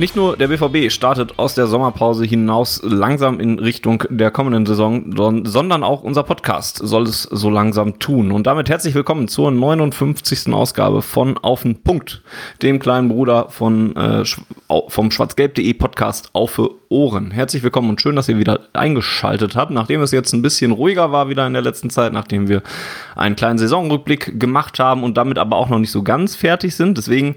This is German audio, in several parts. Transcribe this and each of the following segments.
Nicht nur der BVB startet aus der Sommerpause hinaus langsam in Richtung der kommenden Saison, sondern auch unser Podcast soll es so langsam tun. Und damit herzlich willkommen zur 59. Ausgabe von Auf den Punkt, dem kleinen Bruder von, äh, vom schwarzgelb.de Podcast Auf Ohren. Herzlich willkommen und schön, dass ihr wieder eingeschaltet habt. Nachdem es jetzt ein bisschen ruhiger war wieder in der letzten Zeit, nachdem wir einen kleinen Saisonrückblick gemacht haben und damit aber auch noch nicht so ganz fertig sind. Deswegen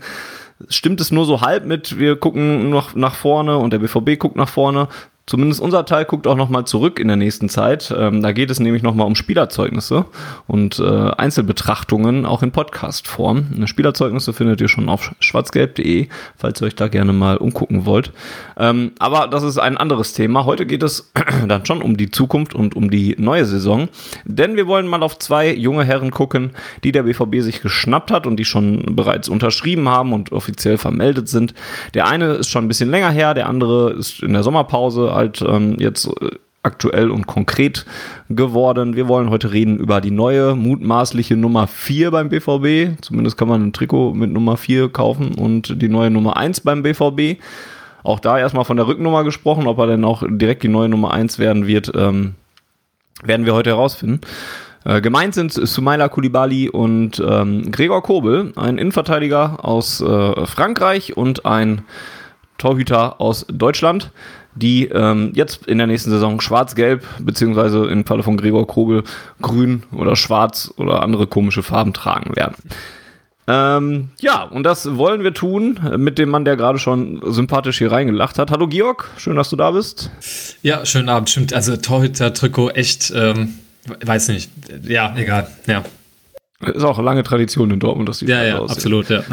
stimmt es nur so halb mit, wir gucken noch nach vorne und der BVB guckt nach vorne, Zumindest unser Teil guckt auch nochmal zurück in der nächsten Zeit. Ähm, da geht es nämlich nochmal um Spielerzeugnisse und äh, Einzelbetrachtungen, auch in Podcast-Form. Spielerzeugnisse findet ihr schon auf schwarzgelb.de, falls ihr euch da gerne mal umgucken wollt. Ähm, aber das ist ein anderes Thema. Heute geht es dann schon um die Zukunft und um die neue Saison. Denn wir wollen mal auf zwei junge Herren gucken, die der BVB sich geschnappt hat und die schon bereits unterschrieben haben und offiziell vermeldet sind. Der eine ist schon ein bisschen länger her, der andere ist in der Sommerpause halt ähm, jetzt äh, aktuell und konkret geworden. Wir wollen heute reden über die neue, mutmaßliche Nummer 4 beim BVB. Zumindest kann man ein Trikot mit Nummer 4 kaufen und die neue Nummer 1 beim BVB. Auch da erstmal von der Rücknummer gesprochen, ob er denn auch direkt die neue Nummer 1 werden wird, ähm, werden wir heute herausfinden. Äh, gemeint sind Sumaila Kulibali und ähm, Gregor Kobel, ein Innenverteidiger aus äh, Frankreich und ein Torhüter aus Deutschland die ähm, jetzt in der nächsten Saison schwarz-gelb, beziehungsweise im Falle von Gregor Kobel grün oder schwarz oder andere komische Farben tragen werden. Ähm, ja, und das wollen wir tun mit dem Mann, der gerade schon sympathisch hier reingelacht hat. Hallo Georg, schön, dass du da bist. Ja, schönen Abend, stimmt. Also Torhüter-Trikot, echt, ähm, weiß nicht. Ja, egal, ja. Ist auch eine lange Tradition in Dortmund, dass die Ja, ja, aussehen. absolut, ja.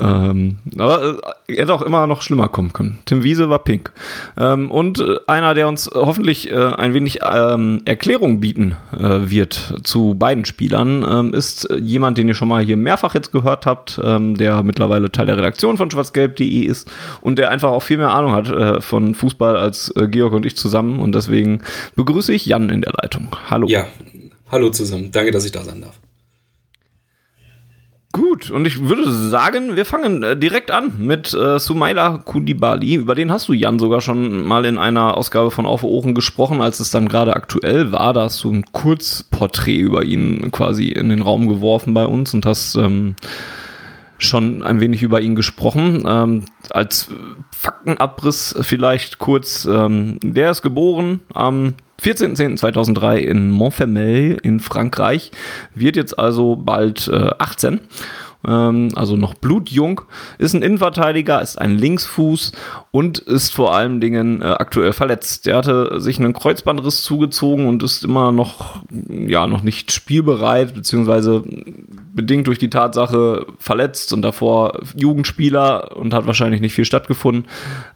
ähm, aber äh, hätte auch immer noch schlimmer kommen können. Tim Wiese war pink. Ähm, und äh, einer, der uns hoffentlich äh, ein wenig ähm, Erklärung bieten äh, wird zu beiden Spielern, ähm, ist jemand, den ihr schon mal hier mehrfach jetzt gehört habt, ähm, der mittlerweile Teil der Redaktion von schwarzgelb.de ist und der einfach auch viel mehr Ahnung hat äh, von Fußball als äh, Georg und ich zusammen. Und deswegen begrüße ich Jan in der Leitung. Hallo. Ja, hallo zusammen. Danke, dass ich da sein darf. Gut, und ich würde sagen, wir fangen äh, direkt an mit äh, Sumaila Kudibali. Über den hast du, Jan, sogar schon mal in einer Ausgabe von Auf Ohren gesprochen, als es dann gerade aktuell war. Da hast du ein Kurzporträt über ihn quasi in den Raum geworfen bei uns und hast ähm, schon ein wenig über ihn gesprochen. Ähm, als Faktenabriss vielleicht kurz. Ähm, der ist geboren am 14.10.2003 in Montfermeil in Frankreich, wird jetzt also bald äh, 18 ähm, also noch blutjung, ist ein Innenverteidiger, ist ein Linksfuß und ist vor allen Dingen äh, aktuell verletzt. Der hatte sich einen Kreuzbandriss zugezogen und ist immer noch, ja, noch nicht spielbereit, beziehungsweise bedingt durch die Tatsache verletzt und davor Jugendspieler und hat wahrscheinlich nicht viel stattgefunden,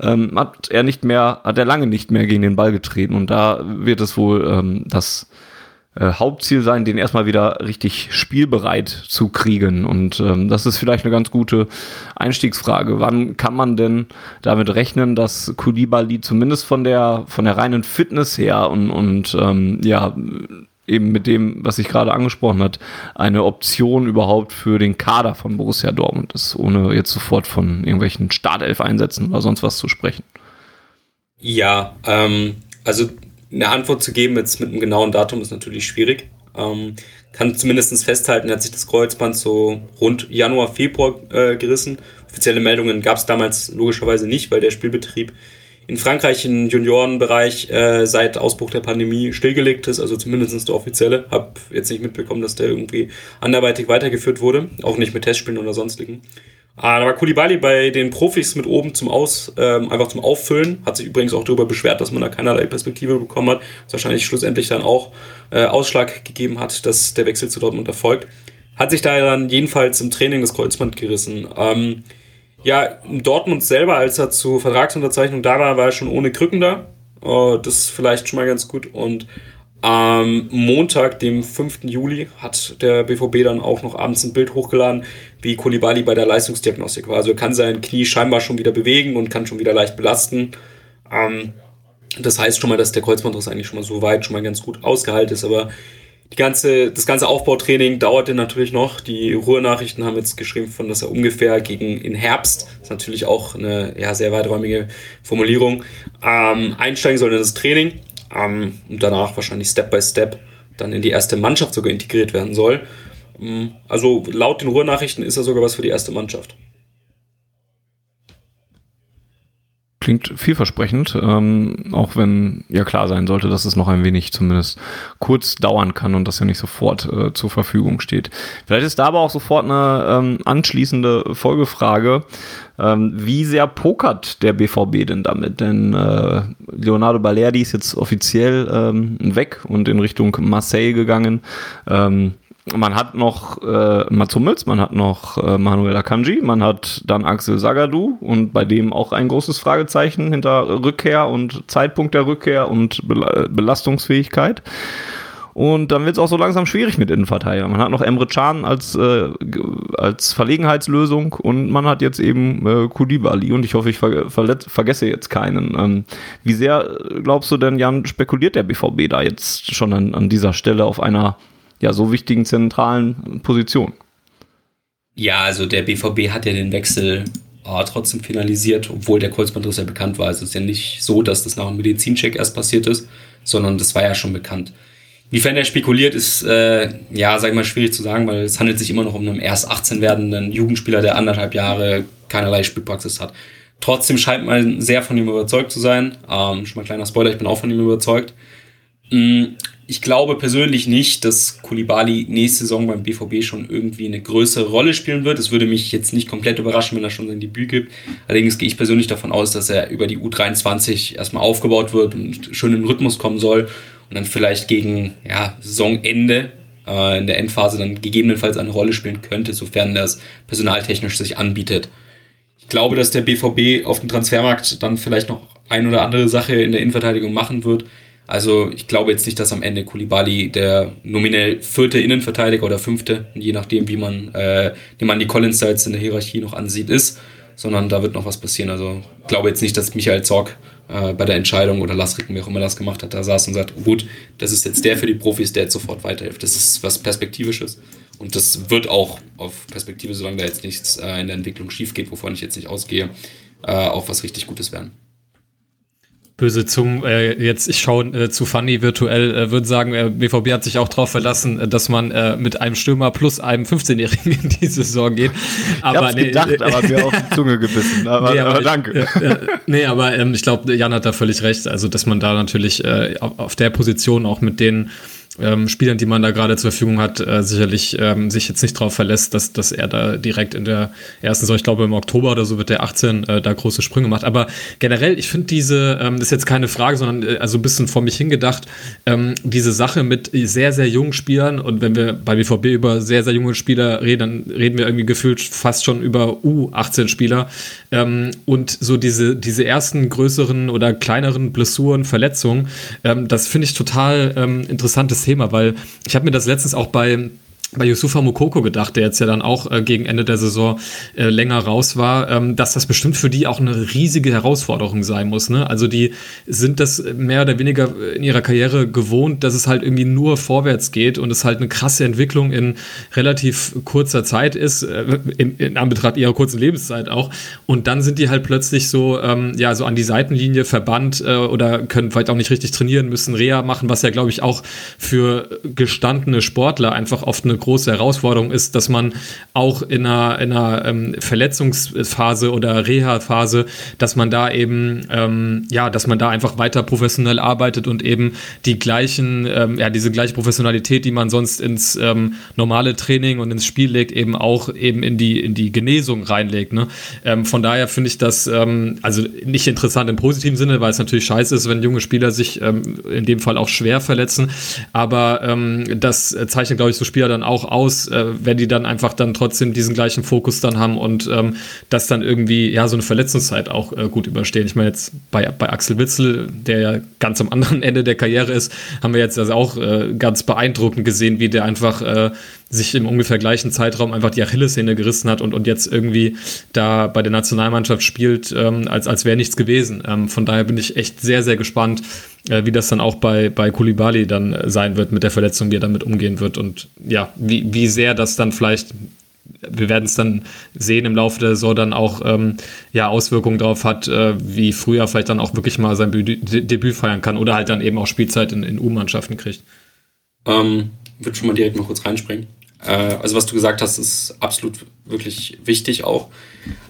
ähm, hat er nicht mehr, hat er lange nicht mehr gegen den Ball getreten und da wird es wohl ähm, das äh, Hauptziel sein, den erstmal wieder richtig spielbereit zu kriegen. Und ähm, das ist vielleicht eine ganz gute Einstiegsfrage. Wann kann man denn damit rechnen, dass Koulibaly zumindest von der von der reinen Fitness her und, und ähm, ja eben mit dem, was ich gerade angesprochen hat, eine Option überhaupt für den Kader von Borussia Dortmund ist, ohne jetzt sofort von irgendwelchen Startelf-Einsätzen oder sonst was zu sprechen. Ja, ähm, also eine Antwort zu geben jetzt mit einem genauen Datum ist natürlich schwierig. Ähm, kann zumindest festhalten, hat sich das Kreuzband so rund Januar, Februar äh, gerissen. Offizielle Meldungen gab es damals logischerweise nicht, weil der Spielbetrieb in Frankreich im Juniorenbereich äh, seit Ausbruch der Pandemie stillgelegt ist, also zumindest der offizielle. Hab jetzt nicht mitbekommen, dass der irgendwie anderweitig weitergeführt wurde, auch nicht mit Testspielen oder sonstigen. Ah, da war Kulibali bei den Profis mit oben zum Aus, ähm, einfach zum Auffüllen. Hat sich übrigens auch darüber beschwert, dass man da keinerlei Perspektive bekommen hat. Was wahrscheinlich schlussendlich dann auch äh, Ausschlag gegeben hat, dass der Wechsel zu Dortmund erfolgt. hat sich da dann jedenfalls im Training das Kreuzband gerissen. Ähm, ja, Dortmund selber, als er zur Vertragsunterzeichnung da war, war er schon ohne Krücken da. Uh, das ist vielleicht schon mal ganz gut. Und am Montag, dem 5. Juli, hat der BVB dann auch noch abends ein Bild hochgeladen, wie Kulibali bei der Leistungsdiagnostik war. Also er kann sein Knie scheinbar schon wieder bewegen und kann schon wieder leicht belasten. Ähm, das heißt schon mal, dass der Kreuzbandriss eigentlich schon mal so weit schon mal ganz gut ausgehalten ist, aber die ganze, das ganze Aufbautraining dauerte natürlich noch. Die Ruhrnachrichten haben jetzt geschrieben, von dass er ungefähr gegen in Herbst, das ist natürlich auch eine ja, sehr weiträumige Formulierung, ähm, einsteigen soll in das Training ähm, und danach wahrscheinlich Step by Step dann in die erste Mannschaft sogar integriert werden soll. Ähm, also laut den Ruhrnachrichten ist er sogar was für die erste Mannschaft. Klingt vielversprechend, ähm, auch wenn ja klar sein sollte, dass es noch ein wenig zumindest kurz dauern kann und das ja nicht sofort äh, zur Verfügung steht. Vielleicht ist da aber auch sofort eine ähm, anschließende Folgefrage. Ähm, wie sehr pokert der BVB denn damit? Denn äh, Leonardo Balerdi ist jetzt offiziell ähm, weg und in Richtung Marseille gegangen. Ähm, man hat noch äh, Mats Hummels, man hat noch äh, Manuel Akanji, man hat dann Axel Sagadou und bei dem auch ein großes Fragezeichen hinter Rückkehr und Zeitpunkt der Rückkehr und Belastungsfähigkeit. Und dann wird es auch so langsam schwierig mit Innenverteidiger. Man hat noch Emre Can als, äh, als Verlegenheitslösung und man hat jetzt eben äh, Kudibali und ich hoffe, ich ver vergesse jetzt keinen. Ähm, wie sehr glaubst du denn, Jan, spekuliert der BVB da jetzt schon an, an dieser Stelle auf einer ja, so wichtigen zentralen Position. Ja, also der BVB hat ja den Wechsel oh, trotzdem finalisiert, obwohl der Kreuzbandriss ja bekannt war. Also es ist ja nicht so, dass das nach einem Medizincheck erst passiert ist, sondern das war ja schon bekannt. Wiefern er spekuliert, ist, äh, ja, sag ich mal, schwierig zu sagen, weil es handelt sich immer noch um einen erst 18 werdenden Jugendspieler, der anderthalb Jahre keinerlei Spielpraxis hat. Trotzdem scheint man sehr von ihm überzeugt zu sein. Ähm, schon mal kleiner Spoiler, ich bin auch von ihm überzeugt. Mm, ich glaube persönlich nicht, dass Kulibali nächste Saison beim BVB schon irgendwie eine größere Rolle spielen wird. Es würde mich jetzt nicht komplett überraschen, wenn er schon sein Debüt gibt. Allerdings gehe ich persönlich davon aus, dass er über die U23 erstmal aufgebaut wird und schön in Rhythmus kommen soll und dann vielleicht gegen ja, Saisonende äh, in der Endphase dann gegebenenfalls eine Rolle spielen könnte, sofern das personaltechnisch sich anbietet. Ich glaube, dass der BVB auf dem Transfermarkt dann vielleicht noch ein oder andere Sache in der Innenverteidigung machen wird. Also ich glaube jetzt nicht, dass am Ende Kulibali der nominell vierte Innenverteidiger oder fünfte, je nachdem, wie man, äh, wie man die Collins jetzt in der Hierarchie noch ansieht, ist, sondern da wird noch was passieren. Also ich glaube jetzt nicht, dass Michael Zorg äh, bei der Entscheidung oder Lasricken, wie auch immer das gemacht hat, da saß und sagt, gut, das ist jetzt der für die Profis, der jetzt sofort weiterhilft. Das ist was Perspektivisches. Und das wird auch auf Perspektive, solange da jetzt nichts äh, in der Entwicklung schief geht, wovon ich jetzt nicht ausgehe, äh, auch was richtig Gutes werden böse Zungen äh, jetzt, ich schaue äh, zu Funny virtuell, äh, würde sagen, äh, BVB hat sich auch darauf verlassen, äh, dass man äh, mit einem Stürmer plus einem 15-Jährigen in die Saison geht. Aber, ich nee, gedacht, äh, aber mir auf die Zunge gebissen. Aber, nee, aber, aber danke. Äh, nee, aber ähm, ich glaube, Jan hat da völlig recht. Also, dass man da natürlich äh, auf, auf der Position auch mit den ähm, Spielern, die man da gerade zur Verfügung hat, äh, sicherlich ähm, sich jetzt nicht darauf verlässt, dass, dass er da direkt in der ersten Saison, ich glaube im Oktober oder so wird der 18 äh, da große Sprünge macht. Aber generell, ich finde diese, ähm, das ist jetzt keine Frage, sondern äh, also ein bisschen vor mich hingedacht, ähm, diese Sache mit sehr, sehr jungen Spielern und wenn wir bei BVB über sehr, sehr junge Spieler reden, dann reden wir irgendwie gefühlt fast schon über U18-Spieler ähm, und so diese, diese ersten größeren oder kleineren Blessuren, Verletzungen, ähm, das finde ich total ähm, interessantes Thema, weil ich habe mir das letztens auch bei bei Yusufa Mukoko gedacht, der jetzt ja dann auch äh, gegen Ende der Saison äh, länger raus war, ähm, dass das bestimmt für die auch eine riesige Herausforderung sein muss. Ne? Also die sind das mehr oder weniger in ihrer Karriere gewohnt, dass es halt irgendwie nur vorwärts geht und es halt eine krasse Entwicklung in relativ kurzer Zeit ist, äh, in, in Anbetracht ihrer kurzen Lebenszeit auch. Und dann sind die halt plötzlich so, ähm, ja, so an die Seitenlinie verbannt äh, oder können vielleicht auch nicht richtig trainieren, müssen Reha machen, was ja, glaube ich, auch für gestandene Sportler einfach oft eine große Herausforderung ist, dass man auch in einer, in einer ähm, Verletzungsphase oder Reha-Phase, dass man da eben, ähm, ja, dass man da einfach weiter professionell arbeitet und eben die gleichen, ähm, ja, diese gleiche Professionalität, die man sonst ins ähm, normale Training und ins Spiel legt, eben auch eben in die, in die Genesung reinlegt. Ne? Ähm, von daher finde ich das, ähm, also nicht interessant im positiven Sinne, weil es natürlich scheiße ist, wenn junge Spieler sich in dem Fall auch schwer verletzen, aber das zeichnet, glaube ich, so Spieler dann auch aus, äh, wenn die dann einfach dann trotzdem diesen gleichen Fokus dann haben und ähm, das dann irgendwie, ja, so eine Verletzungszeit auch äh, gut überstehen. Ich meine, jetzt bei, bei Axel Witzel, der ja ganz am anderen Ende der Karriere ist, haben wir jetzt also auch äh, ganz beeindruckend gesehen, wie der einfach äh, sich im ungefähr gleichen Zeitraum einfach die Achillessehne gerissen hat und, und jetzt irgendwie da bei der Nationalmannschaft spielt, ähm, als, als wäre nichts gewesen. Ähm, von daher bin ich echt sehr, sehr gespannt, wie das dann auch bei, bei Kulibali dann äh, sein wird mit der Verletzung, wie er damit umgehen wird und ja, wie, wie sehr das dann vielleicht wir werden es dann sehen im Laufe der Saison dann auch ähm, ja, Auswirkungen darauf hat, äh, wie früher vielleicht dann auch wirklich mal sein Debüt feiern kann oder halt dann eben auch Spielzeit in, in U-Mannschaften kriegt. Ähm, würde schon mal direkt mal kurz reinspringen. Äh, also was du gesagt hast, ist absolut wirklich wichtig auch.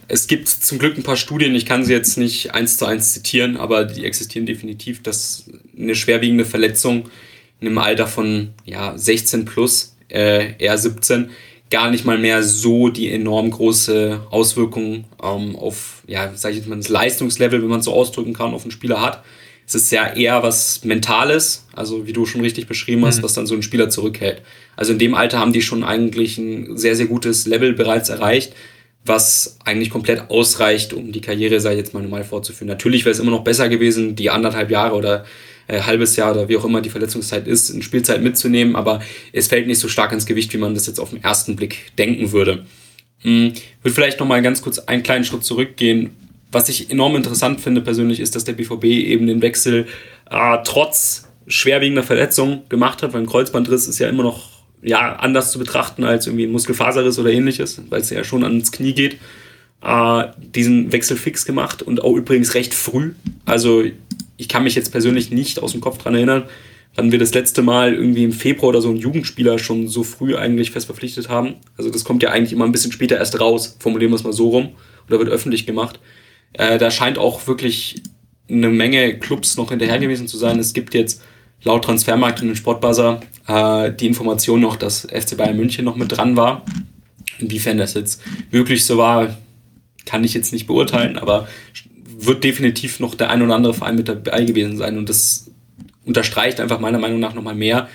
Es gibt zum Glück ein paar Studien, ich kann sie jetzt nicht eins zu eins zitieren, aber die existieren definitiv, dass eine schwerwiegende Verletzung in einem Alter von ja, 16 plus, äh, eher 17, gar nicht mal mehr so die enorm große Auswirkung ähm, auf, ja, sag ich jetzt mal, das Leistungslevel, wenn man es so ausdrücken kann, auf einen Spieler hat. Es ist ja eher was Mentales, also wie du schon richtig beschrieben hast, mhm. was dann so einen Spieler zurückhält. Also in dem Alter haben die schon eigentlich ein sehr, sehr gutes Level bereits erreicht, was eigentlich komplett ausreicht, um die Karriere, ich jetzt mal, normal fortzuführen. Natürlich wäre es immer noch besser gewesen, die anderthalb Jahre oder äh, halbes Jahr oder wie auch immer die Verletzungszeit ist, in Spielzeit mitzunehmen, aber es fällt nicht so stark ins Gewicht, wie man das jetzt auf den ersten Blick denken würde. Hm, würde vielleicht noch mal ganz kurz einen kleinen Schritt zurückgehen was ich enorm interessant finde persönlich, ist, dass der BVB eben den Wechsel äh, trotz schwerwiegender Verletzung gemacht hat, weil ein Kreuzbandriss ist ja immer noch ja, anders zu betrachten als irgendwie ein Muskelfaserriss oder ähnliches, weil es ja schon ans Knie geht. Äh, diesen Wechsel fix gemacht und auch übrigens recht früh. Also ich kann mich jetzt persönlich nicht aus dem Kopf dran erinnern, wann wir das letzte Mal irgendwie im Februar oder so einen Jugendspieler schon so früh eigentlich fest verpflichtet haben. Also das kommt ja eigentlich immer ein bisschen später erst raus, formulieren wir es mal so rum, oder wird öffentlich gemacht. Äh, da scheint auch wirklich eine Menge Clubs noch hinterher gewesen zu sein. Es gibt jetzt laut Transfermarkt und Sportbuzzer äh, die Information noch, dass FC Bayern München noch mit dran war. Inwiefern das jetzt wirklich so war, kann ich jetzt nicht beurteilen, aber wird definitiv noch der ein oder andere Verein mit dabei gewesen sein und das unterstreicht einfach meiner Meinung nach nochmal mehr,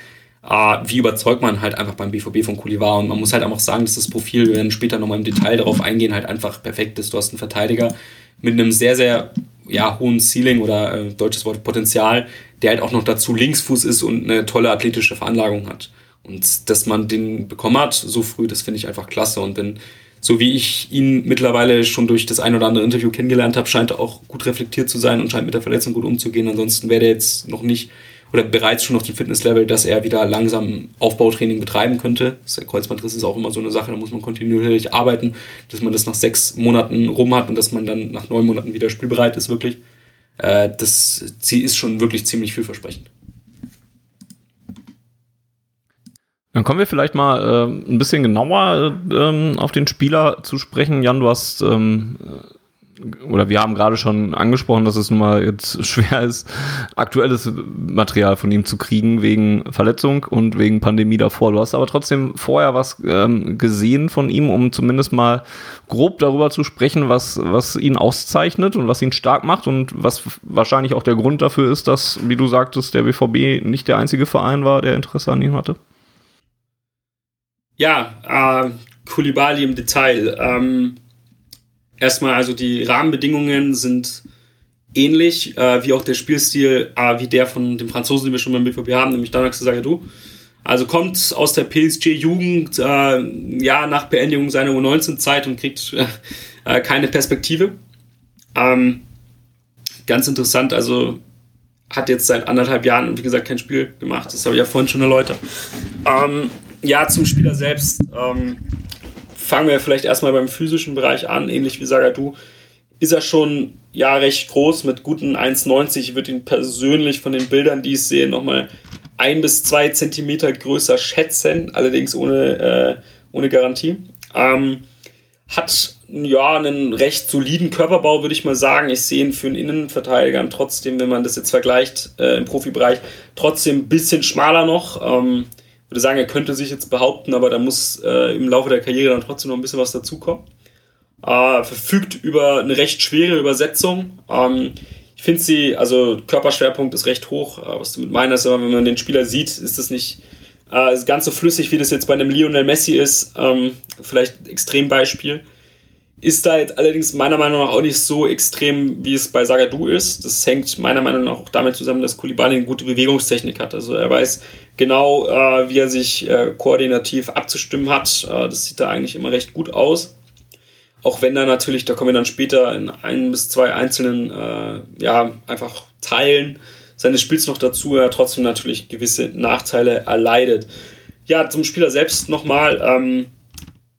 äh, wie überzeugt man halt einfach beim BVB von Kulivar und man muss halt einfach sagen, dass das Profil, wir werden später nochmal im Detail darauf eingehen, halt einfach perfekt ist. Du hast einen Verteidiger, mit einem sehr, sehr ja, hohen Ceiling oder äh, deutsches Wort Potenzial, der halt auch noch dazu Linksfuß ist und eine tolle athletische Veranlagung hat. Und dass man den bekommen hat so früh, das finde ich einfach klasse. Und wenn, so wie ich ihn mittlerweile schon durch das ein oder andere Interview kennengelernt habe, scheint er auch gut reflektiert zu sein und scheint mit der Verletzung gut umzugehen. Ansonsten wäre der jetzt noch nicht oder bereits schon auf dem Fitnesslevel, dass er wieder langsam Aufbautraining betreiben könnte. Der Kreuzbandriss ist auch immer so eine Sache, da muss man kontinuierlich arbeiten, dass man das nach sechs Monaten rum hat und dass man dann nach neun Monaten wieder spielbereit ist, wirklich. Äh, das ist schon wirklich ziemlich vielversprechend. Dann kommen wir vielleicht mal äh, ein bisschen genauer äh, auf den Spieler zu sprechen. Jan, du hast ähm, oder wir haben gerade schon angesprochen, dass es nun mal jetzt schwer ist, aktuelles Material von ihm zu kriegen wegen Verletzung und wegen Pandemie davor. Du hast aber trotzdem vorher was ähm, gesehen von ihm, um zumindest mal grob darüber zu sprechen, was, was ihn auszeichnet und was ihn stark macht und was wahrscheinlich auch der Grund dafür ist, dass, wie du sagtest, der BVB nicht der einzige Verein war, der Interesse an ihm hatte. Ja, äh, Kulibali im Detail. Ähm erstmal, also die Rahmenbedingungen sind ähnlich, äh, wie auch der Spielstil, äh, wie der von dem Franzosen, den wir schon beim BVB haben, nämlich Danak du. Also kommt aus der PSG-Jugend, äh, ja, nach Beendigung seiner U19-Zeit und kriegt äh, keine Perspektive. Ähm, ganz interessant, also hat jetzt seit anderthalb Jahren, wie gesagt, kein Spiel gemacht. Das habe ich ja vorhin schon erläutert. Ähm, ja, zum Spieler selbst. Ähm, fangen wir vielleicht erstmal beim physischen Bereich an, ähnlich wie Sagadu. Ist er schon ja recht groß mit guten 1,90. Ich würde ihn persönlich von den Bildern, die ich sehe, nochmal ein bis zwei Zentimeter größer schätzen, allerdings ohne, äh, ohne Garantie. Ähm, hat ja einen recht soliden Körperbau, würde ich mal sagen. Ich sehe ihn für einen Innenverteidiger trotzdem, wenn man das jetzt vergleicht äh, im Profibereich, trotzdem ein bisschen schmaler noch. Ähm, würde sagen, er könnte sich jetzt behaupten, aber da muss äh, im Laufe der Karriere dann trotzdem noch ein bisschen was dazukommen. Äh, verfügt über eine recht schwere Übersetzung. Ähm, ich finde sie, also Körperschwerpunkt ist recht hoch. Äh, was du mit meinst, aber wenn man den Spieler sieht, ist das nicht äh, ganz so flüssig, wie das jetzt bei einem Lionel Messi ist. Ähm, vielleicht Extrembeispiel. Ist da jetzt allerdings meiner Meinung nach auch nicht so extrem, wie es bei Sagadu ist. Das hängt meiner Meinung nach auch damit zusammen, dass Kulibali eine gute Bewegungstechnik hat. Also er weiß genau, äh, wie er sich äh, koordinativ abzustimmen hat. Äh, das sieht da eigentlich immer recht gut aus. Auch wenn da natürlich, da kommen wir dann später in ein bis zwei einzelnen, äh, ja, einfach Teilen seines Spiels noch dazu, er trotzdem natürlich gewisse Nachteile erleidet. Ja, zum Spieler selbst nochmal, ähm,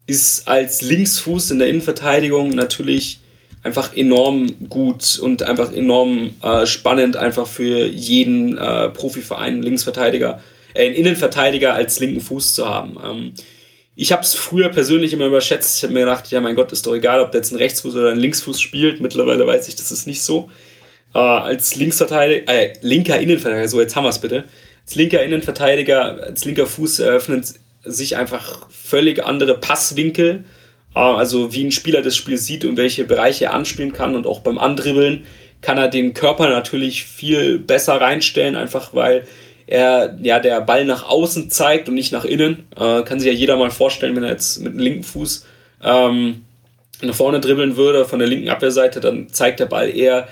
ist als Linksfuß in der Innenverteidigung natürlich einfach enorm gut und einfach enorm äh, spannend einfach für jeden äh, Profiverein Linksverteidiger, äh, einen Innenverteidiger als linken Fuß zu haben. Ähm, ich habe es früher persönlich immer überschätzt. Ich habe mir gedacht, ja mein Gott, ist doch egal, ob der jetzt einen Rechtsfuß oder einen Linksfuß spielt. Mittlerweile weiß ich, das ist nicht so. Äh, als Linksverteidiger, äh, linker Innenverteidiger, so jetzt haben wir es bitte. Als linker Innenverteidiger, als linker Fuß eröffnet sich einfach völlig andere Passwinkel. Äh, also wie ein Spieler das Spiel sieht und welche Bereiche er anspielen kann und auch beim Andribbeln kann er den Körper natürlich viel besser reinstellen, einfach weil er ja der Ball nach außen zeigt und nicht nach innen. Äh, kann sich ja jeder mal vorstellen, wenn er jetzt mit dem linken Fuß ähm, nach vorne dribbeln würde von der linken Abwehrseite, dann zeigt der Ball eher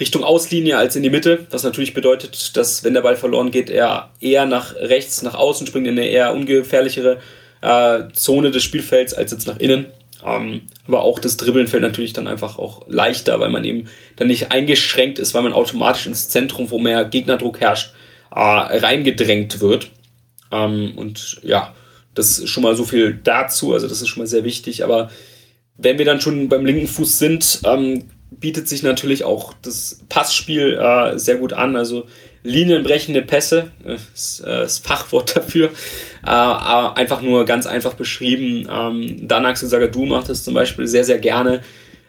Richtung Auslinie als in die Mitte, was natürlich bedeutet, dass wenn der Ball verloren geht, er eher nach rechts, nach außen springt, in eine eher ungefährlichere äh, Zone des Spielfelds als jetzt nach innen. Ähm, aber auch das Dribbeln fällt natürlich dann einfach auch leichter, weil man eben dann nicht eingeschränkt ist, weil man automatisch ins Zentrum, wo mehr Gegnerdruck herrscht, äh, reingedrängt wird. Ähm, und ja, das ist schon mal so viel dazu, also das ist schon mal sehr wichtig. Aber wenn wir dann schon beim linken Fuß sind, ähm, bietet sich natürlich auch das Passspiel äh, sehr gut an. Also linienbrechende Pässe äh, ist äh, das Fachwort dafür. Äh, einfach nur ganz einfach beschrieben. Ähm, Danax Sagadu macht das zum Beispiel sehr, sehr gerne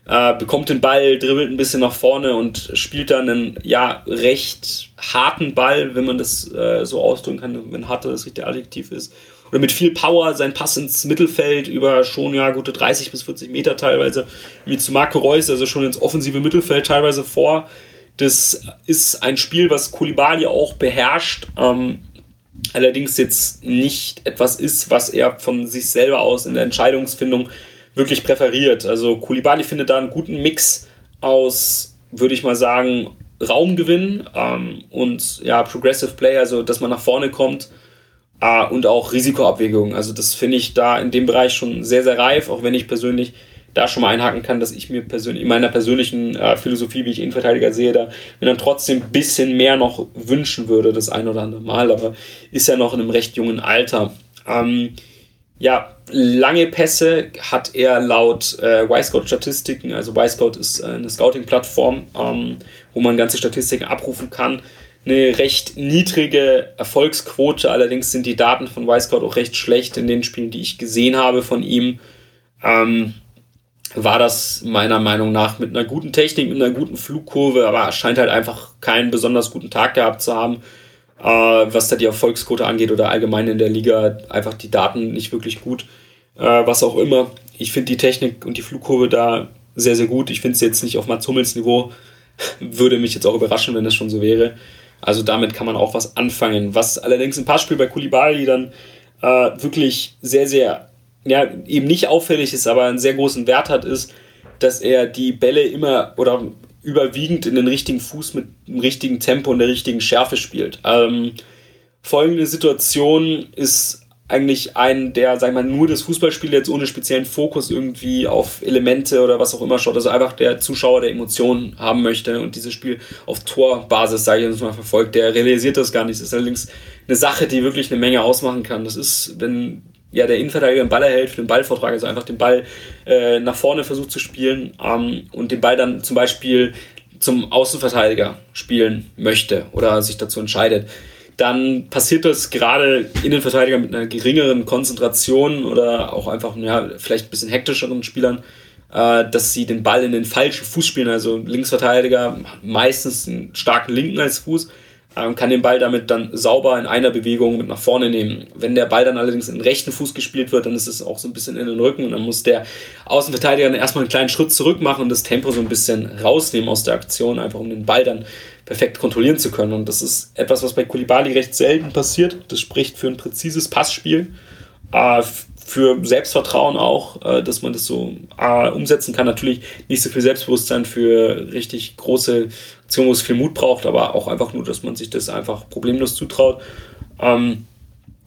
äh, bekommt den Ball, dribbelt ein bisschen nach vorne und spielt dann einen ja recht harten Ball, wenn man das äh, so ausdrücken kann, wenn harter das richtige Adjektiv ist. Oder mit viel Power sein Pass ins Mittelfeld über schon ja gute 30 bis 40 Meter teilweise, wie zu Marco Reus, also schon ins offensive Mittelfeld teilweise vor. Das ist ein Spiel, was Kulibali auch beherrscht. Ähm, allerdings jetzt nicht etwas ist, was er von sich selber aus in der Entscheidungsfindung wirklich präferiert. Also Kulibali findet da einen guten Mix aus, würde ich mal sagen, Raumgewinn ähm, und ja, Progressive Play, also dass man nach vorne kommt äh, und auch Risikoabwägung. Also das finde ich da in dem Bereich schon sehr, sehr reif, auch wenn ich persönlich da schon mal einhaken kann, dass ich mir persönlich in meiner persönlichen äh, Philosophie, wie ich Innenverteidiger sehe, da mir dann trotzdem ein bisschen mehr noch wünschen würde, das ein oder andere Mal, aber ist ja noch in einem recht jungen Alter. Ähm, ja, lange Pässe hat er laut äh, Y-Scout-Statistiken, also Y-Scout ist äh, eine Scouting-Plattform, ähm, wo man ganze Statistiken abrufen kann, eine recht niedrige Erfolgsquote. Allerdings sind die Daten von Y-Scout auch recht schlecht in den Spielen, die ich gesehen habe von ihm. Ähm, war das meiner Meinung nach mit einer guten Technik, mit einer guten Flugkurve, aber scheint halt einfach keinen besonders guten Tag gehabt zu haben äh, was da die Erfolgsquote angeht oder allgemein in der Liga einfach die Daten nicht wirklich gut. Äh, was auch immer. Ich finde die Technik und die Flugkurve da sehr, sehr gut. Ich finde es jetzt nicht auf Mats Hummels Niveau. Würde mich jetzt auch überraschen, wenn das schon so wäre. Also damit kann man auch was anfangen. Was allerdings im Passspiel bei Kulibali dann äh, wirklich sehr, sehr, ja, eben nicht auffällig ist, aber einen sehr großen Wert hat, ist, dass er die Bälle immer oder überwiegend in den richtigen Fuß mit dem richtigen Tempo und der richtigen Schärfe spielt. Ähm, folgende Situation ist eigentlich ein, der, sag ich mal, nur das Fußballspiel jetzt ohne speziellen Fokus irgendwie auf Elemente oder was auch immer schaut. Also einfach der Zuschauer, der Emotionen haben möchte und dieses Spiel auf Torbasis, sage ich jetzt mal, verfolgt, der realisiert das gar nicht. Das ist allerdings eine Sache, die wirklich eine Menge ausmachen kann. Das ist, wenn ja, der Innenverteidiger den Ball erhält für den Ballvortrag, also einfach den Ball äh, nach vorne versucht zu spielen ähm, und den Ball dann zum Beispiel zum Außenverteidiger spielen möchte oder sich dazu entscheidet, dann passiert das gerade Innenverteidiger mit einer geringeren Konzentration oder auch einfach ja, vielleicht ein bisschen hektischeren Spielern, äh, dass sie den Ball in den falschen Fuß spielen. Also Linksverteidiger meistens einen starken Linken als Fuß ähm, kann den Ball damit dann sauber in einer Bewegung mit nach vorne nehmen. Wenn der Ball dann allerdings in den rechten Fuß gespielt wird, dann ist es auch so ein bisschen in den Rücken und dann muss der Außenverteidiger dann erstmal einen kleinen Schritt zurück machen und das Tempo so ein bisschen rausnehmen aus der Aktion, einfach um den Ball dann perfekt kontrollieren zu können. Und das ist etwas, was bei Kulibali recht selten passiert. Das spricht für ein präzises Passspiel, äh, für Selbstvertrauen auch, äh, dass man das so äh, umsetzen kann. Natürlich nicht so viel Selbstbewusstsein für richtig große Aktionen, wo es viel Mut braucht, aber auch einfach nur, dass man sich das einfach problemlos zutraut. Ähm,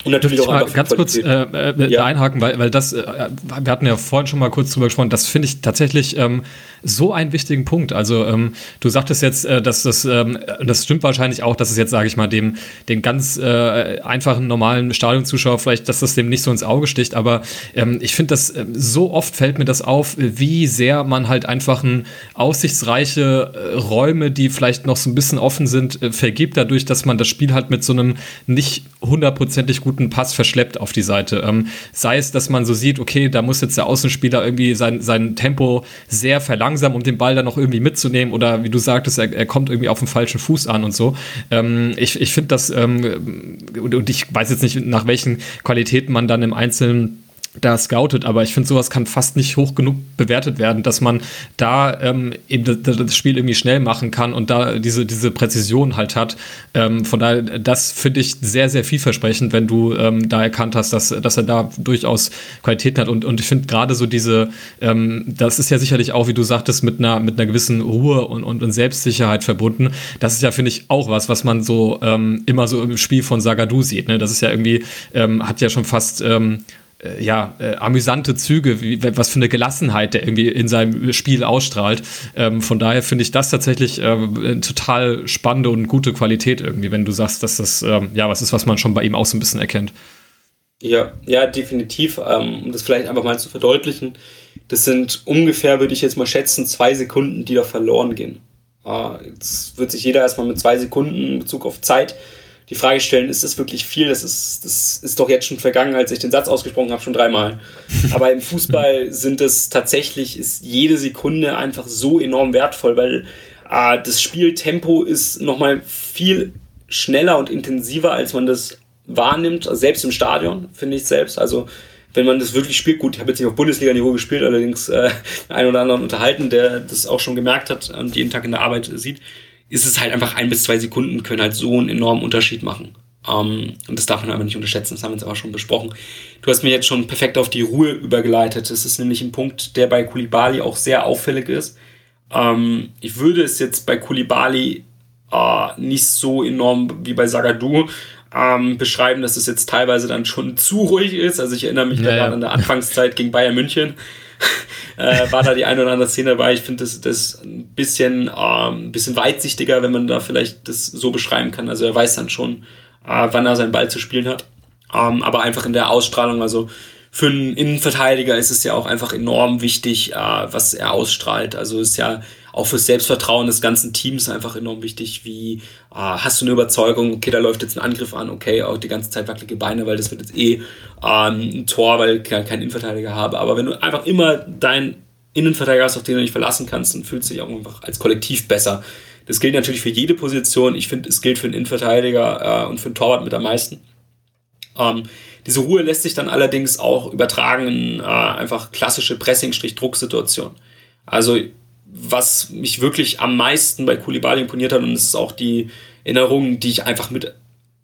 und natürlich auch mal ganz kurz äh, ja. einhaken, weil, weil das, äh, wir hatten ja vorhin schon mal kurz drüber gesprochen, das finde ich tatsächlich ähm, so einen wichtigen Punkt. Also ähm, du sagtest jetzt, äh, dass das, ähm, das stimmt wahrscheinlich auch, dass es jetzt, sage ich mal, dem den ganz äh, einfachen, normalen Stadionzuschauer vielleicht, dass das dem nicht so ins Auge sticht, aber ähm, ich finde das, äh, so oft fällt mir das auf, wie sehr man halt einfach ein aussichtsreiche äh, Räume, die vielleicht noch so ein bisschen offen sind, äh, vergibt, dadurch, dass man das Spiel halt mit so einem nicht hundertprozentig guten Pass verschleppt auf die Seite. Ähm, sei es, dass man so sieht, okay, da muss jetzt der Außenspieler irgendwie sein, sein Tempo sehr verlangsamen, um den Ball dann noch irgendwie mitzunehmen oder wie du sagtest, er, er kommt irgendwie auf dem falschen Fuß an und so. Ähm, ich ich finde das, ähm, und ich weiß jetzt nicht, nach welchen Qualitäten man dann im Einzelnen da scoutet, aber ich finde, sowas kann fast nicht hoch genug bewertet werden, dass man da ähm, eben das, Spiel irgendwie schnell machen kann und da diese, diese Präzision halt hat. Ähm, von daher, das finde ich sehr, sehr vielversprechend, wenn du ähm, da erkannt hast, dass, dass er da durchaus Qualitäten hat. Und, und ich finde gerade so diese, ähm, das ist ja sicherlich auch, wie du sagtest, mit einer, mit einer gewissen Ruhe und, und, und Selbstsicherheit verbunden. Das ist ja, finde ich, auch was, was man so ähm, immer so im Spiel von Sagadu sieht. Ne? Das ist ja irgendwie, ähm, hat ja schon fast äh, ja, äh, amüsante Züge, wie, was für eine Gelassenheit der irgendwie in seinem Spiel ausstrahlt. Ähm, von daher finde ich das tatsächlich äh, eine total spannende und gute Qualität irgendwie, wenn du sagst, dass das ähm, ja was ist, was man schon bei ihm auch so ein bisschen erkennt. Ja, ja, definitiv. Ähm, um das vielleicht einfach mal zu verdeutlichen, das sind ungefähr, würde ich jetzt mal schätzen, zwei Sekunden, die da verloren gehen. Äh, jetzt wird sich jeder erstmal mit zwei Sekunden in Bezug auf Zeit die Frage stellen, ist das wirklich viel? Das ist, das ist doch jetzt schon vergangen, als ich den Satz ausgesprochen habe, schon dreimal. Aber im Fußball sind es tatsächlich, ist jede Sekunde einfach so enorm wertvoll, weil äh, das Spieltempo ist nochmal viel schneller und intensiver, als man das wahrnimmt, also selbst im Stadion, finde ich selbst. Also wenn man das wirklich spielt, gut, ich habe jetzt nicht auf Bundesliga-Niveau gespielt, allerdings äh, einen oder anderen unterhalten, der das auch schon gemerkt hat und jeden Tag in der Arbeit sieht ist es halt einfach ein bis zwei Sekunden können halt so einen enormen Unterschied machen. Um, ähm, und das darf man aber nicht unterschätzen, das haben wir jetzt aber schon besprochen. Du hast mir jetzt schon perfekt auf die Ruhe übergeleitet. Das ist nämlich ein Punkt, der bei Kulibali auch sehr auffällig ist. Um, ähm, ich würde es jetzt bei Kulibali uh, nicht so enorm wie bei Sagadu um, ähm, beschreiben, dass es jetzt teilweise dann schon zu ruhig ist. Also ich erinnere mich ja, gerade an der Anfangszeit gegen Bayern München äh, war da die eine oder andere Szene dabei. Ich finde das, das ein bisschen, ähm, bisschen weitsichtiger, wenn man da vielleicht das so beschreiben kann. Also er weiß dann schon, äh, wann er seinen Ball zu spielen hat. Ähm, aber einfach in der Ausstrahlung, also für einen Innenverteidiger ist es ja auch einfach enorm wichtig, äh, was er ausstrahlt. Also ist ja auch fürs Selbstvertrauen des ganzen Teams einfach enorm wichtig, wie äh, hast du eine Überzeugung, okay, da läuft jetzt ein Angriff an, okay, auch die ganze Zeit wackelige Beine, weil das wird jetzt eh ähm, ein Tor, weil ich keinen Innenverteidiger habe. Aber wenn du einfach immer dein Innenverteidiger hast, auf den du dich verlassen kannst, dann fühlst du dich auch einfach als Kollektiv besser. Das gilt natürlich für jede Position. Ich finde, es gilt für einen Innenverteidiger äh, und für einen Torwart mit am meisten. Ähm, diese Ruhe lässt sich dann allerdings auch übertragen in äh, einfach klassische Pressing-Drucksituationen. Also was mich wirklich am meisten bei Koulibaly imponiert hat und das ist auch die Erinnerung, die ich einfach mit,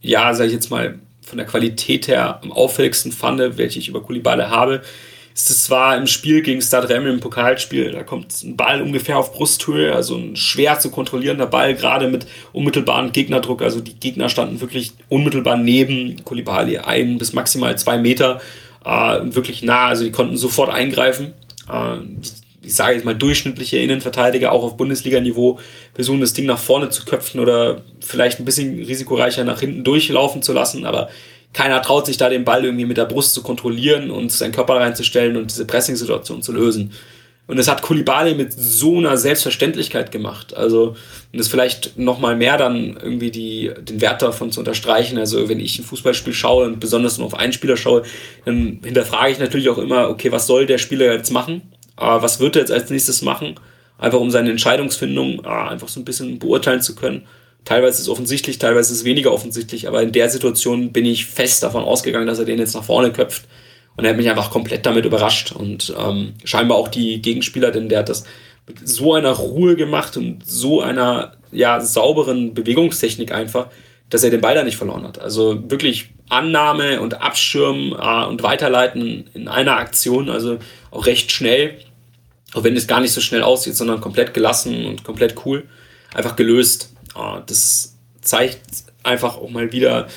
ja, sag ich jetzt mal, von der Qualität her am auffälligsten fand, welche ich über Koulibaly habe, ist es zwar im Spiel gegen Stade Remel im Pokalspiel, da kommt ein Ball ungefähr auf Brusthöhe, also ein schwer zu kontrollierender Ball, gerade mit unmittelbarem Gegnerdruck, also die Gegner standen wirklich unmittelbar neben Koulibaly, ein bis maximal zwei Meter, äh, wirklich nah, also die konnten sofort eingreifen. Äh, ich sage jetzt mal, durchschnittliche Innenverteidiger auch auf Bundesliga-Niveau versuchen, das Ding nach vorne zu köpfen oder vielleicht ein bisschen risikoreicher nach hinten durchlaufen zu lassen, aber keiner traut sich da den Ball irgendwie mit der Brust zu kontrollieren und seinen Körper reinzustellen und diese Pressing-Situation zu lösen. Und das hat Kulibali mit so einer Selbstverständlichkeit gemacht. Also, und das vielleicht nochmal mehr dann irgendwie die, den Wert davon zu unterstreichen. Also, wenn ich ein Fußballspiel schaue und besonders nur auf einen Spieler schaue, dann hinterfrage ich natürlich auch immer, okay, was soll der Spieler jetzt machen? Äh, was wird er jetzt als nächstes machen, einfach um seine Entscheidungsfindung äh, einfach so ein bisschen beurteilen zu können. Teilweise ist es offensichtlich, teilweise ist es weniger offensichtlich, aber in der Situation bin ich fest davon ausgegangen, dass er den jetzt nach vorne köpft. Und er hat mich einfach komplett damit überrascht. Und ähm, scheinbar auch die Gegenspieler, denn der hat das mit so einer Ruhe gemacht und so einer ja, sauberen Bewegungstechnik einfach, dass er den Ball da nicht verloren hat. Also wirklich Annahme und Abschirmen äh, und Weiterleiten in einer Aktion, also auch recht schnell, auch wenn es gar nicht so schnell aussieht, sondern komplett gelassen und komplett cool, einfach gelöst. Äh, das zeigt einfach auch mal wieder,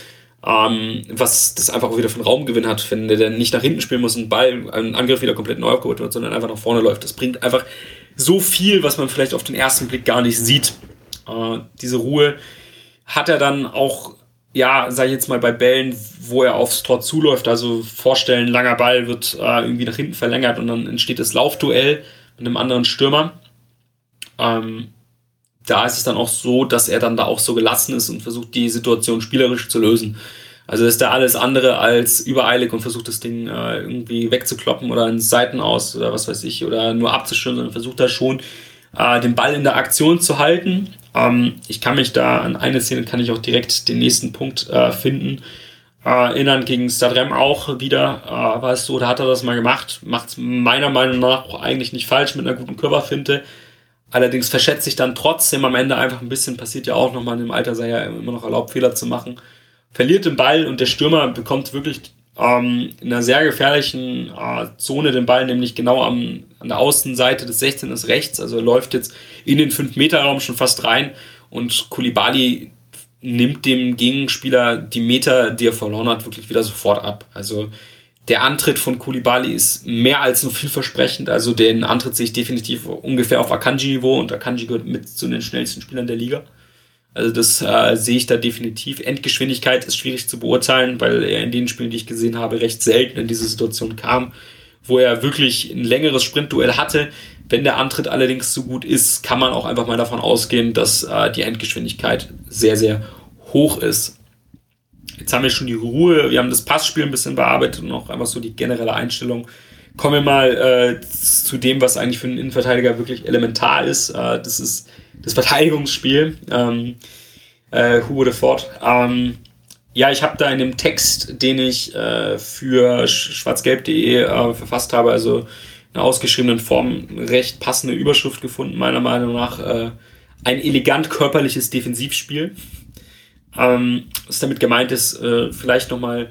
ähm, was das einfach auch wieder einen Raumgewinn hat, wenn der dann nicht nach hinten spielen muss und Ball, ein Angriff wieder komplett neu aufgebaut wird, sondern einfach nach vorne läuft. Das bringt einfach so viel, was man vielleicht auf den ersten Blick gar nicht sieht. Äh, diese Ruhe hat er dann auch, ja, sag ich jetzt mal bei Bällen, wo er aufs Tor zuläuft, also vorstellen, langer Ball wird äh, irgendwie nach hinten verlängert und dann entsteht das Laufduell mit einem anderen Stürmer. Ähm, da ist es dann auch so, dass er dann da auch so gelassen ist und versucht, die Situation spielerisch zu lösen. Also ist da alles andere als übereilig und versucht das Ding äh, irgendwie wegzukloppen oder in Seiten aus oder was weiß ich oder nur abzuschirmen, sondern versucht da schon äh, den Ball in der Aktion zu halten. Ähm, ich kann mich da an eine Szene, kann ich auch direkt den nächsten Punkt äh, finden. Äh, erinnern gegen Stadrem auch wieder, äh, war es so, da hat er das mal gemacht, macht es meiner Meinung nach auch eigentlich nicht falsch mit einer guten Körperfinte. Allerdings verschätzt sich dann trotzdem am Ende einfach ein bisschen, passiert ja auch nochmal, im Alter sei ja immer noch erlaubt, Fehler zu machen. Verliert den Ball und der Stürmer bekommt wirklich ähm, in einer sehr gefährlichen äh, Zone den Ball, nämlich genau am, an der Außenseite des 16 ist rechts. Also er läuft jetzt in den 5-Meter-Raum schon fast rein und Kulibali nimmt dem Gegenspieler die Meter, die er verloren hat, wirklich wieder sofort ab. Also der Antritt von Kulibali ist mehr als nur vielversprechend. Also den Antritt sehe ich definitiv ungefähr auf Akanji-Niveau und Akanji gehört mit zu den schnellsten Spielern der Liga. Also das äh, sehe ich da definitiv. Endgeschwindigkeit ist schwierig zu beurteilen, weil er in den Spielen, die ich gesehen habe, recht selten in diese Situation kam, wo er wirklich ein längeres Sprintduell hatte. Wenn der Antritt allerdings so gut ist, kann man auch einfach mal davon ausgehen, dass äh, die Endgeschwindigkeit sehr, sehr hoch ist. Jetzt haben wir schon die Ruhe, wir haben das Passspiel ein bisschen bearbeitet und auch einfach so die generelle Einstellung. Kommen wir mal äh, zu dem, was eigentlich für einen Innenverteidiger wirklich elementar ist. Äh, das ist das Verteidigungsspiel. Ähm, äh, would have thought? Ähm, ja, ich habe da in dem Text, den ich äh, für schwarzgelb.de äh, verfasst habe, also in einer ausgeschriebenen Form, recht passende Überschrift gefunden, meiner Meinung nach. Äh, ein elegant körperliches Defensivspiel. Ähm, was damit gemeint ist, äh, vielleicht nochmal,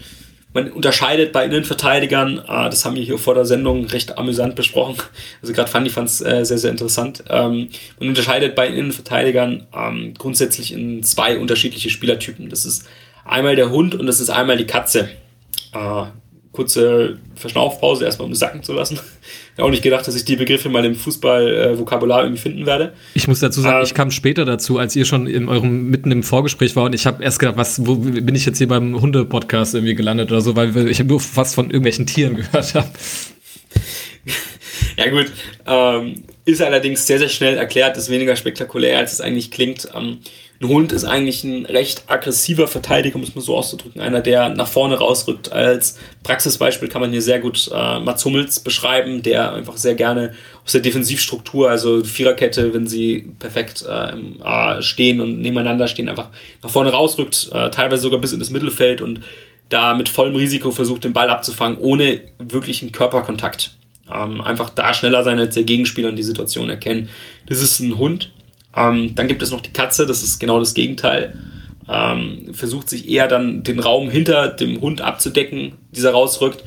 man unterscheidet bei Innenverteidigern, äh, das haben wir hier vor der Sendung recht amüsant besprochen, also gerade Fanny fand es äh, sehr, sehr interessant, ähm, man unterscheidet bei Innenverteidigern ähm, grundsätzlich in zwei unterschiedliche Spielertypen. Das ist einmal der Hund und das ist einmal die Katze. Äh, kurze Verschnaufpause, erstmal um es sacken zu lassen. Ich habe auch nicht gedacht, dass ich die Begriffe mal im Fußball-Vokabular irgendwie finden werde. Ich muss dazu sagen, ähm, ich kam später dazu, als ihr schon in eurem mitten im Vorgespräch war und ich habe erst gedacht, was, wo bin ich jetzt hier beim Hunde-Podcast irgendwie gelandet oder so, weil ich nur fast von irgendwelchen Tieren gehört habe. ja gut, ähm, ist allerdings sehr, sehr schnell erklärt, ist weniger spektakulär, als es eigentlich klingt. Ähm, ein Hund ist eigentlich ein recht aggressiver Verteidiger, muss man so auszudrücken. Einer, der nach vorne rausrückt. Als Praxisbeispiel kann man hier sehr gut äh, Mats Hummels beschreiben, der einfach sehr gerne aus der Defensivstruktur, also Viererkette, wenn sie perfekt äh, stehen und nebeneinander stehen, einfach nach vorne rausrückt, äh, teilweise sogar bis in das Mittelfeld und da mit vollem Risiko versucht, den Ball abzufangen, ohne wirklichen Körperkontakt. Ähm, einfach da schneller sein als der Gegenspieler und die Situation erkennen. Das ist ein Hund, ähm, dann gibt es noch die Katze, das ist genau das Gegenteil. Ähm, versucht sich eher dann den Raum hinter dem Hund abzudecken, dieser rausrückt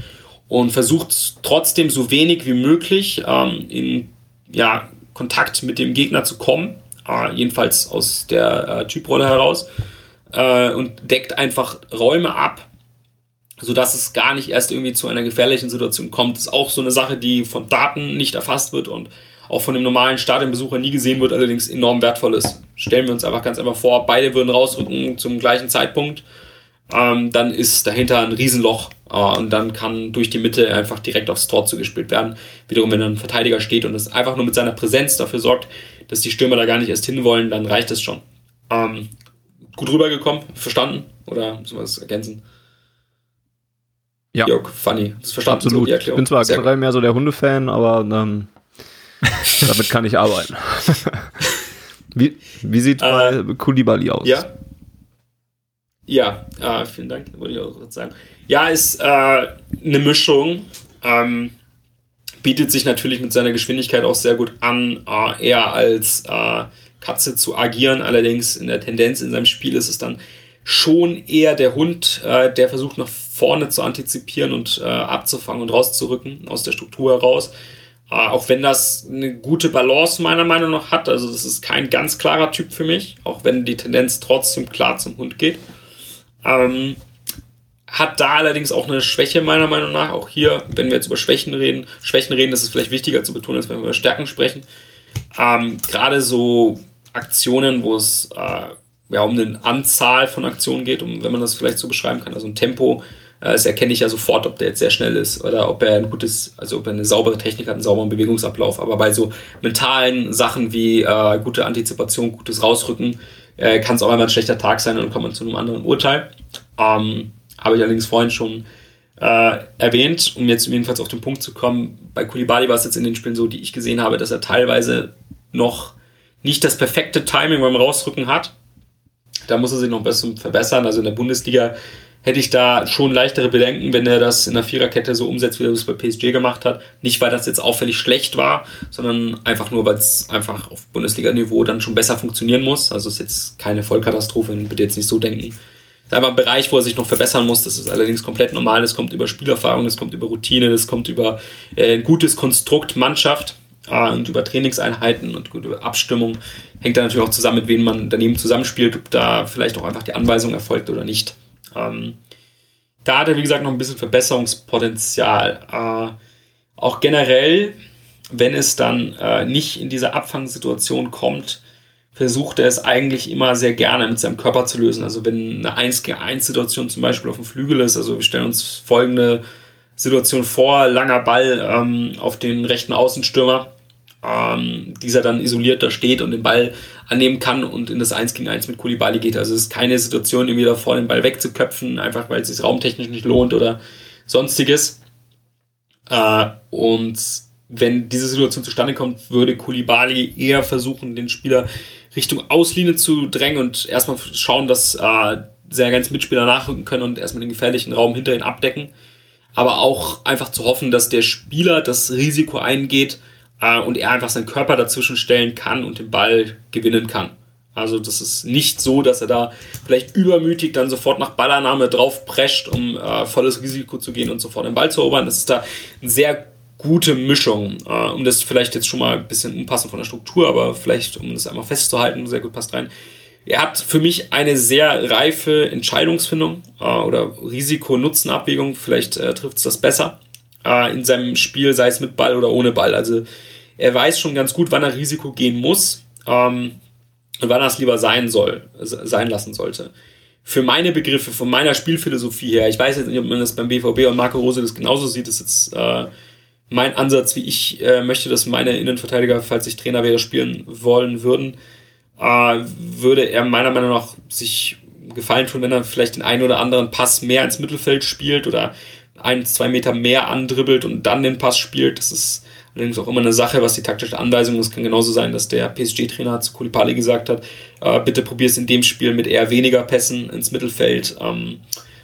und versucht trotzdem so wenig wie möglich ähm, in ja, Kontakt mit dem Gegner zu kommen, äh, jedenfalls aus der äh, Typrolle heraus äh, und deckt einfach Räume ab, sodass es gar nicht erst irgendwie zu einer gefährlichen Situation kommt. Das ist auch so eine Sache, die von Daten nicht erfasst wird und auch von dem normalen Stadionbesucher nie gesehen wird, allerdings enorm wertvoll ist. Stellen wir uns einfach ganz einfach vor, beide würden rausrücken zum gleichen Zeitpunkt, ähm, dann ist dahinter ein Riesenloch äh, und dann kann durch die Mitte einfach direkt aufs Tor zugespielt werden. Wiederum, wenn ein Verteidiger steht und es einfach nur mit seiner Präsenz dafür sorgt, dass die Stürmer da gar nicht erst hinwollen, dann reicht es schon. Ähm, gut rübergekommen, verstanden? Oder müssen wir das ergänzen? Ja. Jörg, funny. Das verstanden. Absolut. So ich bin zwar generell mehr so der Hundefan, aber ähm, damit kann ich arbeiten. Wie, wie sieht äh, Kulibali aus? Ja. Ja, äh, vielen Dank, wollte ich auch sagen. Ja, ist äh, eine Mischung. Ähm, bietet sich natürlich mit seiner Geschwindigkeit auch sehr gut an, äh, eher als äh, Katze zu agieren. Allerdings in der Tendenz in seinem Spiel ist es dann schon eher der Hund, äh, der versucht nach vorne zu antizipieren und äh, abzufangen und rauszurücken aus der Struktur heraus. Äh, auch wenn das eine gute Balance meiner Meinung nach hat. Also das ist kein ganz klarer Typ für mich, auch wenn die Tendenz trotzdem klar zum Hund geht. Ähm, hat da allerdings auch eine Schwäche meiner Meinung nach. Auch hier, wenn wir jetzt über Schwächen reden, Schwächen reden, ist es vielleicht wichtiger zu betonen, als wenn wir über Stärken sprechen. Ähm, Gerade so Aktionen, wo es äh, ja, um eine Anzahl von Aktionen geht, um, wenn man das vielleicht so beschreiben kann, also ein Tempo, das erkenne ich ja sofort, ob der jetzt sehr schnell ist oder ob er ein gutes, also ob er eine saubere Technik hat, einen sauberen Bewegungsablauf. Aber bei so mentalen Sachen wie äh, gute Antizipation, gutes Rausrücken, äh, kann es auch einmal ein schlechter Tag sein und dann kommt man zu einem anderen Urteil. Ähm, habe ich allerdings vorhin schon äh, erwähnt, um jetzt jedenfalls auf den Punkt zu kommen. Bei Kulibali war es jetzt in den Spielen so, die ich gesehen habe, dass er teilweise noch nicht das perfekte Timing beim Rausrücken hat. Da muss er sich noch ein bisschen verbessern. Also in der Bundesliga hätte ich da schon leichtere Bedenken, wenn er das in der Viererkette so umsetzt, wie er das bei PSG gemacht hat. Nicht, weil das jetzt auffällig schlecht war, sondern einfach nur, weil es einfach auf Bundesliga-Niveau dann schon besser funktionieren muss. Also ist jetzt keine Vollkatastrophe, bitte jetzt nicht so denken. Ist einfach ein Bereich, wo er sich noch verbessern muss. Das ist allerdings komplett normal. Das kommt über Spielerfahrung, das kommt über Routine, das kommt über äh, ein gutes Konstrukt Mannschaft äh, und über Trainingseinheiten und gute Abstimmung. Hängt dann natürlich auch zusammen, mit wem man daneben zusammenspielt, ob da vielleicht auch einfach die Anweisung erfolgt oder nicht. Ähm, da hat er, wie gesagt, noch ein bisschen Verbesserungspotenzial. Äh, auch generell, wenn es dann äh, nicht in diese Abfangsituation kommt, versucht er es eigentlich immer sehr gerne mit seinem Körper zu lösen. Also wenn eine 1 gegen 1 Situation zum Beispiel auf dem Flügel ist, also wir stellen uns folgende Situation vor, langer Ball ähm, auf den rechten Außenstürmer, ähm, dieser dann isoliert da steht und den Ball annehmen kann und in das 1 gegen 1 mit Kulibali geht. Also es ist keine Situation, irgendwie davor den Ball wegzuköpfen, einfach weil es sich raumtechnisch nicht lohnt oder sonstiges. Äh, und wenn diese Situation zustande kommt, würde Kulibali eher versuchen, den Spieler Richtung Auslinie zu drängen und erstmal schauen, dass äh, sehr ganz Mitspieler nachrücken können und erstmal den gefährlichen Raum hinter ihn abdecken. Aber auch einfach zu hoffen, dass der Spieler das Risiko eingeht, äh, und er einfach seinen Körper dazwischen stellen kann und den Ball gewinnen kann. Also das ist nicht so, dass er da vielleicht übermütig dann sofort nach Ballannahme drauf prescht, um äh, volles Risiko zu gehen und sofort den Ball zu erobern. Das ist da eine sehr gute Mischung, äh, um das vielleicht jetzt schon mal ein bisschen unpassend von der Struktur, aber vielleicht, um das einmal festzuhalten, sehr gut passt rein. Er hat für mich eine sehr reife Entscheidungsfindung äh, oder Risiko-Nutzen-Abwägung, vielleicht äh, trifft es das besser äh, in seinem Spiel, sei es mit Ball oder ohne Ball. Also er weiß schon ganz gut, wann er Risiko gehen muss ähm, und wann er es lieber sein soll, sein lassen sollte. Für meine Begriffe, von meiner Spielphilosophie her, ich weiß jetzt nicht, ob man das beim BVB und Marco Rose das genauso sieht, das ist jetzt äh, mein Ansatz, wie ich äh, möchte, dass meine Innenverteidiger, falls ich Trainer wäre, spielen wollen würden, äh, würde er meiner Meinung nach sich gefallen tun, wenn er vielleicht den einen oder anderen Pass mehr ins Mittelfeld spielt oder ein, zwei Meter mehr andribbelt und dann den Pass spielt. Das ist allerdings auch immer eine Sache, was die taktische Anweisung ist. Es kann genauso sein, dass der PSG-Trainer zu Kulipali gesagt hat, äh, bitte probier es in dem Spiel mit eher weniger Pässen ins Mittelfeld, ähm,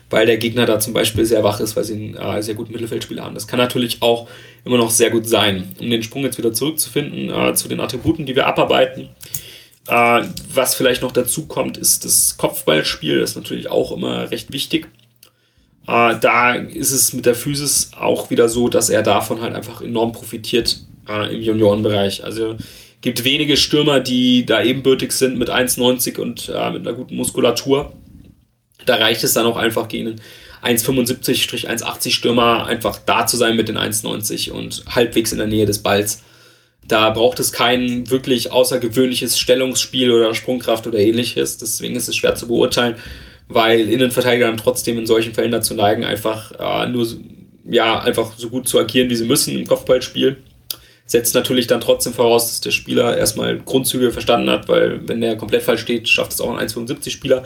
weil der Gegner da zum Beispiel sehr wach ist, weil sie einen äh, sehr guten Mittelfeldspieler haben. Das kann natürlich auch immer noch sehr gut sein. Um den Sprung jetzt wieder zurückzufinden äh, zu den Attributen, die wir abarbeiten. Äh, was vielleicht noch dazu kommt, ist das Kopfballspiel. Das ist natürlich auch immer recht wichtig. Äh, da ist es mit der Physis auch wieder so, dass er davon halt einfach enorm profitiert äh, im Juniorenbereich. Also gibt wenige Stürmer, die da ebenbürtig sind mit 1,90 und äh, mit einer guten Muskulatur. Da reicht es dann auch einfach gegen einen 1,75-1,80 Stürmer einfach da zu sein mit den 1,90 und halbwegs in der Nähe des Balls. Da braucht es kein wirklich außergewöhnliches Stellungsspiel oder Sprungkraft oder ähnliches. Deswegen ist es schwer zu beurteilen weil Innenverteidiger dann trotzdem in solchen Fällen dazu neigen, einfach äh, nur ja, einfach so gut zu agieren, wie sie müssen im Kopfballspiel. Setzt natürlich dann trotzdem voraus, dass der Spieler erstmal Grundzüge verstanden hat, weil wenn der komplett falsch steht, schafft es auch ein 1,75-Spieler.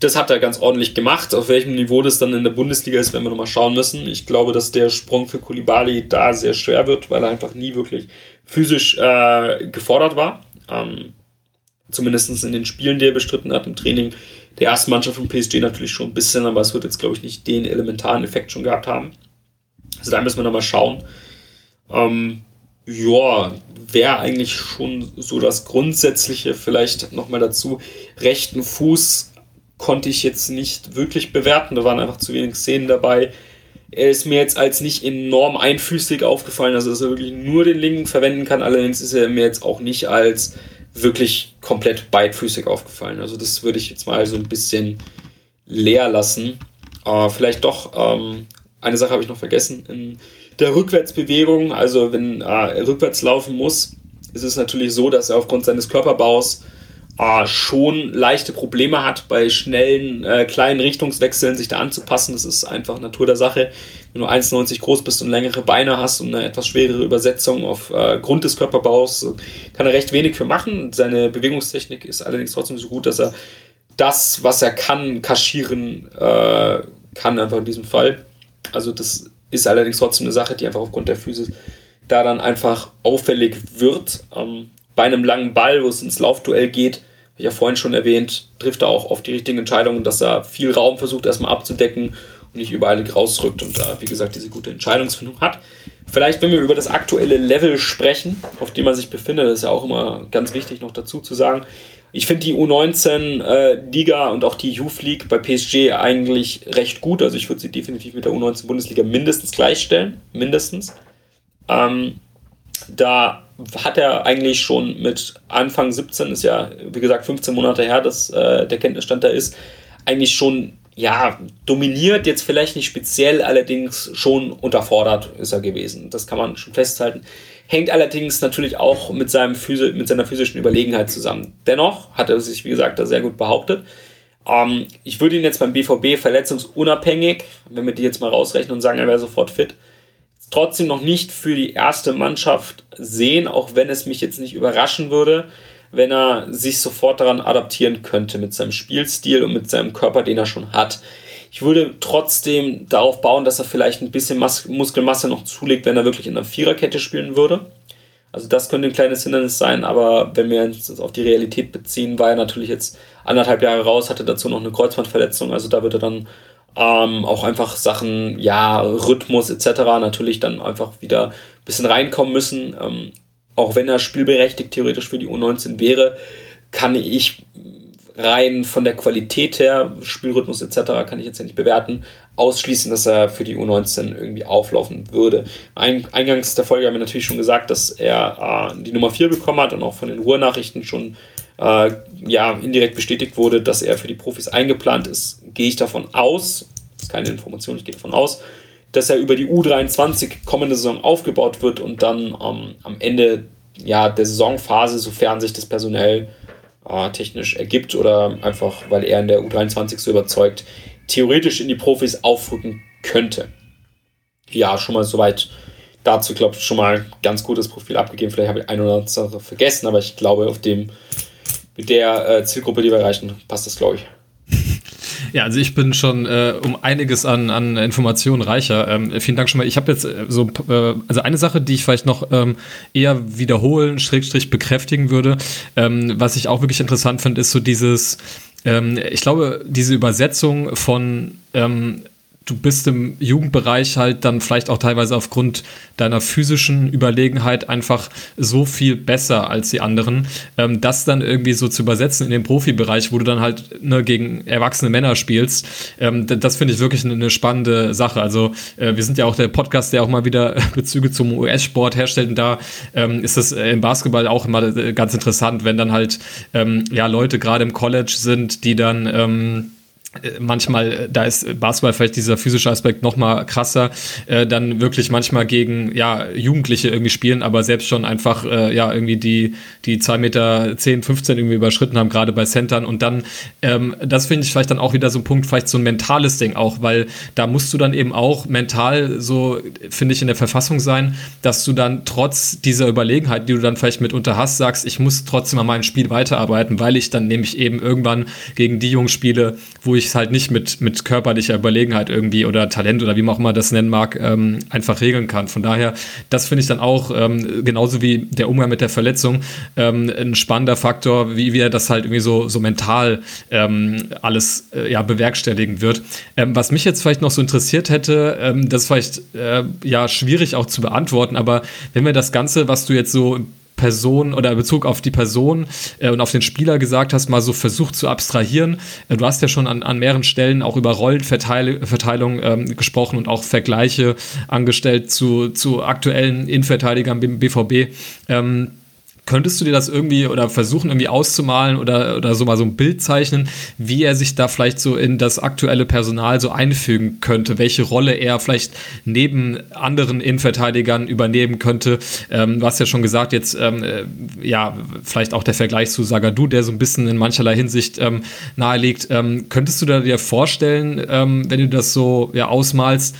Das hat er ganz ordentlich gemacht. Auf welchem Niveau das dann in der Bundesliga ist, werden wir nochmal schauen müssen. Ich glaube, dass der Sprung für Kulibali da sehr schwer wird, weil er einfach nie wirklich physisch äh, gefordert war. Ähm, zumindest in den Spielen, die er bestritten hat im Training, der ersten Mannschaft von PSG natürlich schon ein bisschen, aber es wird jetzt, glaube ich, nicht den elementaren Effekt schon gehabt haben. Also da müssen wir nochmal schauen. Ähm, ja, wäre eigentlich schon so das Grundsätzliche vielleicht nochmal dazu. Rechten Fuß konnte ich jetzt nicht wirklich bewerten, da waren einfach zu wenig Szenen dabei. Er ist mir jetzt als nicht enorm einfüßig aufgefallen, also dass er wirklich nur den linken verwenden kann. Allerdings ist er mir jetzt auch nicht als wirklich komplett beidfüßig aufgefallen. Also das würde ich jetzt mal so ein bisschen leer lassen. Äh, vielleicht doch, ähm, eine Sache habe ich noch vergessen. In der Rückwärtsbewegung, also wenn äh, er rückwärts laufen muss, ist es natürlich so, dass er aufgrund seines Körperbaus äh, schon leichte Probleme hat, bei schnellen, äh, kleinen Richtungswechseln sich da anzupassen. Das ist einfach Natur der Sache. Wenn du 1,90 groß bist und längere Beine hast und eine etwas schwerere Übersetzung aufgrund äh, des Körperbaus, kann er recht wenig für machen. Seine Bewegungstechnik ist allerdings trotzdem so gut, dass er das, was er kann, kaschieren äh, kann, einfach in diesem Fall. Also das ist allerdings trotzdem eine Sache, die einfach aufgrund der Physis da dann einfach auffällig wird. Ähm, bei einem langen Ball, wo es ins Laufduell geht, ich ja vorhin schon erwähnt, trifft er auch auf die richtigen Entscheidungen, dass er viel Raum versucht erstmal abzudecken nicht überall rausrückt und da, wie gesagt, diese gute Entscheidungsfindung hat. Vielleicht, wenn wir über das aktuelle Level sprechen, auf dem man sich befindet, das ist ja auch immer ganz wichtig noch dazu zu sagen. Ich finde die U19-Liga äh, und auch die Youth League bei PSG eigentlich recht gut. Also ich würde sie definitiv mit der U19-Bundesliga mindestens gleichstellen. Mindestens. Ähm, da hat er eigentlich schon mit Anfang 17, ist ja wie gesagt 15 Monate her, dass äh, der Kenntnisstand da ist, eigentlich schon ja dominiert, jetzt vielleicht nicht speziell, allerdings schon unterfordert ist er gewesen. Das kann man schon festhalten. Hängt allerdings natürlich auch mit, seinem Physi mit seiner physischen Überlegenheit zusammen. Dennoch hat er sich, wie gesagt, da sehr gut behauptet. Ähm, ich würde ihn jetzt beim BVB verletzungsunabhängig, wenn wir die jetzt mal rausrechnen und sagen, er wäre sofort fit, trotzdem noch nicht für die erste Mannschaft sehen, auch wenn es mich jetzt nicht überraschen würde, wenn er sich sofort daran adaptieren könnte mit seinem Spielstil und mit seinem Körper, den er schon hat. Ich würde trotzdem darauf bauen, dass er vielleicht ein bisschen Mus Muskelmasse noch zulegt, wenn er wirklich in einer Viererkette spielen würde. Also das könnte ein kleines Hindernis sein, aber wenn wir uns auf die Realität beziehen, war er natürlich jetzt anderthalb Jahre raus, hatte dazu noch eine Kreuzbandverletzung, also da wird er dann ähm, auch einfach Sachen, ja, Rhythmus etc. natürlich dann einfach wieder ein bisschen reinkommen müssen. Ähm, auch wenn er spielberechtigt theoretisch für die U19 wäre, kann ich rein von der Qualität her, Spielrhythmus etc., kann ich jetzt ja nicht bewerten, ausschließen, dass er für die U19 irgendwie auflaufen würde. Ein, eingangs der Folge haben wir natürlich schon gesagt, dass er äh, die Nummer 4 bekommen hat und auch von den Ruhrnachrichten schon äh, ja, indirekt bestätigt wurde, dass er für die Profis eingeplant ist, gehe ich davon aus, das ist keine Information, ich gehe davon aus, dass er über die U23 kommende Saison aufgebaut wird und dann ähm, am Ende ja, der Saisonphase, sofern sich das personell äh, technisch ergibt oder einfach, weil er in der U23 so überzeugt, theoretisch in die Profis aufrücken könnte. Ja, schon mal soweit dazu, glaube ich, schon mal ganz gutes Profil abgegeben. Vielleicht habe ich ein oder andere vergessen, aber ich glaube, auf dem mit der äh, Zielgruppe, die wir erreichen, passt das, glaube ich. Ja, also ich bin schon äh, um einiges an, an Informationen reicher. Ähm, vielen Dank schon mal. Ich habe jetzt äh, so, äh, also eine Sache, die ich vielleicht noch ähm, eher wiederholen, Schrägstrich bekräftigen würde, ähm, was ich auch wirklich interessant finde, ist so dieses, ähm, ich glaube, diese Übersetzung von ähm, du bist im Jugendbereich halt dann vielleicht auch teilweise aufgrund deiner physischen Überlegenheit einfach so viel besser als die anderen, ähm, das dann irgendwie so zu übersetzen in den Profibereich, wo du dann halt ne, gegen erwachsene Männer spielst, ähm, das finde ich wirklich eine, eine, spannende Sache. Also äh, wir sind ja auch der Podcast, der auch mal wieder Bezüge zum US-Sport herstellt und da ähm, ist das äh, im Basketball auch immer äh, ganz interessant, wenn dann halt ähm, ja Leute gerade im College sind, die dann ähm, äh, manchmal, äh, da ist Basketball vielleicht dieser physische Aspekt noch mal krasser, äh, dann wirklich manchmal gegen ja, Jugendliche irgendwie spielen, aber selbst schon einfach äh, ja irgendwie die, die 2 Meter 10, 15 irgendwie überschritten haben, gerade bei Centern. Und dann, ähm, das finde ich vielleicht dann auch wieder so ein Punkt, vielleicht so ein mentales Ding auch, weil da musst du dann eben auch mental so, finde ich, in der Verfassung sein, dass du dann trotz dieser Überlegenheit, die du dann vielleicht mitunter hast, sagst, ich muss trotzdem an meinem Spiel weiterarbeiten, weil ich dann nämlich eben irgendwann gegen die Jungs spiele, wo ich ich es halt nicht mit, mit körperlicher Überlegenheit irgendwie oder Talent oder wie man auch immer das nennen mag, ähm, einfach regeln kann. Von daher, das finde ich dann auch, ähm, genauso wie der Umgang mit der Verletzung, ähm, ein spannender Faktor, wie, wie er das halt irgendwie so, so mental ähm, alles äh, ja, bewerkstelligen wird. Ähm, was mich jetzt vielleicht noch so interessiert hätte, ähm, das ist vielleicht äh, ja schwierig auch zu beantworten, aber wenn wir das Ganze, was du jetzt so Person oder Bezug auf die Person äh, und auf den Spieler gesagt hast, mal so versucht zu abstrahieren. Äh, du hast ja schon an, an mehreren Stellen auch über Rollenverteilung ähm, gesprochen und auch Vergleiche angestellt zu, zu aktuellen Innenverteidigern beim BVB. Ähm, Könntest du dir das irgendwie oder versuchen irgendwie auszumalen oder, oder so mal so ein Bild zeichnen, wie er sich da vielleicht so in das aktuelle Personal so einfügen könnte, welche Rolle er vielleicht neben anderen Innenverteidigern übernehmen könnte? Ähm, du hast ja schon gesagt, jetzt ähm, äh, ja, vielleicht auch der Vergleich zu Sagadu, der so ein bisschen in mancherlei Hinsicht ähm, naheliegt. Ähm, könntest du dir vorstellen, ähm, wenn du das so ja, ausmalst,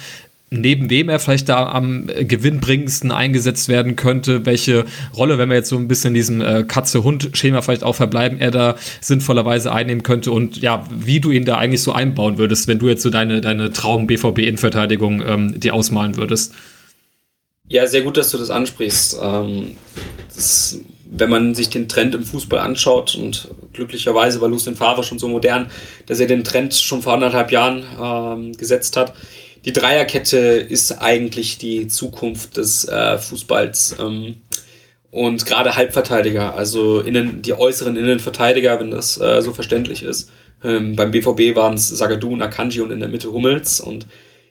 neben wem er vielleicht da am gewinnbringendsten eingesetzt werden könnte, welche Rolle, wenn wir jetzt so ein bisschen in diesem äh, Katze-Hund-Schema vielleicht auch verbleiben, er da sinnvollerweise einnehmen könnte und ja, wie du ihn da eigentlich so einbauen würdest, wenn du jetzt so deine, deine Traum-BVB-Innenverteidigung ähm, dir ausmalen würdest. Ja, sehr gut, dass du das ansprichst. Ähm, das, wenn man sich den Trend im Fußball anschaut und glücklicherweise war Lucien Favre schon so modern, dass er den Trend schon vor anderthalb Jahren ähm, gesetzt hat, die Dreierkette ist eigentlich die Zukunft des äh, Fußballs. Ähm, und gerade Halbverteidiger, also innen, die äußeren Innenverteidiger, wenn das äh, so verständlich ist. Ähm, beim BVB waren es Sagadu und Akanji und in der Mitte Hummels. Und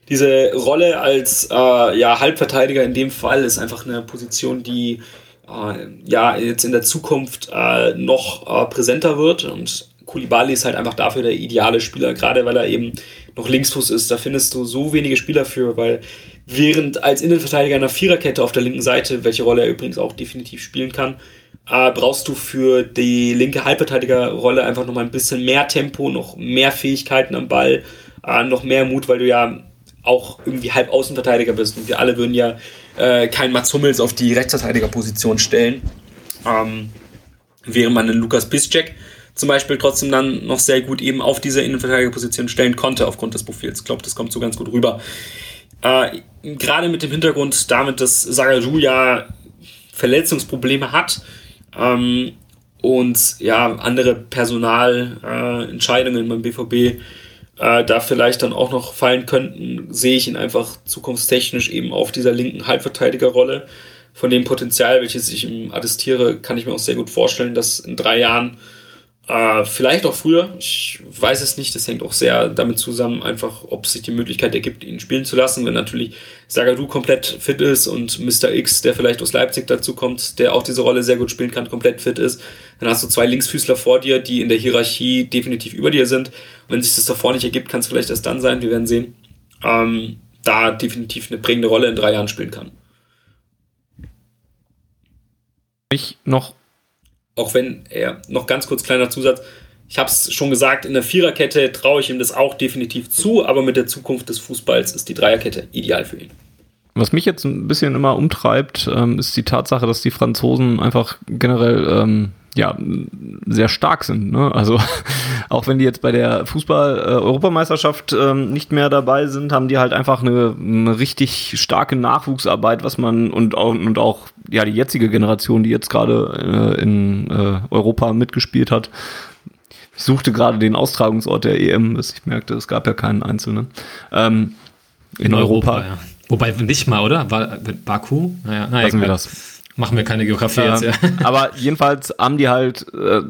diese Rolle als äh, ja, Halbverteidiger in dem Fall ist einfach eine Position, die äh, ja jetzt in der Zukunft äh, noch äh, präsenter wird. Und Kulibali ist halt einfach dafür der ideale Spieler, gerade weil er eben noch Linksfuß ist. Da findest du so wenige Spieler für, weil während als Innenverteidiger einer Viererkette auf der linken Seite, welche Rolle er übrigens auch definitiv spielen kann, äh, brauchst du für die linke Halbverteidigerrolle einfach noch mal ein bisschen mehr Tempo, noch mehr Fähigkeiten am Ball, äh, noch mehr Mut, weil du ja auch irgendwie halb Außenverteidiger bist. Und wir alle würden ja äh, keinen Mats Hummels auf die Rechtsverteidigerposition stellen. Ähm, während man einen Lukas Piszczek zum Beispiel trotzdem dann noch sehr gut eben auf diese Innenverteidigerposition stellen konnte aufgrund des Profils. Ich glaube, das kommt so ganz gut rüber. Äh, Gerade mit dem Hintergrund damit, dass Sagaju ja Verletzungsprobleme hat ähm, und ja andere Personalentscheidungen äh, beim BVB äh, da vielleicht dann auch noch fallen könnten, sehe ich ihn einfach zukunftstechnisch eben auf dieser linken Halbverteidigerrolle. Von dem Potenzial, welches ich ihm attestiere, kann ich mir auch sehr gut vorstellen, dass in drei Jahren äh, vielleicht auch früher. Ich weiß es nicht. Das hängt auch sehr damit zusammen, einfach, ob sich die Möglichkeit ergibt, ihn spielen zu lassen. Wenn natürlich Sagadu komplett fit ist und Mr. X, der vielleicht aus Leipzig dazu kommt, der auch diese Rolle sehr gut spielen kann, komplett fit ist, dann hast du zwei Linksfüßler vor dir, die in der Hierarchie definitiv über dir sind. Und wenn sich das davor nicht ergibt, kann es vielleicht erst dann sein. Wir werden sehen. Ähm, da definitiv eine prägende Rolle in drei Jahren spielen kann. Ich noch auch wenn er, noch ganz kurz kleiner Zusatz, ich habe es schon gesagt, in der Viererkette traue ich ihm das auch definitiv zu, aber mit der Zukunft des Fußballs ist die Dreierkette ideal für ihn. Was mich jetzt ein bisschen immer umtreibt, ähm, ist die Tatsache, dass die Franzosen einfach generell ähm, ja, sehr stark sind. Ne? Also auch wenn die jetzt bei der Fußball-Europameisterschaft äh, ähm, nicht mehr dabei sind, haben die halt einfach eine, eine richtig starke Nachwuchsarbeit, was man und und auch ja die jetzige Generation, die jetzt gerade äh, in äh, Europa mitgespielt hat. Ich suchte gerade den Austragungsort der EM, bis ich merkte, es gab ja keinen einzelnen. Ähm, in, in Europa. Europa ja. Wobei nicht mal, oder? War Baku? Naja, naja, Lassen wir das. Machen wir keine Geografie ähm, jetzt, ja. Aber jedenfalls haben die halt äh,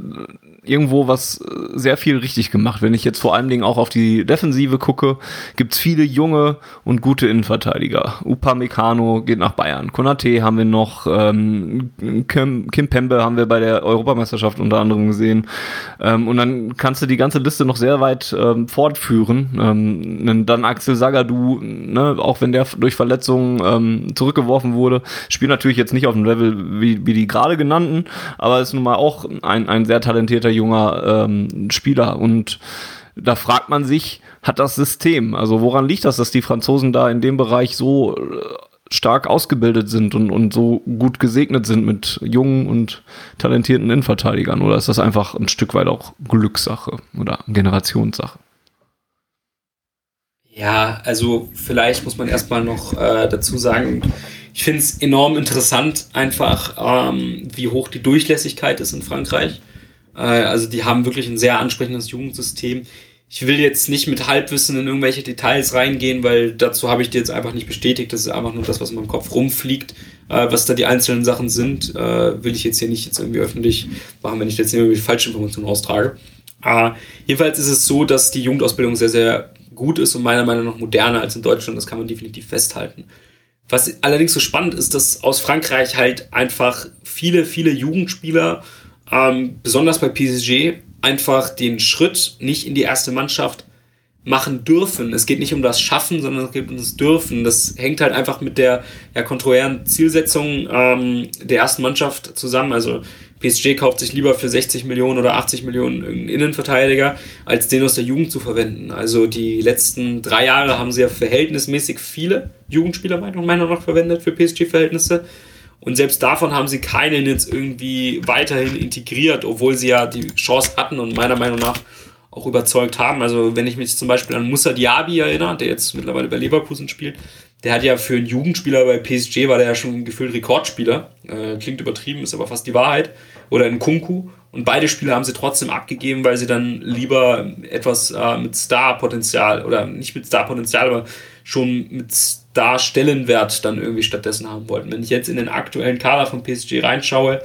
irgendwo was äh, sehr viel richtig gemacht. Wenn ich jetzt vor allen Dingen auch auf die Defensive gucke, gibt's viele junge und gute Innenverteidiger. Upamecano geht nach Bayern. Konate haben wir noch, ähm, Kim, Kim Pembe haben wir bei der Europameisterschaft unter anderem gesehen. Ähm, und dann kannst du die ganze Liste noch sehr weit ähm, fortführen. Ähm, dann Axel Sagadou, ne, auch wenn der durch Verletzungen ähm, zurückgeworfen wurde, spielt natürlich jetzt nicht auf dem Level wie, wie die gerade genannten, aber ist nun mal auch ein, ein sehr talentierter junger ähm, Spieler. Und da fragt man sich, hat das System? Also woran liegt das, dass die Franzosen da in dem Bereich so äh, stark ausgebildet sind und, und so gut gesegnet sind mit jungen und talentierten Innenverteidigern? Oder ist das einfach ein Stück weit auch Glückssache oder Generationssache? Ja, also vielleicht muss man erstmal noch äh, dazu sagen, ich finde es enorm interessant, einfach ähm, wie hoch die Durchlässigkeit ist in Frankreich. Äh, also die haben wirklich ein sehr ansprechendes Jugendsystem. Ich will jetzt nicht mit Halbwissen in irgendwelche Details reingehen, weil dazu habe ich dir jetzt einfach nicht bestätigt. Das ist einfach nur das, was in meinem Kopf rumfliegt. Äh, was da die einzelnen Sachen sind, äh, will ich jetzt hier nicht jetzt irgendwie öffentlich machen, wenn ich jetzt irgendwie falsche Informationen austrage. Äh, jedenfalls ist es so, dass die Jugendausbildung sehr, sehr gut ist und meiner Meinung nach moderner als in Deutschland. Das kann man definitiv festhalten. Was allerdings so spannend ist, dass aus Frankreich halt einfach viele, viele Jugendspieler, ähm, besonders bei PSG, einfach den Schritt nicht in die erste Mannschaft machen dürfen. Es geht nicht um das Schaffen, sondern es geht um das Dürfen. Das hängt halt einfach mit der ja, kontroversen Zielsetzung ähm, der ersten Mannschaft zusammen. Also PSG kauft sich lieber für 60 Millionen oder 80 Millionen einen Innenverteidiger, als den aus der Jugend zu verwenden. Also die letzten drei Jahre haben sie ja verhältnismäßig viele Jugendspieler meiner Meinung nach verwendet für PSG-Verhältnisse. Und selbst davon haben sie keinen jetzt irgendwie weiterhin integriert, obwohl sie ja die Chance hatten und meiner Meinung nach auch überzeugt haben. Also wenn ich mich zum Beispiel an Musa Diaby erinnere, der jetzt mittlerweile bei Leverkusen spielt, der hat ja für einen Jugendspieler bei PSG war der ja schon gefühlt Rekordspieler. Äh, klingt übertrieben, ist aber fast die Wahrheit. Oder in Kunku. Und beide Spieler haben sie trotzdem abgegeben, weil sie dann lieber etwas äh, mit Star-Potenzial oder nicht mit Star-Potenzial, aber schon mit Star-Stellenwert dann irgendwie stattdessen haben wollten. Wenn ich jetzt in den aktuellen Kader von PSG reinschaue,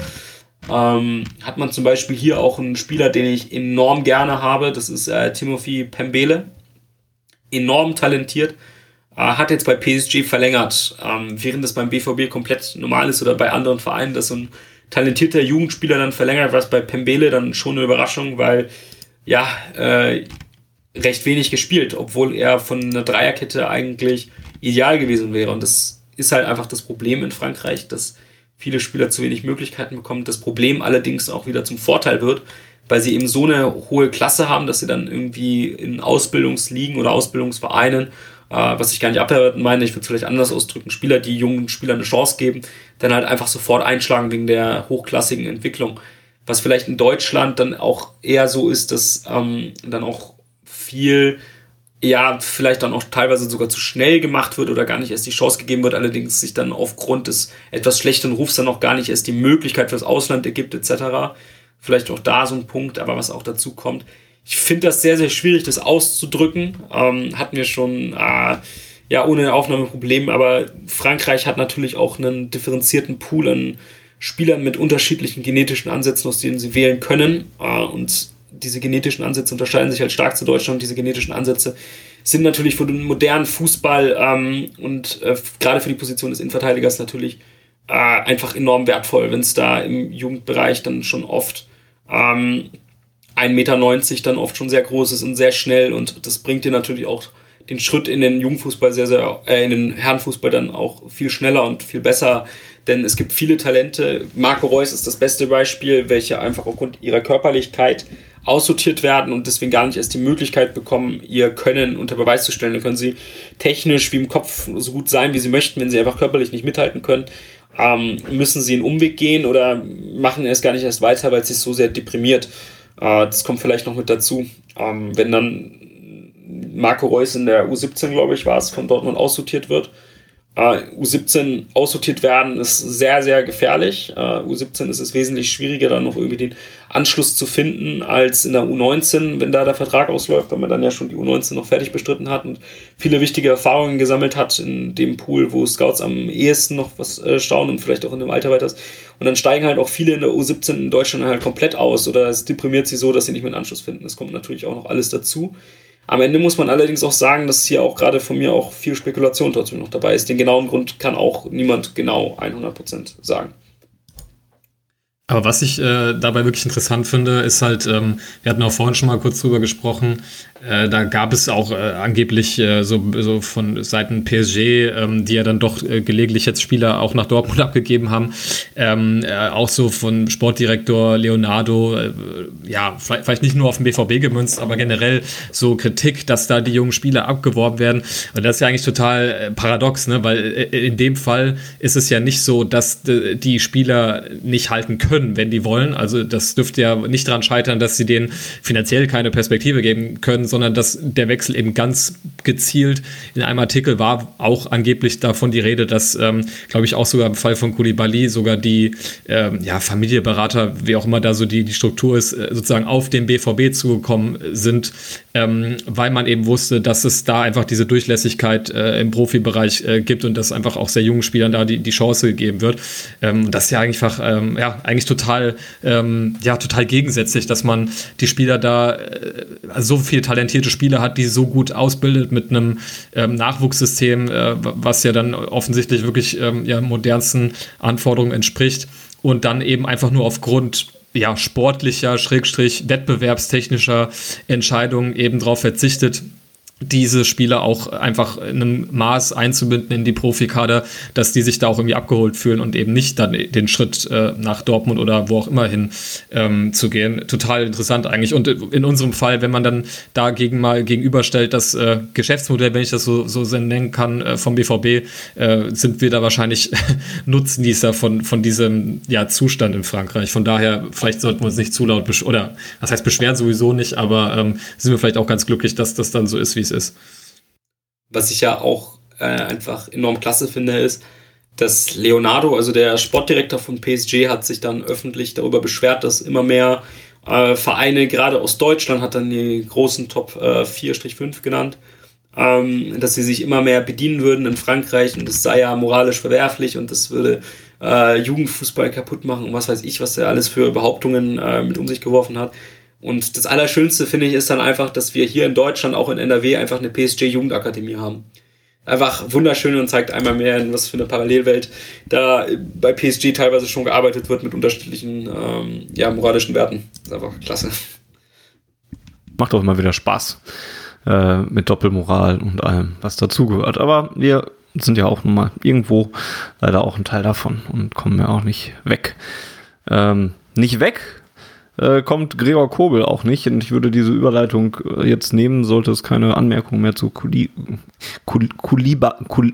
ähm, hat man zum Beispiel hier auch einen Spieler, den ich enorm gerne habe. Das ist äh, Timothy Pembele. Enorm talentiert äh, hat jetzt bei PSG verlängert, ähm, während das beim BVB komplett normal ist oder bei anderen Vereinen, dass so ein talentierter Jugendspieler dann verlängert, was bei Pembele dann schon eine Überraschung, weil ja, äh, recht wenig gespielt, obwohl er von einer Dreierkette eigentlich ideal gewesen wäre. Und das ist halt einfach das Problem in Frankreich, dass viele Spieler zu wenig Möglichkeiten bekommen. Das Problem allerdings auch wieder zum Vorteil wird, weil sie eben so eine hohe Klasse haben, dass sie dann irgendwie in Ausbildungsligen oder Ausbildungsvereinen äh, was ich gar nicht abwerten meine, ich würde es vielleicht anders ausdrücken, Spieler, die jungen Spielern eine Chance geben, dann halt einfach sofort einschlagen wegen der hochklassigen Entwicklung. Was vielleicht in Deutschland dann auch eher so ist, dass ähm, dann auch viel, ja, vielleicht dann auch teilweise sogar zu schnell gemacht wird oder gar nicht erst die Chance gegeben wird, allerdings sich dann aufgrund des etwas schlechteren Rufs dann auch gar nicht erst die Möglichkeit fürs Ausland ergibt, etc. Vielleicht auch da so ein Punkt, aber was auch dazu kommt, ich finde das sehr, sehr schwierig, das auszudrücken. Ähm, hatten wir schon, äh, ja, ohne Aufnahmeprobleme, aber Frankreich hat natürlich auch einen differenzierten Pool an Spielern mit unterschiedlichen genetischen Ansätzen, aus denen sie wählen können. Äh, und diese genetischen Ansätze unterscheiden sich halt stark zu Deutschland. Diese genetischen Ansätze sind natürlich für den modernen Fußball ähm, und äh, gerade für die Position des Innenverteidigers natürlich äh, einfach enorm wertvoll, wenn es da im Jugendbereich dann schon oft ähm, 1,90 Meter dann oft schon sehr groß ist und sehr schnell und das bringt dir natürlich auch den Schritt in den Jugendfußball sehr, sehr, äh, in den Herrenfußball dann auch viel schneller und viel besser, denn es gibt viele Talente. Marco Reus ist das beste Beispiel, welche einfach aufgrund ihrer Körperlichkeit aussortiert werden und deswegen gar nicht erst die Möglichkeit bekommen, ihr Können unter Beweis zu stellen. Dann können sie technisch wie im Kopf so gut sein, wie sie möchten, wenn sie einfach körperlich nicht mithalten können. Ähm, müssen sie einen Umweg gehen oder machen es gar nicht erst weiter, weil es sich so sehr deprimiert. Äh, das kommt vielleicht noch mit dazu. Ähm, wenn dann Marco Reus in der U17, glaube ich, war es, von Dortmund aussortiert wird, Uh, U17 aussortiert werden ist sehr, sehr gefährlich. Uh, U17 ist es wesentlich schwieriger, dann noch irgendwie den Anschluss zu finden, als in der U19, wenn da der Vertrag ausläuft, weil man dann ja schon die U19 noch fertig bestritten hat und viele wichtige Erfahrungen gesammelt hat in dem Pool, wo Scouts am ehesten noch was äh, staunen und vielleicht auch in dem Alter weiter ist. Und dann steigen halt auch viele in der U17 in Deutschland halt komplett aus oder es deprimiert sie so, dass sie nicht mehr einen Anschluss finden. Das kommt natürlich auch noch alles dazu. Am Ende muss man allerdings auch sagen, dass hier auch gerade von mir auch viel Spekulation trotzdem noch dabei ist. Den genauen Grund kann auch niemand genau 100% sagen. Aber was ich äh, dabei wirklich interessant finde, ist halt, ähm, wir hatten auch vorhin schon mal kurz drüber gesprochen, äh, da gab es auch äh, angeblich äh, so, so von Seiten PSG, ähm, die ja dann doch äh, gelegentlich jetzt Spieler auch nach Dortmund abgegeben haben, ähm, äh, auch so von Sportdirektor Leonardo, ja, vielleicht, nicht nur auf den BVB gemünzt, aber generell so Kritik, dass da die jungen Spieler abgeworben werden. Und das ist ja eigentlich total paradox, ne? weil in dem Fall ist es ja nicht so, dass die Spieler nicht halten können können, wenn die wollen. Also das dürfte ja nicht daran scheitern, dass sie denen finanziell keine Perspektive geben können, sondern dass der Wechsel eben ganz gezielt in einem Artikel war auch angeblich davon die Rede, dass, ähm, glaube ich, auch sogar im Fall von Koulibaly sogar die ähm, ja, Familienberater, wie auch immer da so die, die Struktur ist, äh, sozusagen auf den BVB zugekommen sind, ähm, weil man eben wusste, dass es da einfach diese Durchlässigkeit äh, im Profibereich äh, gibt und dass einfach auch sehr jungen Spielern da die, die Chance gegeben wird. Ähm, das ist ja einfach, ähm, ja, eigentlich total, ähm, ja, total gegensätzlich, dass man die Spieler da äh, so viele talentierte Spieler hat, die so gut ausbildet mit einem ähm, Nachwuchssystem, äh, was ja dann offensichtlich wirklich ähm, ja, modernsten Anforderungen entspricht und dann eben einfach nur aufgrund ja, sportlicher, schrägstrich, wettbewerbstechnischer Entscheidungen eben darauf verzichtet, diese Spieler auch einfach in einem Maß einzubinden in die Profikader, dass die sich da auch irgendwie abgeholt fühlen und eben nicht dann den Schritt äh, nach Dortmund oder wo auch immer hin ähm, zu gehen. Total interessant eigentlich. Und in unserem Fall, wenn man dann dagegen mal gegenüberstellt, das äh, Geschäftsmodell, wenn ich das so, so nennen kann, äh, vom BVB, äh, sind wir da wahrscheinlich Nutznießer von, von diesem ja, Zustand in Frankreich. Von daher, vielleicht sollten wir uns nicht zu laut oder das heißt beschweren sowieso nicht, aber ähm, sind wir vielleicht auch ganz glücklich, dass das dann so ist, wie es ist. Was ich ja auch äh, einfach enorm klasse finde, ist, dass Leonardo, also der Sportdirektor von PSG, hat sich dann öffentlich darüber beschwert, dass immer mehr äh, Vereine, gerade aus Deutschland, hat dann die großen Top äh, 4-5 genannt, ähm, dass sie sich immer mehr bedienen würden in Frankreich und das sei ja moralisch verwerflich und das würde äh, Jugendfußball kaputt machen und was weiß ich, was er alles für Behauptungen äh, mit um sich geworfen hat. Und das Allerschönste, finde ich, ist dann einfach, dass wir hier in Deutschland, auch in NRW, einfach eine PSG-Jugendakademie haben. Einfach wunderschön und zeigt einmal mehr, in was für eine Parallelwelt da bei PSG teilweise schon gearbeitet wird mit unterschiedlichen ähm, ja, moralischen Werten. Das ist einfach klasse. Macht auch immer wieder Spaß äh, mit Doppelmoral und allem, was dazugehört. Aber wir sind ja auch nun mal irgendwo leider auch ein Teil davon und kommen ja auch nicht weg. Ähm, nicht weg äh, kommt Gregor Kobel auch nicht. Und ich würde diese Überleitung äh, jetzt nehmen, sollte es keine Anmerkung mehr zu Kuli, Kul, Kuliba, Kul,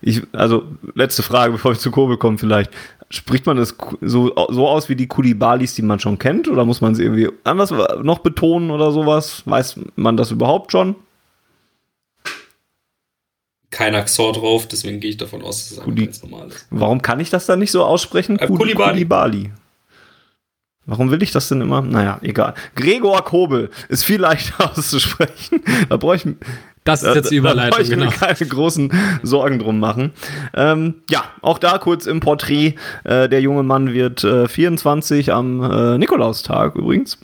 ich, also letzte Frage, bevor ich zu Kobel komme vielleicht. Spricht man es so, so aus wie die Kulibalis, die man schon kennt? Oder muss man sie irgendwie anders noch betonen oder sowas? Weiß man das überhaupt schon? Kein Akzent drauf, deswegen gehe ich davon aus, dass es Kuli ganz normal ist. Warum kann ich das dann nicht so aussprechen? Äh, Kulibali. Kulibali. Warum will ich das denn immer? Naja, egal. Gregor Kobel ist viel leichter auszusprechen. Da brauche ich, das ist jetzt die Überleitung, da, da ich genau. mir keine großen Sorgen drum machen. Ähm, ja, auch da kurz im Porträt. Äh, der junge Mann wird äh, 24 am äh, Nikolaustag übrigens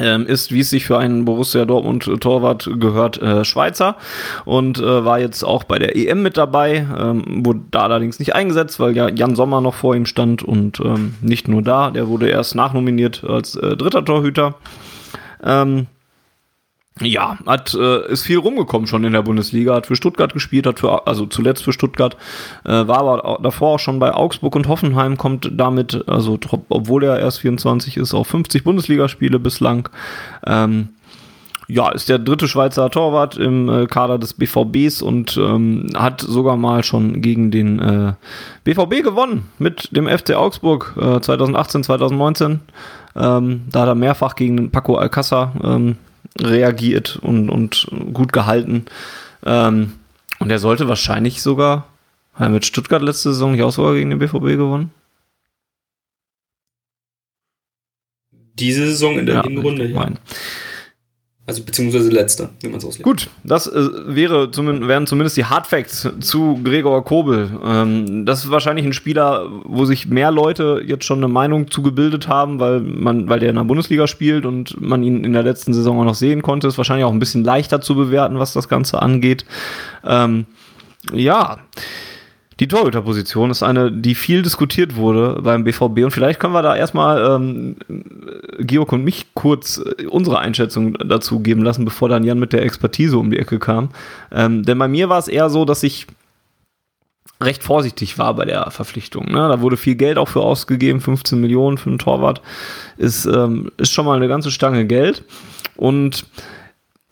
ähm, ist, wie es sich für einen Borussia Dortmund Torwart gehört, äh, Schweizer und äh, war jetzt auch bei der EM mit dabei, ähm, wurde da allerdings nicht eingesetzt, weil ja Jan Sommer noch vor ihm stand und ähm, nicht nur da, der wurde erst nachnominiert als äh, dritter Torhüter. Ähm, ja, hat, äh, ist viel rumgekommen schon in der Bundesliga, hat für Stuttgart gespielt, hat für, also zuletzt für Stuttgart, äh, war aber davor auch schon bei Augsburg und Hoffenheim, kommt damit, also obwohl er erst 24 ist, auf 50 Bundesligaspiele bislang. Ähm, ja, ist der dritte Schweizer Torwart im äh, Kader des BVBs und ähm, hat sogar mal schon gegen den äh, BVB gewonnen mit dem FC Augsburg äh, 2018, 2019. Ähm, da hat er mehrfach gegen Paco Alcázar ähm, reagiert und, und gut gehalten. Ähm, und er sollte wahrscheinlich sogar, hat er mit Stuttgart letzte Saison nicht auch sogar gegen den BVB gewonnen? Diese Saison in der ja, Hinrunde, ja. Also beziehungsweise letzter, wie man es auslegt. Gut, das äh, wäre zumindest, wären zumindest die Hard Facts zu Gregor Kobel. Ähm, das ist wahrscheinlich ein Spieler, wo sich mehr Leute jetzt schon eine Meinung zugebildet haben, weil man, weil der in der Bundesliga spielt und man ihn in der letzten Saison auch noch sehen konnte. Ist wahrscheinlich auch ein bisschen leichter zu bewerten, was das Ganze angeht. Ähm, ja. Die Torhüterposition ist eine, die viel diskutiert wurde beim BVB und vielleicht können wir da erstmal ähm, Georg und mich kurz äh, unsere Einschätzung dazu geben lassen, bevor dann Jan mit der Expertise um die Ecke kam. Ähm, denn bei mir war es eher so, dass ich recht vorsichtig war bei der Verpflichtung. Ne? Da wurde viel Geld auch für ausgegeben, 15 Millionen für einen Torwart ist, ähm, ist schon mal eine ganze Stange Geld. Und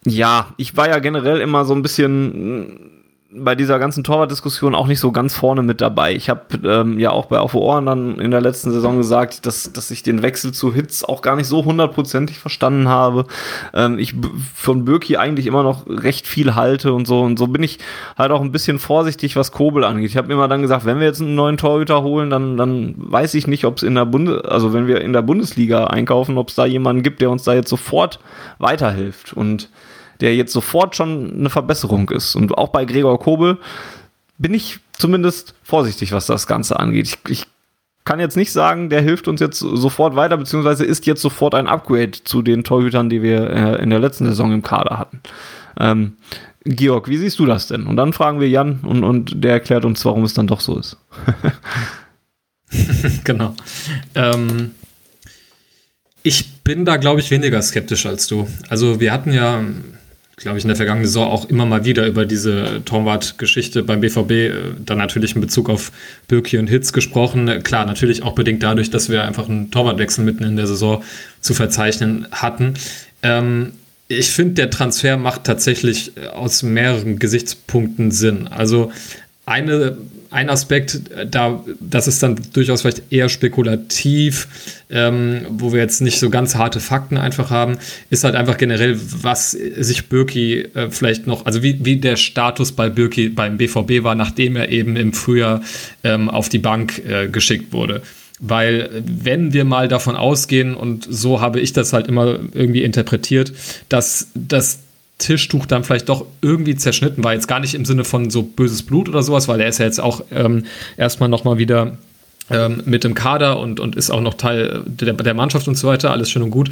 ja, ich war ja generell immer so ein bisschen bei dieser ganzen Torwartdiskussion auch nicht so ganz vorne mit dabei. Ich habe ähm, ja auch bei Auf Ohren dann in der letzten Saison gesagt, dass, dass ich den Wechsel zu Hits auch gar nicht so hundertprozentig verstanden habe. Ähm, ich von Birki eigentlich immer noch recht viel halte und so. Und so bin ich halt auch ein bisschen vorsichtig, was Kobel angeht. Ich habe immer dann gesagt, wenn wir jetzt einen neuen Torhüter holen, dann, dann weiß ich nicht, ob es in der Bundes also wenn wir in der Bundesliga einkaufen, ob es da jemanden gibt, der uns da jetzt sofort weiterhilft. Und der jetzt sofort schon eine Verbesserung ist. Und auch bei Gregor Kobel bin ich zumindest vorsichtig, was das Ganze angeht. Ich, ich kann jetzt nicht sagen, der hilft uns jetzt sofort weiter, beziehungsweise ist jetzt sofort ein Upgrade zu den Torhütern, die wir äh, in der letzten Saison im Kader hatten. Ähm, Georg, wie siehst du das denn? Und dann fragen wir Jan und, und der erklärt uns, warum es dann doch so ist. genau. Ähm, ich bin da, glaube ich, weniger skeptisch als du. Also wir hatten ja glaube ich, in der vergangenen Saison auch immer mal wieder über diese Torwart-Geschichte beim BVB, äh, dann natürlich in Bezug auf Birki und Hitz gesprochen. Klar, natürlich auch bedingt dadurch, dass wir einfach einen Torwartwechsel mitten in der Saison zu verzeichnen hatten. Ähm, ich finde, der Transfer macht tatsächlich äh, aus mehreren Gesichtspunkten Sinn. Also eine ein Aspekt, da, das ist dann durchaus vielleicht eher spekulativ, ähm, wo wir jetzt nicht so ganz harte Fakten einfach haben, ist halt einfach generell, was sich Birki äh, vielleicht noch, also wie, wie der Status bei Birki beim BVB war, nachdem er eben im Frühjahr ähm, auf die Bank äh, geschickt wurde. Weil wenn wir mal davon ausgehen, und so habe ich das halt immer irgendwie interpretiert, dass das Tischtuch dann vielleicht doch irgendwie zerschnitten war. Jetzt gar nicht im Sinne von so böses Blut oder sowas, weil er ist ja jetzt auch ähm, erstmal nochmal wieder ähm, mit dem Kader und, und ist auch noch Teil der, der Mannschaft und so weiter, alles schön und gut.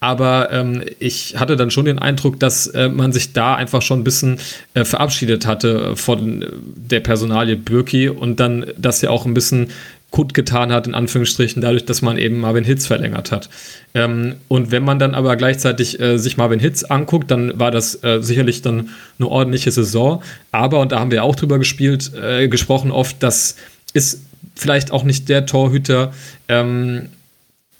Aber ähm, ich hatte dann schon den Eindruck, dass äh, man sich da einfach schon ein bisschen äh, verabschiedet hatte von der Personalie Birki und dann das ja auch ein bisschen gut getan hat, in Anführungsstrichen, dadurch, dass man eben Marvin Hitz verlängert hat. Ähm, und wenn man dann aber gleichzeitig äh, sich Marvin Hitz anguckt, dann war das äh, sicherlich dann eine ordentliche Saison. Aber, und da haben wir auch drüber gespielt, äh, gesprochen oft, das ist vielleicht auch nicht der Torhüter, ähm,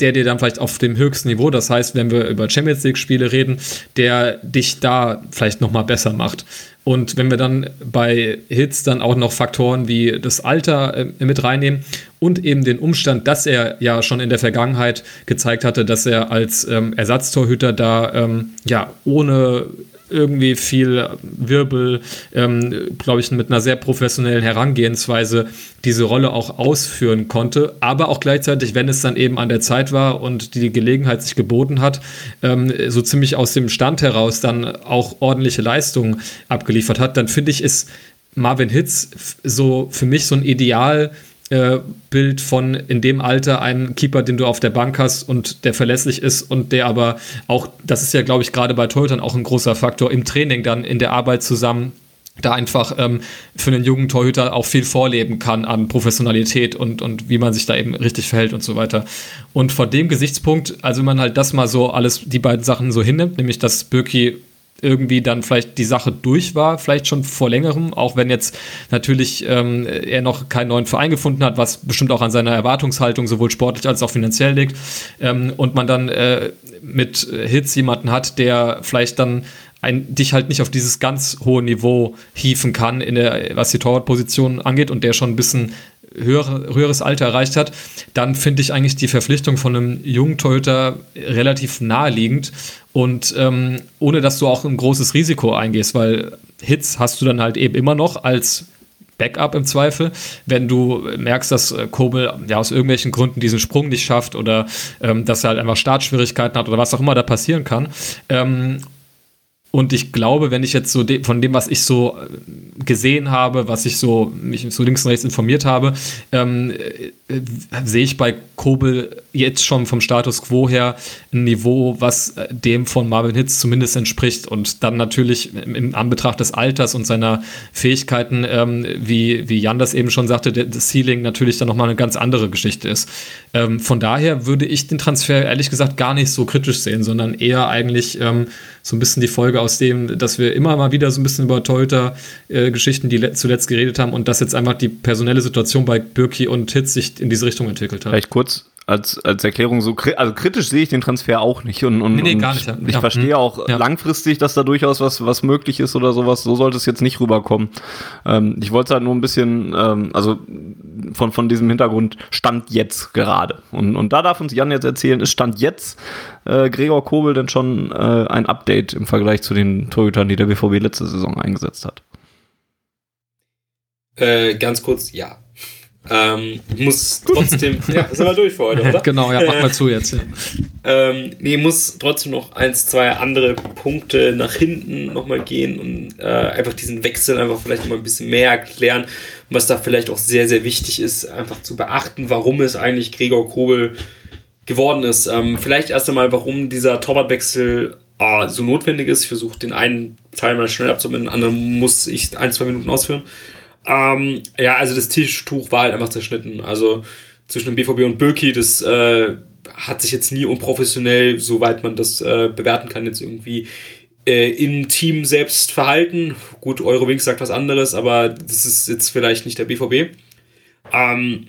der dir dann vielleicht auf dem höchsten Niveau, das heißt, wenn wir über Champions League-Spiele reden, der dich da vielleicht nochmal besser macht. Und wenn wir dann bei Hits dann auch noch Faktoren wie das Alter äh, mit reinnehmen und eben den Umstand, dass er ja schon in der Vergangenheit gezeigt hatte, dass er als ähm, Ersatztorhüter da ähm, ja ohne irgendwie viel Wirbel, ähm, glaube ich, mit einer sehr professionellen Herangehensweise diese Rolle auch ausführen konnte. Aber auch gleichzeitig, wenn es dann eben an der Zeit war und die Gelegenheit sich geboten hat, ähm, so ziemlich aus dem Stand heraus dann auch ordentliche Leistungen abgeliefert hat, dann finde ich, ist Marvin Hitz so für mich so ein Ideal äh, Bild von in dem Alter einen Keeper, den du auf der Bank hast und der verlässlich ist und der aber auch, das ist ja, glaube ich, gerade bei Torhütern auch ein großer Faktor im Training dann in der Arbeit zusammen da einfach ähm, für einen jungen Torhüter auch viel vorleben kann an Professionalität und, und wie man sich da eben richtig verhält und so weiter. Und vor dem Gesichtspunkt, also wenn man halt das mal so alles, die beiden Sachen so hinnimmt, nämlich dass Birki irgendwie dann vielleicht die Sache durch war, vielleicht schon vor längerem, auch wenn jetzt natürlich ähm, er noch keinen neuen Verein gefunden hat, was bestimmt auch an seiner Erwartungshaltung sowohl sportlich als auch finanziell liegt. Ähm, und man dann äh, mit Hits jemanden hat, der vielleicht dann ein, dich halt nicht auf dieses ganz hohe Niveau hieven kann, in der, was die Torwartposition angeht und der schon ein bisschen höhere, höheres Alter erreicht hat, dann finde ich eigentlich die Verpflichtung von einem jungen Torhüter relativ naheliegend und ähm, ohne dass du auch ein großes Risiko eingehst, weil Hits hast du dann halt eben immer noch als Backup im Zweifel, wenn du merkst, dass äh, Kobel ja aus irgendwelchen Gründen diesen Sprung nicht schafft oder ähm, dass er halt einfach Startschwierigkeiten hat oder was auch immer da passieren kann. Ähm, und ich glaube, wenn ich jetzt so de von dem, was ich so äh, gesehen habe, was ich so mich so links und rechts informiert habe, ähm, äh, sehe ich bei Kobel jetzt schon vom Status quo her ein Niveau, was äh, dem von Marvin Hitz zumindest entspricht. Und dann natürlich im Anbetracht des Alters und seiner Fähigkeiten, ähm, wie, wie Jan das eben schon sagte, das Ceiling natürlich dann nochmal eine ganz andere Geschichte ist. Ähm, von daher würde ich den Transfer ehrlich gesagt gar nicht so kritisch sehen, sondern eher eigentlich ähm, so ein bisschen die Folge aus dem, dass wir immer mal wieder so ein bisschen über Torhüter-Geschichten, äh, die zuletzt geredet haben und dass jetzt einfach die personelle Situation bei Birki und Hitz sich in diese Richtung entwickelt hat. Vielleicht kurz als, als Erklärung so, also kritisch sehe ich den Transfer auch nicht. Und, und, nee, nee, und gar nicht. Ja. ich ja. verstehe auch ja. langfristig, dass da durchaus was, was möglich ist oder sowas. So sollte es jetzt nicht rüberkommen. Ähm, ich wollte halt nur ein bisschen, ähm, also von, von diesem Hintergrund Stand jetzt gerade. Und, und da darf uns Jan jetzt erzählen, ist Stand jetzt äh, Gregor Kobel denn schon äh, ein Update im Vergleich zu den Torhütern, die der BVB letzte Saison eingesetzt hat? Äh, ganz kurz, ja. Ähm, muss trotzdem. ja, sind wir durch für heute, oder? genau, ja, mach mal zu jetzt. Ja. ähm, nee, muss trotzdem noch eins, zwei andere Punkte nach hinten nochmal gehen und äh, einfach diesen Wechsel einfach vielleicht noch mal ein bisschen mehr erklären, was da vielleicht auch sehr, sehr wichtig ist, einfach zu beachten, warum es eigentlich Gregor Kobel geworden ist. Ähm, vielleicht erst einmal, warum dieser Torwartwechsel äh, so notwendig ist. Ich versuche den einen Teil mal schnell abzubinden, den anderen muss ich ein, zwei Minuten ausführen. Ähm, ja, also das Tischtuch war halt einfach zerschnitten. Also zwischen dem BVB und Böki, das äh, hat sich jetzt nie unprofessionell, soweit man das äh, bewerten kann, jetzt irgendwie äh, im Team selbst verhalten. Gut, Eurowings sagt was anderes, aber das ist jetzt vielleicht nicht der BVB. Ähm,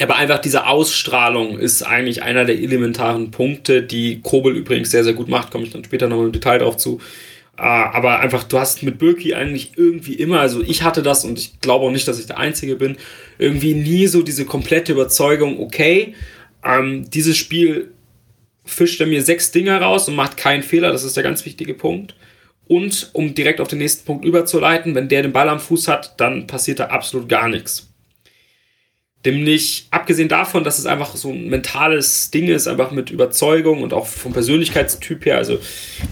aber einfach diese Ausstrahlung ist eigentlich einer der elementaren Punkte, die Kobel übrigens sehr, sehr gut macht. Komme ich dann später noch im Detail drauf zu. Uh, aber einfach, du hast mit Birki eigentlich irgendwie immer, also ich hatte das und ich glaube auch nicht, dass ich der Einzige bin, irgendwie nie so diese komplette Überzeugung, okay, ähm, dieses Spiel fischt er mir sechs Dinger raus und macht keinen Fehler, das ist der ganz wichtige Punkt. Und um direkt auf den nächsten Punkt überzuleiten, wenn der den Ball am Fuß hat, dann passiert da absolut gar nichts. Nämlich, abgesehen davon, dass es einfach so ein mentales Ding ist, einfach mit Überzeugung und auch vom Persönlichkeitstyp her. Also,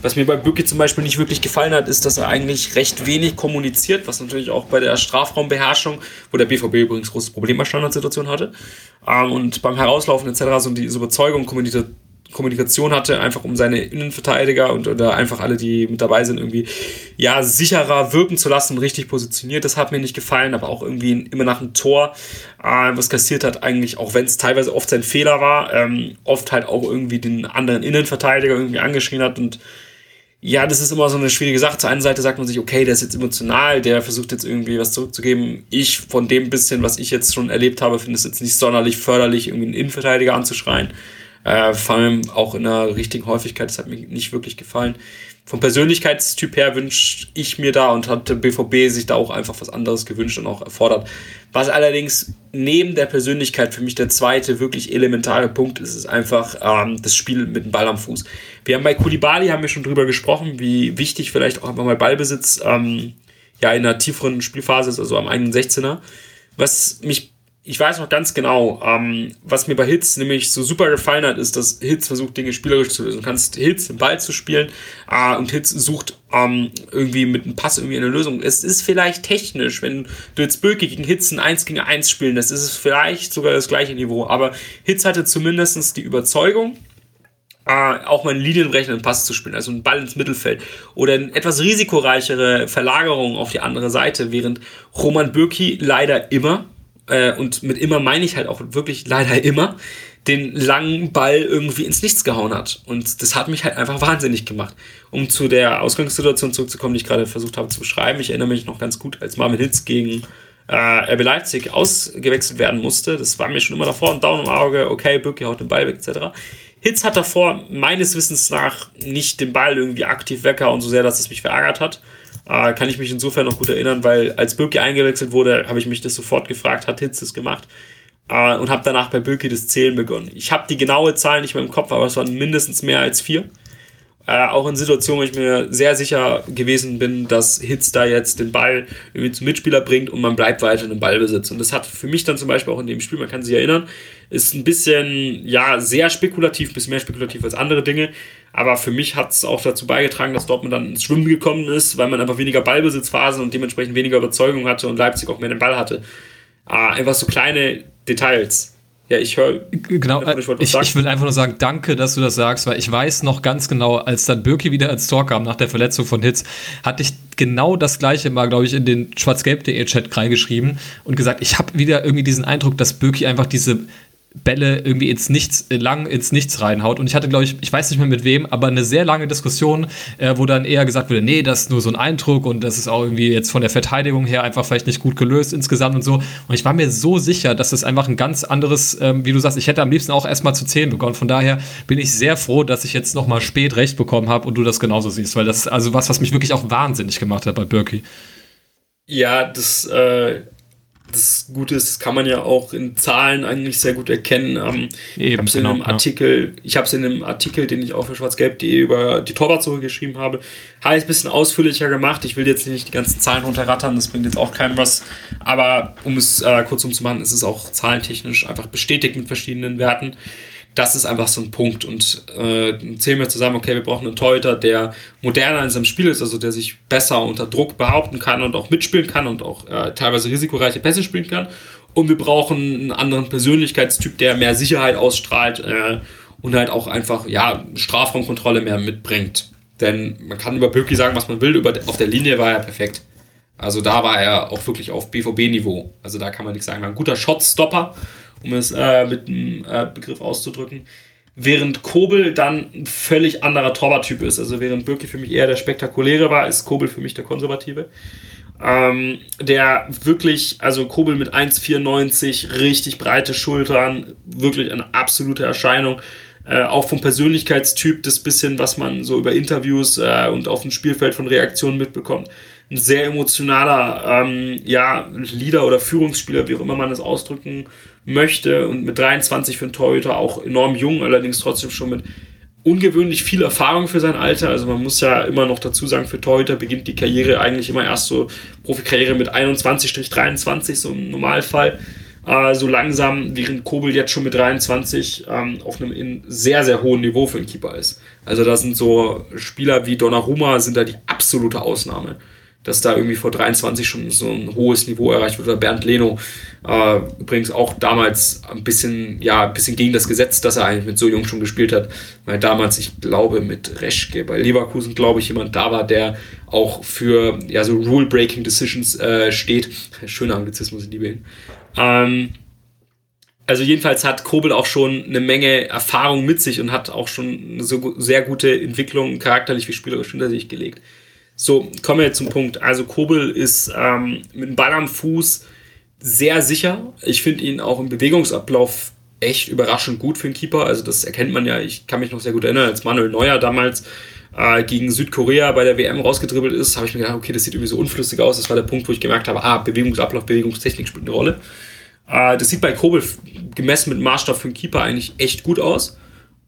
was mir bei Bücke zum Beispiel nicht wirklich gefallen hat, ist, dass er eigentlich recht wenig kommuniziert, was natürlich auch bei der Strafraumbeherrschung, wo der BVB übrigens großes Problem bei Standardsituation hatte, ähm, und beim Herauslaufen etc. so diese Überzeugung kommuniziert Kommunikation hatte, einfach um seine Innenverteidiger und oder einfach alle, die mit dabei sind, irgendwie ja sicherer wirken zu lassen, richtig positioniert. Das hat mir nicht gefallen, aber auch irgendwie immer nach einem Tor, äh, was kassiert hat, eigentlich, auch wenn es teilweise oft sein Fehler war, ähm, oft halt auch irgendwie den anderen Innenverteidiger irgendwie angeschrien hat und ja, das ist immer so eine schwierige Sache. Zur einen Seite sagt man sich, okay, der ist jetzt emotional, der versucht jetzt irgendwie was zurückzugeben. Ich, von dem bisschen, was ich jetzt schon erlebt habe, finde es jetzt nicht sonderlich förderlich, irgendwie einen Innenverteidiger anzuschreien. Äh, vor allem auch in einer richtigen Häufigkeit, das hat mir nicht wirklich gefallen. Vom Persönlichkeitstyp her wünsche ich mir da und hat der BVB sich da auch einfach was anderes gewünscht und auch erfordert. Was allerdings neben der Persönlichkeit für mich der zweite wirklich elementare Punkt ist, ist einfach ähm, das Spiel mit dem Ball am Fuß. Wir haben bei Kulibali haben wir schon drüber gesprochen, wie wichtig vielleicht auch einfach mal Ballbesitz ähm, ja in einer tieferen Spielphase ist, also am eigenen 16er. Was mich ich weiß noch ganz genau, ähm, was mir bei Hits nämlich so super gefallen hat, ist, dass Hits versucht, Dinge spielerisch zu lösen. Du kannst Hits den Ball zu spielen äh, und Hits sucht ähm, irgendwie mit einem Pass irgendwie eine Lösung. Es ist vielleicht technisch, wenn du jetzt Böke gegen Hits ein 1 gegen 1 spielen, das ist vielleicht sogar das gleiche Niveau, aber Hits hatte zumindest die Überzeugung, äh, auch mal einen linienbrechenden Pass zu spielen, also einen Ball ins Mittelfeld oder eine etwas risikoreichere Verlagerung auf die andere Seite, während Roman Bürki leider immer äh, und mit immer meine ich halt auch wirklich leider immer, den langen Ball irgendwie ins Nichts gehauen hat. Und das hat mich halt einfach wahnsinnig gemacht. Um zu der Ausgangssituation zurückzukommen, die ich gerade versucht habe zu beschreiben. Ich erinnere mich noch ganz gut, als Marvin Hitz gegen äh, RB Leipzig ausgewechselt werden musste. Das war mir schon immer davor ein Daumen im Auge. Okay, Bücke haut den Ball weg, etc. Hitz hat davor meines Wissens nach nicht den Ball irgendwie aktiv weggehauen, so sehr, dass es mich verärgert hat. Äh, kann ich mich insofern noch gut erinnern, weil als Böki eingewechselt wurde, habe ich mich das sofort gefragt, hat Hitz das gemacht? Äh, und habe danach bei Böki das Zählen begonnen. Ich habe die genaue Zahl nicht mehr im Kopf, aber es waren mindestens mehr als vier. Äh, auch in Situationen, wo ich mir sehr sicher gewesen bin, dass Hitz da jetzt den Ball irgendwie zum Mitspieler bringt und man bleibt weiter in im Ballbesitz. Und das hat für mich dann zum Beispiel auch in dem Spiel, man kann sich erinnern, ist ein bisschen, ja, sehr spekulativ, ein bisschen mehr spekulativ als andere Dinge. Aber für mich hat es auch dazu beigetragen, dass Dortmund dann ins Schwimmen gekommen ist, weil man einfach weniger Ballbesitzphasen und dementsprechend weniger Überzeugung hatte und Leipzig auch mehr den Ball hatte. Äh, einfach so kleine Details. Ja, ich höre. Genau, ich, ich, ich, will einfach nur sagen, danke, dass du das sagst, weil ich weiß noch ganz genau, als dann Birki wieder ins Tor kam nach der Verletzung von Hitz, hatte ich genau das gleiche mal, glaube ich, in den schwarzgelb.de Chat reingeschrieben und gesagt, ich habe wieder irgendwie diesen Eindruck, dass Birki einfach diese Bälle irgendwie ins Nichts, lang ins Nichts reinhaut. Und ich hatte, glaube ich, ich weiß nicht mehr mit wem, aber eine sehr lange Diskussion, äh, wo dann eher gesagt wurde, nee, das ist nur so ein Eindruck und das ist auch irgendwie jetzt von der Verteidigung her einfach vielleicht nicht gut gelöst insgesamt und so. Und ich war mir so sicher, dass das einfach ein ganz anderes, ähm, wie du sagst, ich hätte am liebsten auch erstmal zu zählen begonnen. Von daher bin ich sehr froh, dass ich jetzt nochmal spät recht bekommen habe und du das genauso siehst, weil das ist also was, was mich wirklich auch wahnsinnig gemacht hat bei Birki. Ja, das äh, das Gute ist, das kann man ja auch in Zahlen eigentlich sehr gut erkennen. Ähm, ich habe es genau, in einem Artikel, ja. ich habe es in einem Artikel, den ich auch für schwarzgelb.de über die Torwartsuche geschrieben habe, habe ich ein bisschen ausführlicher gemacht. Ich will jetzt nicht die ganzen Zahlen runterrattern, das bringt jetzt auch keinem was. Aber um es äh, kurz umzumachen, ist es auch zahlentechnisch einfach bestätigt mit verschiedenen Werten das ist einfach so ein Punkt. Und äh, zählen wir zusammen, okay, wir brauchen einen Torhüter, der moderner in seinem Spiel ist, also der sich besser unter Druck behaupten kann und auch mitspielen kann und auch äh, teilweise risikoreiche Pässe spielen kann. Und wir brauchen einen anderen Persönlichkeitstyp, der mehr Sicherheit ausstrahlt äh, und halt auch einfach, ja, Strafraumkontrolle mehr mitbringt. Denn man kann über Böcki sagen, was man will, über, auf der Linie war er perfekt. Also da war er auch wirklich auf BVB-Niveau. Also da kann man nichts sagen. Ein guter Shotstopper um es äh, mit einem äh, Begriff auszudrücken. Während Kobel dann ein völlig anderer Torwarttyp ist. Also während Birki für mich eher der spektakuläre war, ist Kobel für mich der konservative. Ähm, der wirklich, also Kobel mit 1,94, richtig breite Schultern, wirklich eine absolute Erscheinung. Äh, auch vom Persönlichkeitstyp, das bisschen, was man so über Interviews äh, und auf dem Spielfeld von Reaktionen mitbekommt. Ein sehr emotionaler, ähm, ja, Leader oder Führungsspieler, wie auch immer man das ausdrücken möchte und mit 23 für einen Torhüter auch enorm jung, allerdings trotzdem schon mit ungewöhnlich viel Erfahrung für sein Alter. Also man muss ja immer noch dazu sagen, für Torhüter beginnt die Karriere eigentlich immer erst so Profikarriere mit 21-23, so im Normalfall. Äh, so langsam, während Kobel jetzt schon mit 23 ähm, auf einem sehr, sehr hohen Niveau für einen Keeper ist. Also da sind so Spieler wie Donnarumma sind da die absolute Ausnahme dass da irgendwie vor 23 schon so ein hohes Niveau erreicht wird. Oder Bernd Leno äh, übrigens auch damals ein bisschen, ja, ein bisschen gegen das Gesetz, dass er eigentlich mit so jung schon gespielt hat. Weil damals, ich glaube, mit Reschke bei Leverkusen, glaube ich, jemand da war, der auch für ja, so Rule-Breaking Decisions äh, steht. Schöner Anglizismus, ich liebe ihn. Ähm, also jedenfalls hat Kobel auch schon eine Menge Erfahrung mit sich und hat auch schon eine so sehr gute Entwicklung charakterlich wie spielerisch hinter sich gelegt. So, kommen wir jetzt zum Punkt. Also Kobel ist ähm, mit dem Ball am Fuß sehr sicher. Ich finde ihn auch im Bewegungsablauf echt überraschend gut für einen Keeper. Also das erkennt man ja. Ich kann mich noch sehr gut erinnern, als Manuel Neuer damals äh, gegen Südkorea bei der WM rausgedribbelt ist, habe ich mir gedacht, okay, das sieht irgendwie so unflüssig aus. Das war der Punkt, wo ich gemerkt habe, ah, Bewegungsablauf, Bewegungstechnik spielt eine Rolle. Äh, das sieht bei Kobel gemessen mit Maßstab für einen Keeper eigentlich echt gut aus.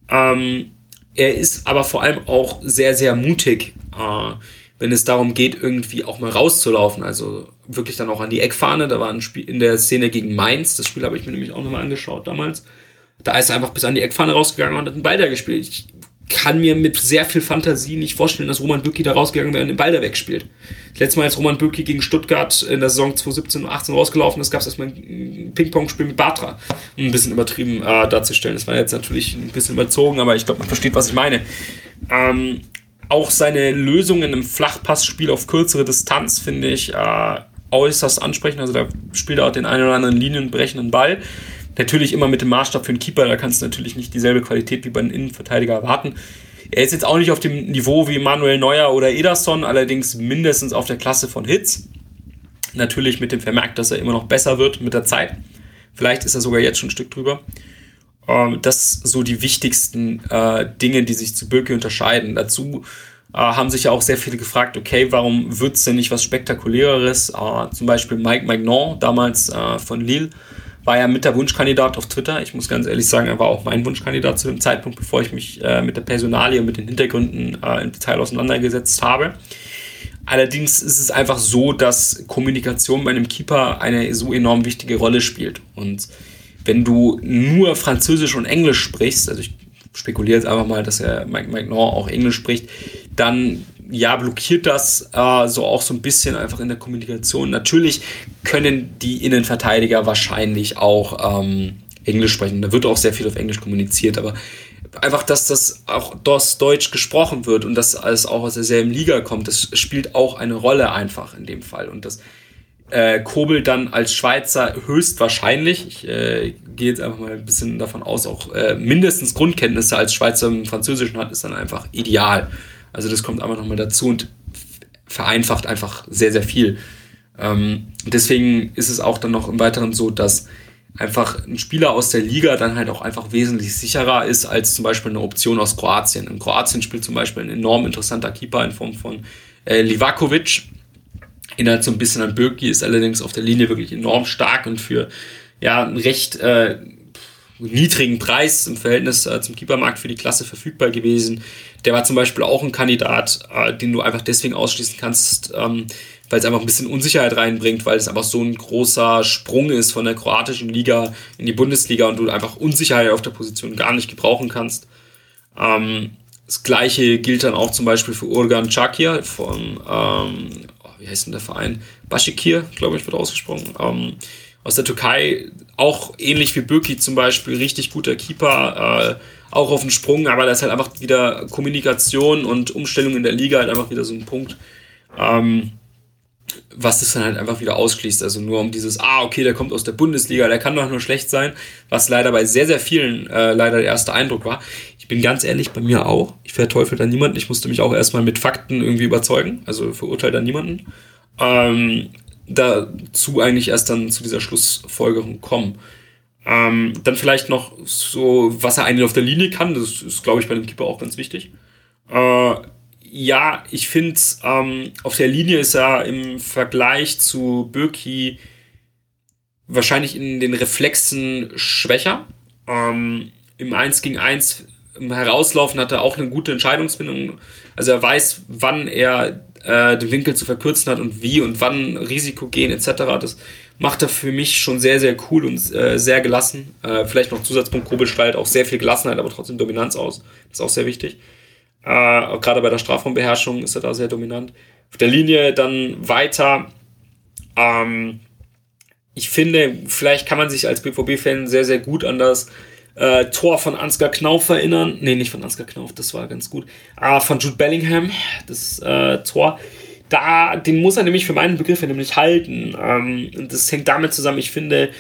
Ähm, er ist aber vor allem auch sehr, sehr mutig. Äh, wenn es darum geht, irgendwie auch mal rauszulaufen. Also wirklich dann auch an die Eckfahne. Da war ein Spiel in der Szene gegen Mainz. Das Spiel habe ich mir nämlich auch nochmal angeschaut damals. Da ist er einfach bis an die Eckfahne rausgegangen und hat einen Ball da gespielt. Ich kann mir mit sehr viel Fantasie nicht vorstellen, dass Roman Bürki da rausgegangen wäre und den Ball da wegspielt. Das letzte Mal, als Roman Bürki gegen Stuttgart in der Saison 2017 und 18 rausgelaufen ist, gab es erstmal ein Ping-Pong-Spiel mit Batra. Um ein bisschen übertrieben äh, darzustellen. Das war jetzt natürlich ein bisschen überzogen, aber ich glaube, man versteht, was ich meine. Ähm, auch seine Lösungen im Flachpassspiel auf kürzere Distanz finde ich äh, äußerst ansprechend. Also da spielt er auch den einen oder anderen linienbrechenden Ball. Natürlich immer mit dem Maßstab für einen Keeper, da kannst du natürlich nicht dieselbe Qualität wie bei einem Innenverteidiger erwarten. Er ist jetzt auch nicht auf dem Niveau wie Manuel Neuer oder Ederson, allerdings mindestens auf der Klasse von Hits. Natürlich mit dem Vermerk, dass er immer noch besser wird mit der Zeit. Vielleicht ist er sogar jetzt schon ein Stück drüber. Ähm, das so die wichtigsten äh, Dinge, die sich zu Birke unterscheiden. Dazu äh, haben sich ja auch sehr viele gefragt, okay, warum wird es denn nicht was Spektakuläres? Äh, zum Beispiel Mike Magnon, damals äh, von Lille, war ja mit der Wunschkandidat auf Twitter. Ich muss ganz ehrlich sagen, er war auch mein Wunschkandidat zu dem Zeitpunkt, bevor ich mich äh, mit der Personalie und mit den Hintergründen äh, im Detail auseinandergesetzt habe. Allerdings ist es einfach so, dass Kommunikation bei einem Keeper eine so enorm wichtige Rolle spielt. Und wenn du nur Französisch und Englisch sprichst, also ich spekuliere jetzt einfach mal, dass er Mike Magnon auch Englisch spricht, dann ja, blockiert das äh, so auch so ein bisschen einfach in der Kommunikation. Natürlich können die Innenverteidiger wahrscheinlich auch ähm, Englisch sprechen. Da wird auch sehr viel auf Englisch kommuniziert, aber einfach, dass das auch das Deutsch gesprochen wird und dass alles auch aus derselben Liga kommt, das spielt auch eine Rolle einfach in dem Fall. Und das äh, Kobel dann als Schweizer höchstwahrscheinlich, ich äh, gehe jetzt einfach mal ein bisschen davon aus, auch äh, mindestens Grundkenntnisse als Schweizer im Französischen hat, ist dann einfach ideal. Also das kommt einfach nochmal dazu und vereinfacht einfach sehr, sehr viel. Ähm, deswegen ist es auch dann noch im Weiteren so, dass einfach ein Spieler aus der Liga dann halt auch einfach wesentlich sicherer ist als zum Beispiel eine Option aus Kroatien. In Kroatien spielt zum Beispiel ein enorm interessanter Keeper in Form von äh, Livakovic. Erinnert so ein bisschen an Birki, ist allerdings auf der Linie wirklich enorm stark und für ja, einen recht äh, niedrigen Preis im Verhältnis äh, zum Keepermarkt für die Klasse verfügbar gewesen. Der war zum Beispiel auch ein Kandidat, äh, den du einfach deswegen ausschließen kannst, ähm, weil es einfach ein bisschen Unsicherheit reinbringt, weil es einfach so ein großer Sprung ist von der kroatischen Liga in die Bundesliga und du einfach Unsicherheit auf der Position gar nicht gebrauchen kannst. Ähm, das gleiche gilt dann auch zum Beispiel für Urgan Çakir von, ähm, wie heißt denn der Verein? Başakir, glaube ich, wird ausgesprochen. Ähm, aus der Türkei, auch ähnlich wie Böki zum Beispiel, richtig guter Keeper, äh, auch auf den Sprung, aber das ist halt einfach wieder Kommunikation und Umstellung in der Liga halt einfach wieder so ein Punkt. Ähm, was das dann halt einfach wieder ausschließt. Also nur um dieses, ah, okay, der kommt aus der Bundesliga, der kann doch nur schlecht sein, was leider bei sehr, sehr vielen äh, leider der erste Eindruck war. Ich bin ganz ehrlich, bei mir auch. Ich verteufel da niemanden. Ich musste mich auch erstmal mit Fakten irgendwie überzeugen. Also verurteile da niemanden. Ähm, dazu eigentlich erst dann zu dieser Schlussfolgerung kommen. Ähm, dann vielleicht noch so, was er eigentlich auf der Linie kann. Das ist, glaube ich, bei dem Keeper auch ganz wichtig. Äh, ja, ich finde, ähm, auf der Linie ist er im Vergleich zu Birki wahrscheinlich in den Reflexen schwächer. Ähm, Im 1 gegen 1 im Herauslaufen hat er auch eine gute Entscheidungsfindung. Also er weiß, wann er äh, den Winkel zu verkürzen hat und wie und wann Risiko gehen etc. Das macht er für mich schon sehr, sehr cool und äh, sehr gelassen. Äh, vielleicht noch Zusatzpunkt, Kobel strahlt auch sehr viel Gelassenheit, aber trotzdem Dominanz aus. Das ist auch sehr wichtig. Äh, gerade bei der Strafraumbeherrschung ist er da sehr dominant. Auf der Linie dann weiter. Ähm, ich finde, vielleicht kann man sich als BVB-Fan sehr, sehr gut an das äh, Tor von Ansgar Knauf erinnern. Nee, nicht von Ansgar Knauf, das war ganz gut. Aber von Jude Bellingham, das äh, Tor. Da, den muss er nämlich für meinen Begriffe nämlich halten. Ähm, und das hängt damit zusammen, ich finde,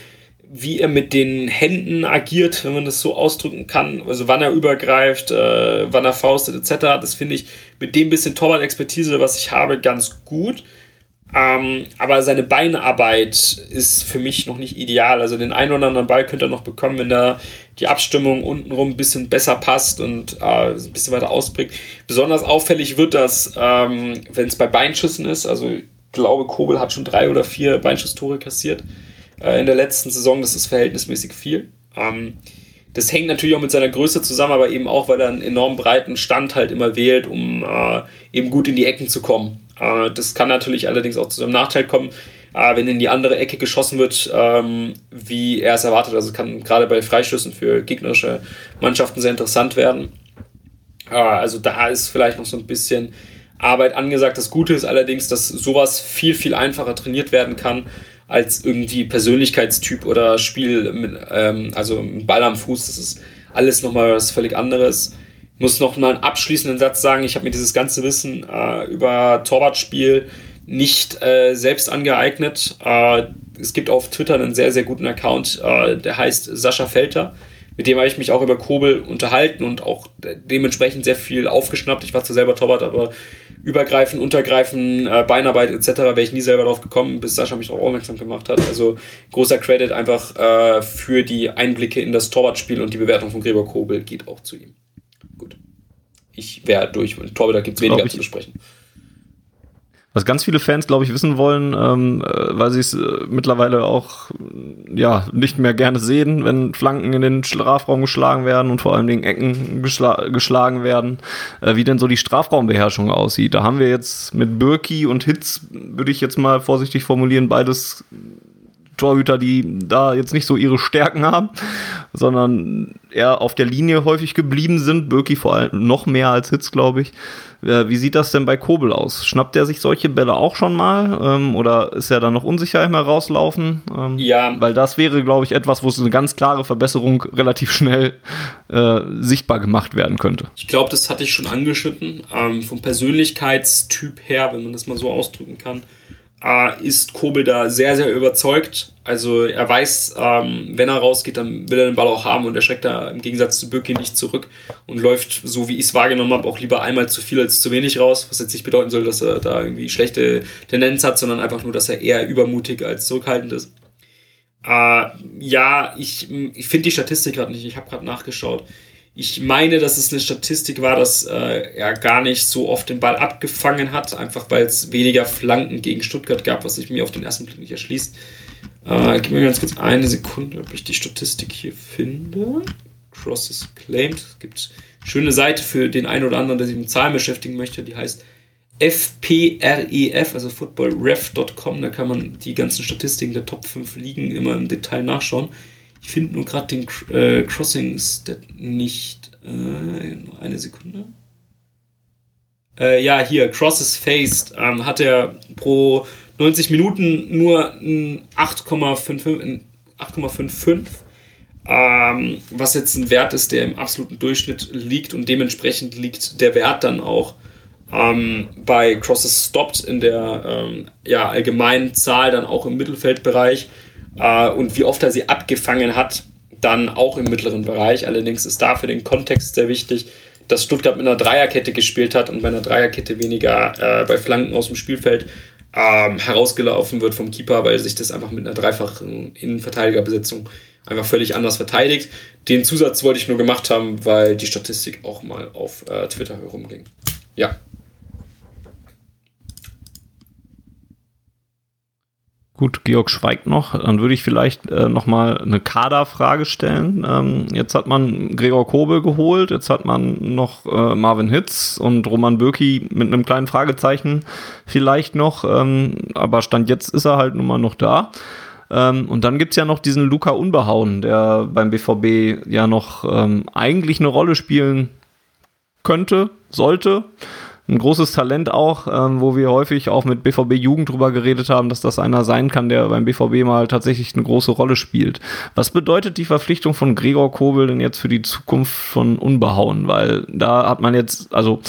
wie er mit den Händen agiert, wenn man das so ausdrücken kann, also wann er übergreift, äh, wann er faustet etc., das finde ich mit dem bisschen Torwart-Expertise, was ich habe, ganz gut. Ähm, aber seine Beinarbeit ist für mich noch nicht ideal. Also den einen oder anderen Ball könnte er noch bekommen, wenn da die Abstimmung untenrum ein bisschen besser passt und äh, ein bisschen weiter ausprägt. Besonders auffällig wird das, ähm, wenn es bei Beinschüssen ist. Also ich glaube, Kobel hat schon drei oder vier Beinschusstore kassiert äh, in der letzten Saison. Das ist verhältnismäßig viel. Ähm, das hängt natürlich auch mit seiner Größe zusammen, aber eben auch, weil er einen enorm breiten Stand halt immer wählt, um äh, eben gut in die Ecken zu kommen. Äh, das kann natürlich allerdings auch zu seinem Nachteil kommen, äh, wenn in die andere Ecke geschossen wird, ähm, wie er es erwartet. Also kann gerade bei Freischüssen für gegnerische Mannschaften sehr interessant werden. Äh, also da ist vielleicht noch so ein bisschen Arbeit angesagt. Das Gute ist allerdings, dass sowas viel, viel einfacher trainiert werden kann als irgendwie Persönlichkeitstyp oder Spiel mit, ähm, also Ball am Fuß. Das ist alles nochmal was völlig anderes. Muss noch mal einen abschließenden Satz sagen. Ich habe mir dieses ganze Wissen äh, über Torwartspiel nicht äh, selbst angeeignet. Äh, es gibt auf Twitter einen sehr, sehr guten Account, äh, der heißt Sascha Felter. Mit dem habe ich mich auch über Kobel unterhalten und auch dementsprechend sehr viel aufgeschnappt. Ich war zwar selber Torwart, aber übergreifen, untergreifen, äh, Beinarbeit etc. wäre ich nie selber drauf gekommen, bis Sascha mich darauf aufmerksam gemacht hat. Also großer Credit einfach äh, für die Einblicke in das Torwartspiel und die Bewertung von Gregor Kobel geht auch zu ihm. Ich wäre durch. Torwart gibt es weniger zu besprechen. Was ganz viele Fans, glaube ich, wissen wollen, ähm, äh, weil sie es äh, mittlerweile auch ja nicht mehr gerne sehen, wenn Flanken in den Strafraum geschlagen werden und vor allem den Ecken geschla geschlagen werden, äh, wie denn so die Strafraumbeherrschung aussieht. Da haben wir jetzt mit Birki und Hitz, würde ich jetzt mal vorsichtig formulieren, beides Torhüter, die da jetzt nicht so ihre Stärken haben, sondern eher auf der Linie häufig geblieben sind. Birki vor allem noch mehr als Hitz, glaube ich. Äh, wie sieht das denn bei Kobel aus? Schnappt er sich solche Bälle auch schon mal? Ähm, oder ist er da noch unsicher im Herauslaufen? Ähm, ja. Weil das wäre, glaube ich, etwas, wo es eine ganz klare Verbesserung relativ schnell äh, sichtbar gemacht werden könnte. Ich glaube, das hatte ich schon angeschnitten. Ähm, vom Persönlichkeitstyp her, wenn man das mal so ausdrücken kann, äh, ist Kobel da sehr, sehr überzeugt. Also er weiß, ähm, wenn er rausgeht, dann will er den Ball auch haben und er schreckt da im Gegensatz zu Böcke nicht zurück und läuft, so wie ich es wahrgenommen habe, auch lieber einmal zu viel als zu wenig raus, was jetzt nicht bedeuten soll, dass er da irgendwie schlechte Tendenz hat, sondern einfach nur, dass er eher übermutig als zurückhaltend ist. Äh, ja, ich, ich finde die Statistik gerade nicht, ich habe gerade nachgeschaut. Ich meine, dass es eine Statistik war, dass äh, er gar nicht so oft den Ball abgefangen hat, einfach weil es weniger Flanken gegen Stuttgart gab, was sich mir auf den ersten Blick nicht erschließt. Äh, gib mir ganz kurz eine Sekunde, ob ich die Statistik hier finde. Crosses claimed. Es gibt eine schöne Seite für den einen oder anderen, der sich mit Zahlen beschäftigen möchte, die heißt FPREF, e also footballref.com. Da kann man die ganzen Statistiken der Top 5 Ligen immer im Detail nachschauen. Ich finde nur gerade den äh, Crossing-Stat nicht. Äh, eine Sekunde. Äh, ja, hier, Crosses Faced ähm, hat er pro 90 Minuten nur 8,55, ähm, was jetzt ein Wert ist, der im absoluten Durchschnitt liegt und dementsprechend liegt der Wert dann auch ähm, bei Crosses Stopped in der ähm, ja, allgemeinen Zahl dann auch im Mittelfeldbereich äh, und wie oft er sie abgefangen hat, dann auch im mittleren Bereich. Allerdings ist da für den Kontext sehr wichtig, dass Stuttgart mit einer Dreierkette gespielt hat und bei einer Dreierkette weniger äh, bei Flanken aus dem Spielfeld ähm, herausgelaufen wird vom Keeper, weil sich das einfach mit einer dreifachen Innenverteidigerbesetzung einfach völlig anders verteidigt. Den Zusatz wollte ich nur gemacht haben, weil die Statistik auch mal auf äh, Twitter herumging. Ja. Gut, Georg schweigt noch. Dann würde ich vielleicht äh, nochmal eine Kaderfrage stellen. Ähm, jetzt hat man Gregor Kobel geholt, jetzt hat man noch äh, Marvin Hitz und Roman Bürki mit einem kleinen Fragezeichen vielleicht noch. Ähm, aber Stand jetzt ist er halt nun mal noch da. Ähm, und dann gibt's ja noch diesen Luca Unbehauen, der beim BVB ja noch ähm, eigentlich eine Rolle spielen könnte, sollte ein großes Talent auch, ähm, wo wir häufig auch mit BVB Jugend drüber geredet haben, dass das einer sein kann, der beim BVB mal tatsächlich eine große Rolle spielt. Was bedeutet die Verpflichtung von Gregor Kobel denn jetzt für die Zukunft von Unbehauen? Weil da hat man jetzt, also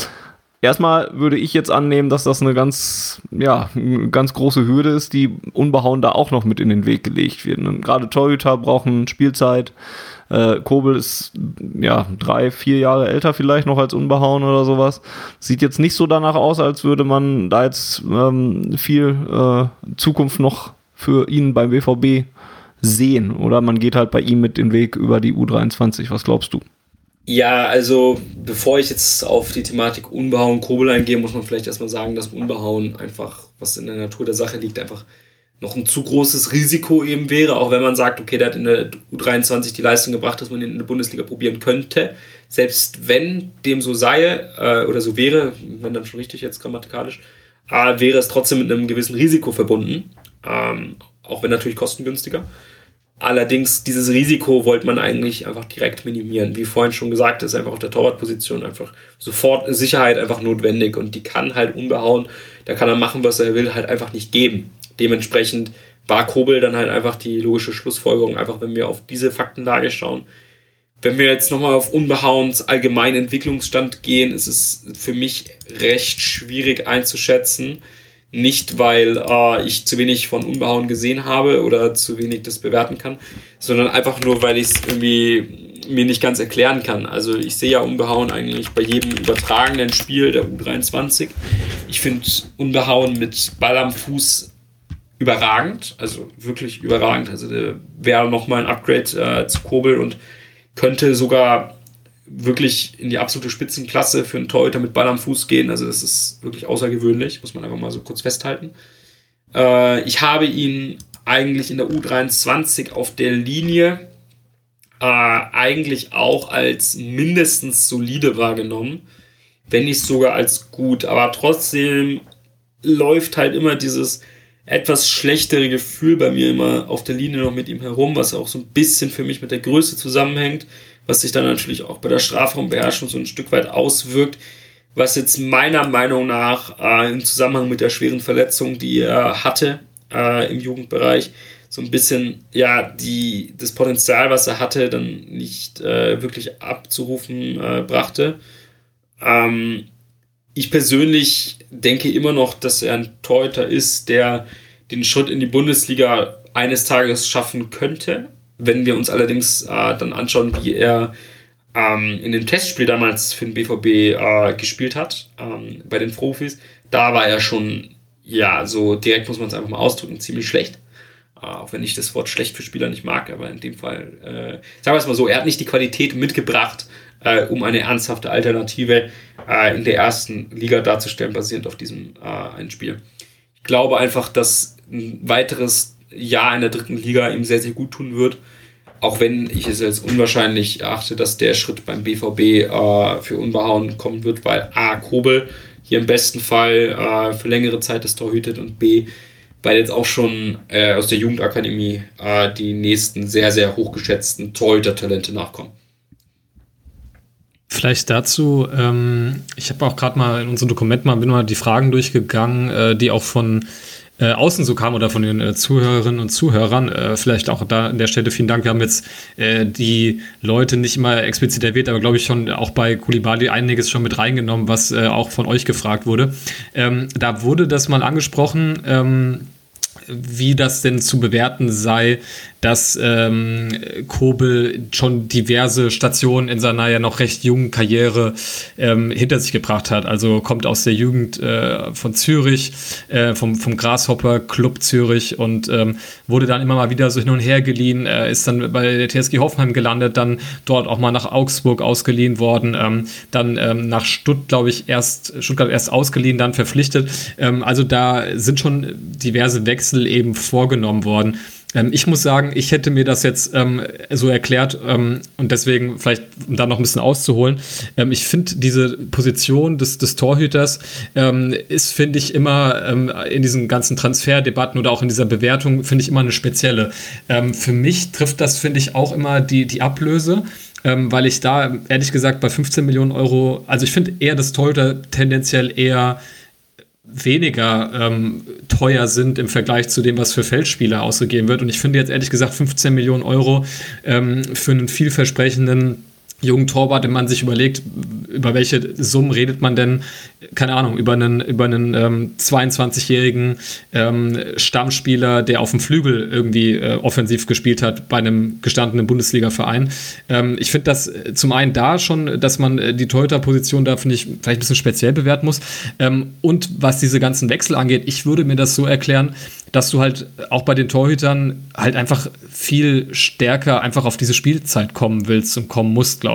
erstmal würde ich jetzt annehmen, dass das eine ganz, ja, ganz große Hürde ist, die Unbehauen da auch noch mit in den Weg gelegt wird. Und gerade Torhüter brauchen Spielzeit. Äh, Kobel ist ja drei, vier Jahre älter vielleicht noch als Unbehauen oder sowas. Sieht jetzt nicht so danach aus, als würde man da jetzt ähm, viel äh, Zukunft noch für ihn beim BVB sehen. Oder man geht halt bei ihm mit dem Weg über die U23. Was glaubst du? Ja, also bevor ich jetzt auf die Thematik Unbehauen Kobel eingehe, muss man vielleicht erstmal sagen, dass Unbehauen einfach, was in der Natur der Sache liegt, einfach noch ein zu großes Risiko eben wäre, auch wenn man sagt, okay, der hat in der U23 die Leistung gebracht, dass man ihn in der Bundesliga probieren könnte. Selbst wenn dem so sei äh, oder so wäre, wenn dann schon richtig jetzt grammatikalisch, äh, wäre es trotzdem mit einem gewissen Risiko verbunden, ähm, auch wenn natürlich kostengünstiger. Allerdings, dieses Risiko wollte man eigentlich einfach direkt minimieren. Wie vorhin schon gesagt, ist einfach auf der Torwartposition einfach sofort Sicherheit einfach notwendig und die kann halt unbehauen, da kann er machen, was er will, halt einfach nicht geben. Dementsprechend war Kobel dann halt einfach die logische Schlussfolgerung, einfach wenn wir auf diese Faktenlage schauen. Wenn wir jetzt nochmal auf Unbehauens allgemeinen Entwicklungsstand gehen, ist es für mich recht schwierig einzuschätzen. Nicht, weil äh, ich zu wenig von Unbehauen gesehen habe oder zu wenig das bewerten kann, sondern einfach nur, weil ich es irgendwie mir nicht ganz erklären kann. Also ich sehe ja Unbehauen eigentlich bei jedem übertragenen Spiel der U23. Ich finde Unbehauen mit Ball am Fuß überragend, also wirklich überragend. Also der wäre nochmal ein Upgrade äh, zu Kobel und könnte sogar wirklich in die absolute Spitzenklasse für einen Torhüter mit Ball am Fuß gehen. Also das ist wirklich außergewöhnlich, muss man einfach mal so kurz festhalten. Äh, ich habe ihn eigentlich in der U23 auf der Linie äh, eigentlich auch als mindestens solide wahrgenommen, wenn nicht sogar als gut. Aber trotzdem läuft halt immer dieses etwas schlechtere Gefühl bei mir immer auf der Linie noch mit ihm herum, was auch so ein bisschen für mich mit der Größe zusammenhängt, was sich dann natürlich auch bei der Strafraumbeherrschung so ein Stück weit auswirkt, was jetzt meiner Meinung nach äh, im Zusammenhang mit der schweren Verletzung, die er hatte äh, im Jugendbereich, so ein bisschen ja die das Potenzial, was er hatte, dann nicht äh, wirklich abzurufen äh, brachte. Ähm, ich persönlich denke immer noch, dass er ein Torhüter ist, der den Schritt in die Bundesliga eines Tages schaffen könnte. Wenn wir uns allerdings äh, dann anschauen, wie er ähm, in dem Testspiel damals für den BVB äh, gespielt hat, ähm, bei den Profis, da war er schon, ja, so direkt muss man es einfach mal ausdrücken, ziemlich schlecht. Äh, auch wenn ich das Wort schlecht für Spieler nicht mag, aber in dem Fall, äh, sagen wir es mal so, er hat nicht die Qualität mitgebracht, äh, um eine ernsthafte Alternative äh, in der ersten Liga darzustellen, basierend auf diesem äh, einen Spiel. Ich glaube einfach, dass ein weiteres Jahr in der dritten Liga ihm sehr, sehr gut tun wird. Auch wenn ich es als unwahrscheinlich erachte, dass der Schritt beim BVB äh, für Unbehauen kommen wird, weil A. Kobel hier im besten Fall äh, für längere Zeit das Tor hütet und B. weil jetzt auch schon äh, aus der Jugendakademie äh, die nächsten sehr, sehr hochgeschätzten Torhüter-Talente nachkommen. Vielleicht dazu, ähm, ich habe auch gerade mal in unserem Dokument mal, bin mal die Fragen durchgegangen, äh, die auch von äh, außen so kamen oder von den äh, Zuhörerinnen und Zuhörern. Äh, vielleicht auch da an der Stelle vielen Dank. Wir haben jetzt äh, die Leute nicht immer explizit erwähnt, aber glaube ich schon auch bei Kulibali einiges schon mit reingenommen, was äh, auch von euch gefragt wurde. Ähm, da wurde das mal angesprochen. Ähm, wie das denn zu bewerten sei, dass ähm, Kobel schon diverse Stationen in seiner ja noch recht jungen Karriere ähm, hinter sich gebracht hat. Also kommt aus der Jugend äh, von Zürich, äh, vom, vom Grasshopper Club Zürich und ähm, wurde dann immer mal wieder so hin und her geliehen, äh, ist dann bei der TSG Hoffenheim gelandet, dann dort auch mal nach Augsburg ausgeliehen worden, ähm, dann ähm, nach Stutt, glaube ich, erst Stuttgart erst ausgeliehen, dann verpflichtet. Ähm, also da sind schon diverse Wechsel eben vorgenommen worden. Ähm, ich muss sagen, ich hätte mir das jetzt ähm, so erklärt ähm, und deswegen vielleicht, um da noch ein bisschen auszuholen. Ähm, ich finde diese Position des, des Torhüters ähm, ist, finde ich, immer ähm, in diesen ganzen Transferdebatten oder auch in dieser Bewertung, finde ich immer eine spezielle. für mich trifft das, finde ich, auch immer die, die Ablöse. weil ich da ehrlich gesagt bei 15 Millionen Euro, also ich finde eher das Torhüter tendenziell eher weniger ähm, teuer sind im Vergleich zu dem, was für Feldspieler ausgegeben wird. Und ich finde jetzt ehrlich gesagt 15 Millionen Euro ähm, für einen vielversprechenden jungen Torwart, wenn man sich überlegt, über welche Summen redet man denn, keine Ahnung, über einen, über einen ähm, 22-jährigen ähm, Stammspieler, der auf dem Flügel irgendwie äh, offensiv gespielt hat bei einem gestandenen Bundesliga-Verein. Ähm, ich finde das äh, zum einen da schon, dass man äh, die Torhüter-Position da, finde ich, vielleicht ein bisschen speziell bewerten muss. Ähm, und was diese ganzen Wechsel angeht, ich würde mir das so erklären, dass du halt auch bei den Torhütern halt einfach viel stärker einfach auf diese Spielzeit kommen willst und kommen musst, glaube ich.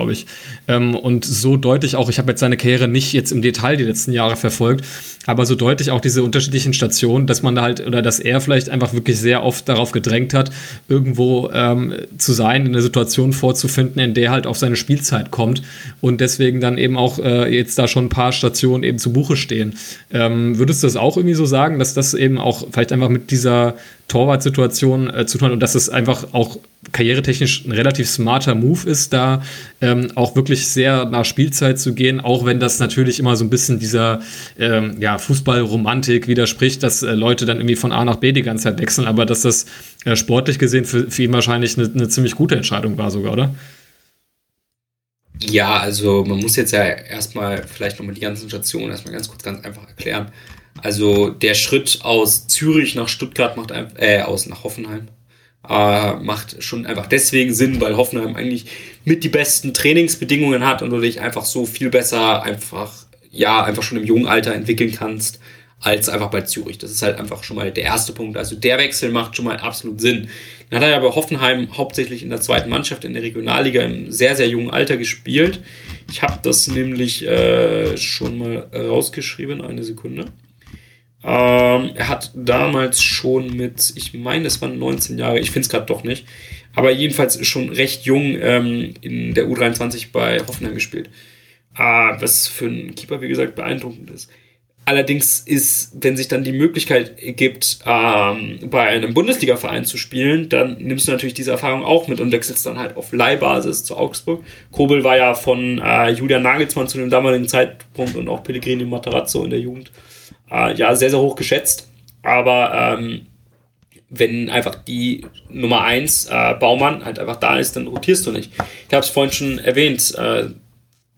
Ähm, und so deutlich auch, ich habe jetzt seine Karriere nicht jetzt im Detail die letzten Jahre verfolgt, aber so deutlich auch diese unterschiedlichen Stationen, dass man da halt oder dass er vielleicht einfach wirklich sehr oft darauf gedrängt hat, irgendwo ähm, zu sein, in eine Situation vorzufinden, in der halt auch seine Spielzeit kommt und deswegen dann eben auch äh, jetzt da schon ein paar Stationen eben zu Buche stehen. Ähm, würdest du das auch irgendwie so sagen, dass das eben auch vielleicht einfach mit dieser Torwartsituation äh, zu tun hat und dass es einfach auch karrieretechnisch ein relativ smarter Move ist, da ähm, auch wirklich sehr nach Spielzeit zu gehen, auch wenn das natürlich immer so ein bisschen dieser ähm, ja, Fußballromantik widerspricht, dass äh, Leute dann irgendwie von A nach B die ganze Zeit wechseln, aber dass das äh, sportlich gesehen für, für ihn wahrscheinlich eine, eine ziemlich gute Entscheidung war sogar, oder? Ja, also man muss jetzt ja erstmal vielleicht nochmal die ganzen Stationen erstmal ganz kurz ganz einfach erklären. Also der Schritt aus Zürich nach Stuttgart macht einfach, äh, aus nach Hoffenheim, äh, macht schon einfach deswegen Sinn, weil Hoffenheim eigentlich mit die besten Trainingsbedingungen hat und du dich einfach so viel besser einfach, ja, einfach schon im jungen Alter entwickeln kannst, als einfach bei Zürich. Das ist halt einfach schon mal der erste Punkt. Also der Wechsel macht schon mal absolut Sinn. Dann hat er aber Hoffenheim hauptsächlich in der zweiten Mannschaft in der Regionalliga im sehr, sehr jungen Alter gespielt. Ich habe das nämlich äh, schon mal rausgeschrieben, eine Sekunde. Ähm, er hat damals schon mit, ich meine, es waren 19 Jahre, ich finde es gerade doch nicht, aber jedenfalls schon recht jung ähm, in der U23 bei Hoffenheim gespielt. Äh, was für einen Keeper, wie gesagt, beeindruckend ist. Allerdings ist, wenn sich dann die Möglichkeit gibt, ähm, bei einem Bundesliga-Verein zu spielen, dann nimmst du natürlich diese Erfahrung auch mit und wechselst dann halt auf Leihbasis zu Augsburg. Kobel war ja von äh, Julian Nagelsmann zu dem damaligen Zeitpunkt und auch Pellegrini Matarazzo in der Jugend äh, ja, sehr, sehr hoch geschätzt. Aber ähm, wenn einfach die Nummer 1 äh, Baumann halt einfach da ist, dann rotierst du nicht. Ich habe es vorhin schon erwähnt, äh,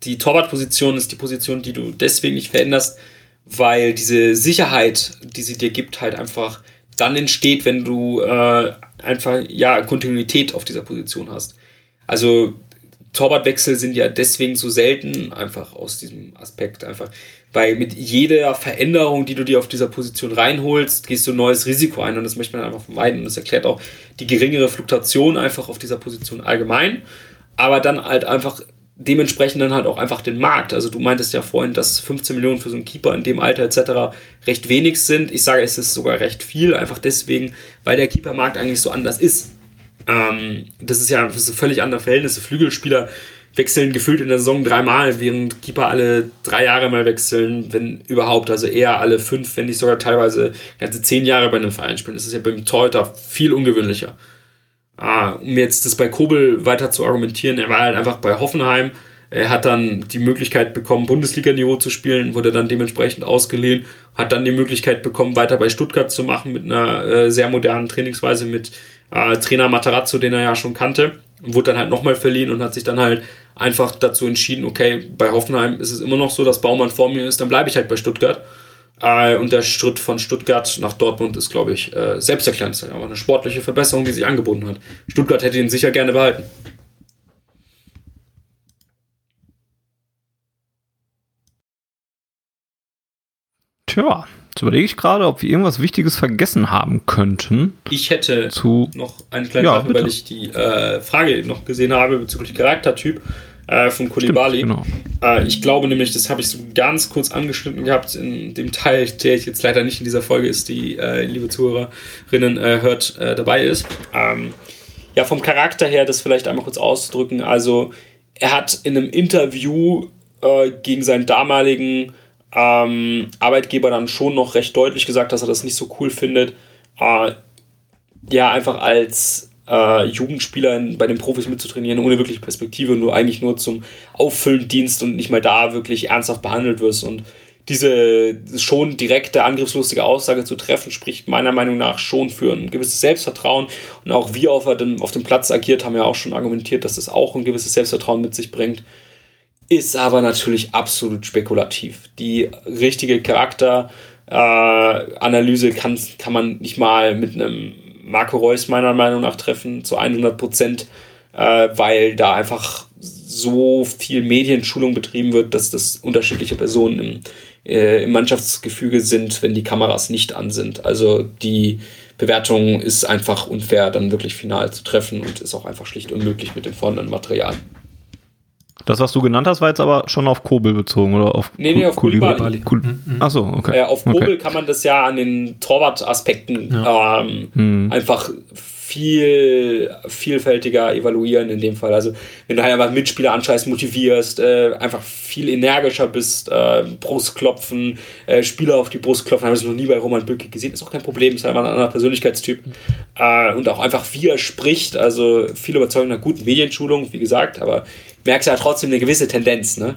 die Torwartposition ist die Position, die du deswegen nicht veränderst, weil diese Sicherheit, die sie dir gibt, halt einfach dann entsteht, wenn du äh, einfach ja Kontinuität auf dieser Position hast. Also Torwartwechsel sind ja deswegen so selten, einfach aus diesem Aspekt einfach. Weil mit jeder Veränderung, die du dir auf dieser Position reinholst, gehst du ein neues Risiko ein und das möchte man einfach vermeiden. Und das erklärt auch die geringere Fluktuation einfach auf dieser Position allgemein. Aber dann halt einfach dementsprechend dann halt auch einfach den Markt. Also du meintest ja vorhin, dass 15 Millionen für so einen Keeper in dem Alter etc. recht wenig sind. Ich sage, es ist sogar recht viel, einfach deswegen, weil der Keepermarkt eigentlich so anders ist. Ähm, das ist ja das ist völlig andere Verhältnisse. Flügelspieler wechseln gefühlt in der Saison dreimal, während Keeper alle drei Jahre mal wechseln, wenn überhaupt, also eher alle fünf, wenn nicht sogar teilweise ganze zehn Jahre bei einem Verein spielen. Das ist ja beim Torhüter viel ungewöhnlicher. Ah, um jetzt das bei Kobel weiter zu argumentieren, er war halt einfach bei Hoffenheim. Er hat dann die Möglichkeit bekommen, Bundesliga-Niveau zu spielen, wurde dann dementsprechend ausgeliehen, hat dann die Möglichkeit bekommen, weiter bei Stuttgart zu machen mit einer äh, sehr modernen Trainingsweise mit äh, Trainer Matarazzo, den er ja schon kannte. Und wurde dann halt nochmal verliehen und hat sich dann halt einfach dazu entschieden, okay, bei Hoffenheim ist es immer noch so, dass Baumann vor mir ist, dann bleibe ich halt bei Stuttgart. Äh, und der Schritt von Stuttgart nach Dortmund ist, glaube ich, äh, selbsterklärend. Aber eine sportliche Verbesserung, die sich angeboten hat. Stuttgart hätte ihn sicher gerne behalten. Tja, jetzt überlege ich gerade, ob wir irgendwas Wichtiges vergessen haben könnten. Ich hätte zu, noch eine kleine ja, Sache, weil ich die äh, Frage noch gesehen habe bezüglich Charaktertyp äh, von Kulibali. Genau. Äh, ich glaube nämlich, das habe ich so ganz kurz angeschnitten gehabt in dem Teil, der ich jetzt leider nicht in dieser Folge ist, die äh, liebe Zuhörerinnen äh, hört, äh, dabei ist. Ähm, ja, vom Charakter her, das vielleicht einmal kurz auszudrücken. Also, er hat in einem Interview äh, gegen seinen damaligen ähm, Arbeitgeber dann schon noch recht deutlich gesagt, dass er das nicht so cool findet. Ja, einfach als äh, Jugendspieler in, bei den Profis mitzutrainieren, ohne wirklich Perspektive und du eigentlich nur zum Auffüllen dienst und nicht mal da wirklich ernsthaft behandelt wirst. Und diese schon direkte, angriffslustige Aussage zu treffen, spricht meiner Meinung nach schon für ein gewisses Selbstvertrauen. Und auch wie auf dem, auf dem Platz agiert, haben ja auch schon argumentiert, dass das auch ein gewisses Selbstvertrauen mit sich bringt ist aber natürlich absolut spekulativ. Die richtige Charakteranalyse äh, kann, kann man nicht mal mit einem Marco Reus meiner Meinung nach treffen zu 100 Prozent, äh, weil da einfach so viel Medienschulung betrieben wird, dass das unterschiedliche Personen im, äh, im Mannschaftsgefüge sind, wenn die Kameras nicht an sind. Also die Bewertung ist einfach unfair, dann wirklich final zu treffen und ist auch einfach schlicht unmöglich mit dem vorhandenen Material. Das, was du genannt hast, war jetzt aber schon auf Kobel bezogen oder auf Nee, nee, auf Kulibali. Kul mhm. Achso, okay. Äh, auf Kobel okay. kann man das ja an den Torwart-Aspekten ja. ähm, hm. einfach viel vielfältiger evaluieren in dem Fall. Also wenn du halt einfach Mitspieler anscheißt, motivierst, äh, einfach viel energischer bist, äh, Brustklopfen, äh, Spieler auf die Brust klopfen, habe ich noch nie bei Roman Bürki gesehen, ist auch kein Problem, ist einfach ein anderer Persönlichkeitstyp. Äh, und auch einfach wie er spricht, also viel überzeugender, guten Medienschulung, wie gesagt, aber merkst ja trotzdem eine gewisse Tendenz, ne?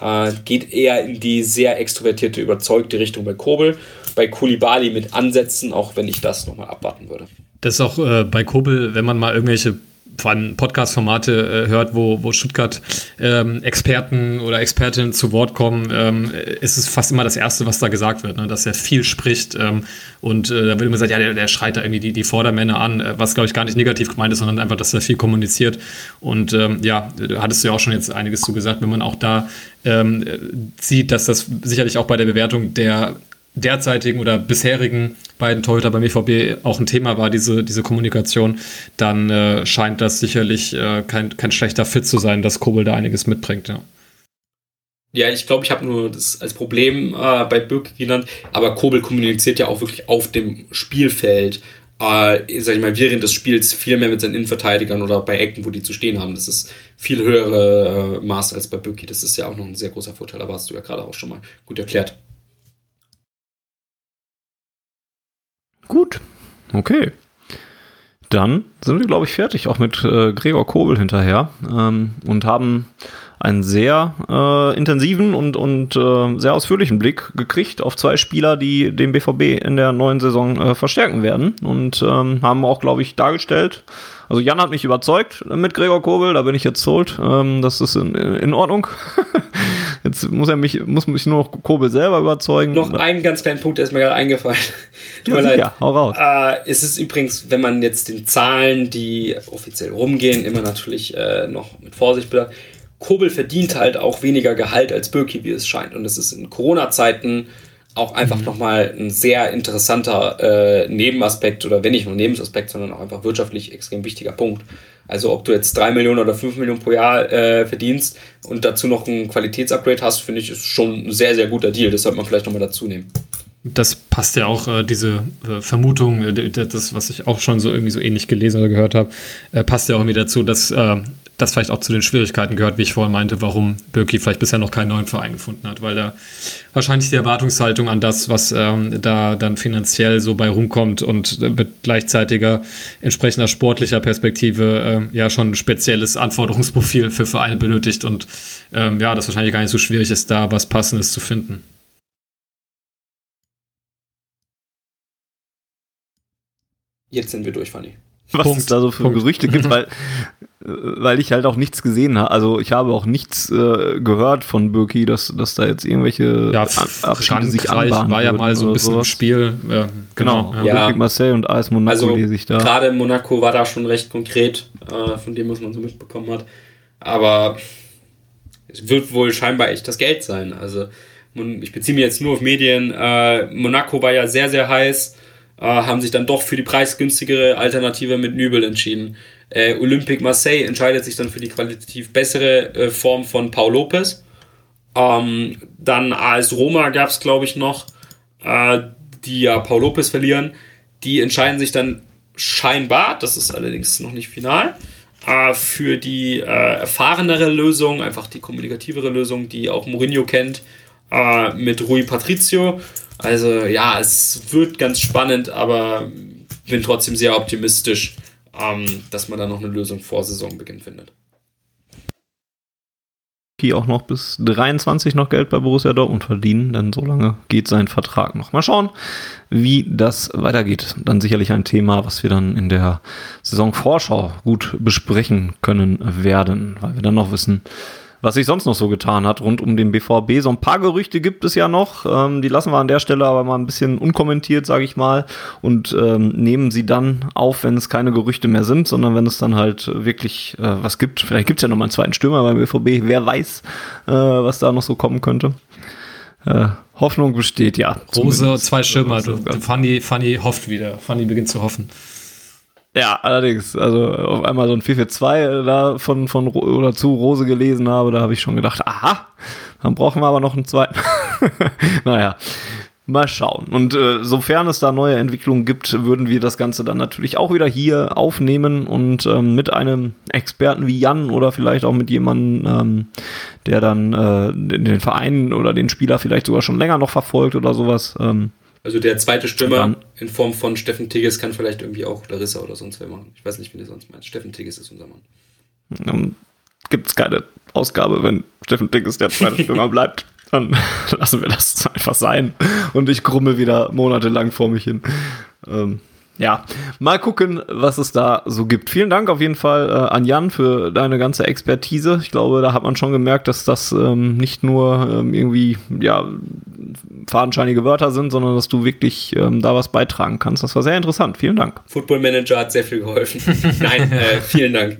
Äh, geht eher in die sehr extrovertierte, überzeugte Richtung bei Kobel, bei Kulibali mit Ansätzen, auch wenn ich das nochmal abwarten würde. Das ist auch äh, bei Kobel, wenn man mal irgendwelche Podcast-Formate äh, hört, wo, wo Stuttgart-Experten ähm, oder Expertinnen zu Wort kommen, ähm, ist es fast immer das Erste, was da gesagt wird, ne? dass er viel spricht. Ähm, und äh, da wird immer gesagt, ja, der, der schreit da irgendwie die, die Vordermänner an, äh, was, glaube ich, gar nicht negativ gemeint ist, sondern einfach, dass er viel kommuniziert. Und ähm, ja, du hattest ja auch schon jetzt einiges zu gesagt, wenn man auch da ähm, sieht, dass das sicherlich auch bei der Bewertung der derzeitigen oder bisherigen beiden Torhüter beim EVB auch ein Thema war, diese, diese Kommunikation, dann äh, scheint das sicherlich äh, kein, kein schlechter Fit zu sein, dass Kobel da einiges mitbringt, ja. Ja, ich glaube, ich habe nur das als Problem äh, bei Birk genannt, aber Kobel kommuniziert ja auch wirklich auf dem Spielfeld, äh, sag ich mal, während des Spiels viel mehr mit seinen Innenverteidigern oder bei Ecken, wo die zu stehen haben. Das ist viel höhere äh, Maß als bei Böcki. Das ist ja auch noch ein sehr großer Vorteil, aber hast du ja gerade auch schon mal gut erklärt. Gut, okay. Dann sind wir, glaube ich, fertig, auch mit äh, Gregor Kobel hinterher ähm, und haben einen sehr äh, intensiven und, und äh, sehr ausführlichen Blick gekriegt auf zwei Spieler, die den BVB in der neuen Saison äh, verstärken werden und ähm, haben auch, glaube ich, dargestellt. Also Jan hat mich überzeugt mit Gregor Kobel, da bin ich jetzt sold. Ähm, das ist in, in Ordnung. Jetzt muss er mich, muss mich nur noch Kobel selber überzeugen. Noch einen ganz kleinen Punkt, der ist mir gerade eingefallen. Tut mir leid. Ja, hau raus. Äh, es ist übrigens, wenn man jetzt den Zahlen, die offiziell rumgehen, immer natürlich äh, noch mit Vorsicht bedarf. Kobel verdient halt auch weniger Gehalt als Birki, wie es scheint. Und das ist in Corona-Zeiten auch einfach mhm. nochmal ein sehr interessanter äh, Nebenaspekt oder wenn nicht nur Nebenaspekt, sondern auch einfach wirtschaftlich extrem wichtiger Punkt. Also ob du jetzt drei Millionen oder fünf Millionen pro Jahr äh, verdienst und dazu noch ein Qualitätsupgrade hast, finde ich, ist schon ein sehr, sehr guter Deal. Das sollte man vielleicht nochmal dazu nehmen. Das passt ja auch, äh, diese äh, Vermutung, äh, das, was ich auch schon so irgendwie so ähnlich gelesen oder gehört habe, äh, passt ja auch irgendwie dazu, dass äh, das vielleicht auch zu den Schwierigkeiten gehört, wie ich vorhin meinte, warum Birki vielleicht bisher noch keinen neuen Verein gefunden hat, weil da wahrscheinlich die Erwartungshaltung an das, was ähm, da dann finanziell so bei rumkommt und mit gleichzeitiger entsprechender sportlicher Perspektive äh, ja schon ein spezielles Anforderungsprofil für Vereine benötigt und ähm, ja, das wahrscheinlich gar nicht so schwierig ist, da was Passendes zu finden. Jetzt sind wir durch, Fanny was Punkt. es da so für Punkt. Gerüchte gibt, weil, weil ich halt auch nichts gesehen habe. Also ich habe auch nichts äh, gehört von Birki, dass, dass da jetzt irgendwelche ja, Abschiede sich anbahnen war ja mal so ein bisschen sowas. Spiel. Ja, genau. genau. Ja. Ja. Marseille und AS Monaco also, lese ich da. Gerade Monaco war da schon recht konkret, äh, von dem, was man so mitbekommen hat. Aber es wird wohl scheinbar echt das Geld sein. Also ich beziehe mich jetzt nur auf Medien. Äh, Monaco war ja sehr, sehr heiß äh, haben sich dann doch für die preisgünstigere Alternative mit Nübel entschieden. Äh, Olympique Marseille entscheidet sich dann für die qualitativ bessere äh, Form von Paul Lopez. Ähm, dann AS Roma gab es, glaube ich, noch, äh, die ja Paul Lopez verlieren. Die entscheiden sich dann scheinbar, das ist allerdings noch nicht final, äh, für die äh, erfahrenere Lösung, einfach die kommunikativere Lösung, die auch Mourinho kennt, mit Rui Patricio. Also ja, es wird ganz spannend, aber bin trotzdem sehr optimistisch, ähm, dass man da noch eine Lösung vor Saisonbeginn findet. Hier auch noch bis 23 noch Geld bei Borussia Dortmund verdienen, denn so lange geht sein Vertrag noch. Mal schauen, wie das weitergeht. Dann sicherlich ein Thema, was wir dann in der Saisonvorschau gut besprechen können werden, weil wir dann noch wissen, was sich sonst noch so getan hat rund um den BVB. So ein paar Gerüchte gibt es ja noch. Ähm, die lassen wir an der Stelle aber mal ein bisschen unkommentiert, sage ich mal, und ähm, nehmen sie dann auf, wenn es keine Gerüchte mehr sind, sondern wenn es dann halt wirklich äh, was gibt. Vielleicht gibt es ja noch mal einen zweiten Stürmer beim BVB. Wer weiß, äh, was da noch so kommen könnte. Äh, Hoffnung besteht, ja. Rose, zwei Stürmer. Fanny, Fanny hofft wieder. Fanny beginnt zu hoffen. Ja, allerdings. Also auf einmal so ein 442 äh, da von, von oder zu Rose gelesen habe, da habe ich schon gedacht, aha, dann brauchen wir aber noch einen zweiten. naja, mal schauen. Und äh, sofern es da neue Entwicklungen gibt, würden wir das Ganze dann natürlich auch wieder hier aufnehmen und ähm, mit einem Experten wie Jan oder vielleicht auch mit jemandem, ähm, der dann äh, den Verein oder den Spieler vielleicht sogar schon länger noch verfolgt oder sowas. Ähm, also der zweite Stürmer in Form von Steffen Tigges kann vielleicht irgendwie auch Larissa oder sonst wer machen. Ich weiß nicht, wie der sonst meint. Steffen Tigges ist unser Mann. Dann gibt es keine Ausgabe, wenn Steffen Tigges der zweite Stürmer bleibt. Dann lassen wir das einfach sein. Und ich krumme wieder monatelang vor mich hin. Ähm, ja, mal gucken, was es da so gibt. Vielen Dank auf jeden Fall äh, an Jan für deine ganze Expertise. Ich glaube, da hat man schon gemerkt, dass das ähm, nicht nur ähm, irgendwie ja fadenscheinige Wörter sind, sondern dass du wirklich ähm, da was beitragen kannst. Das war sehr interessant. Vielen Dank. Football Manager hat sehr viel geholfen. Nein, äh, vielen Dank.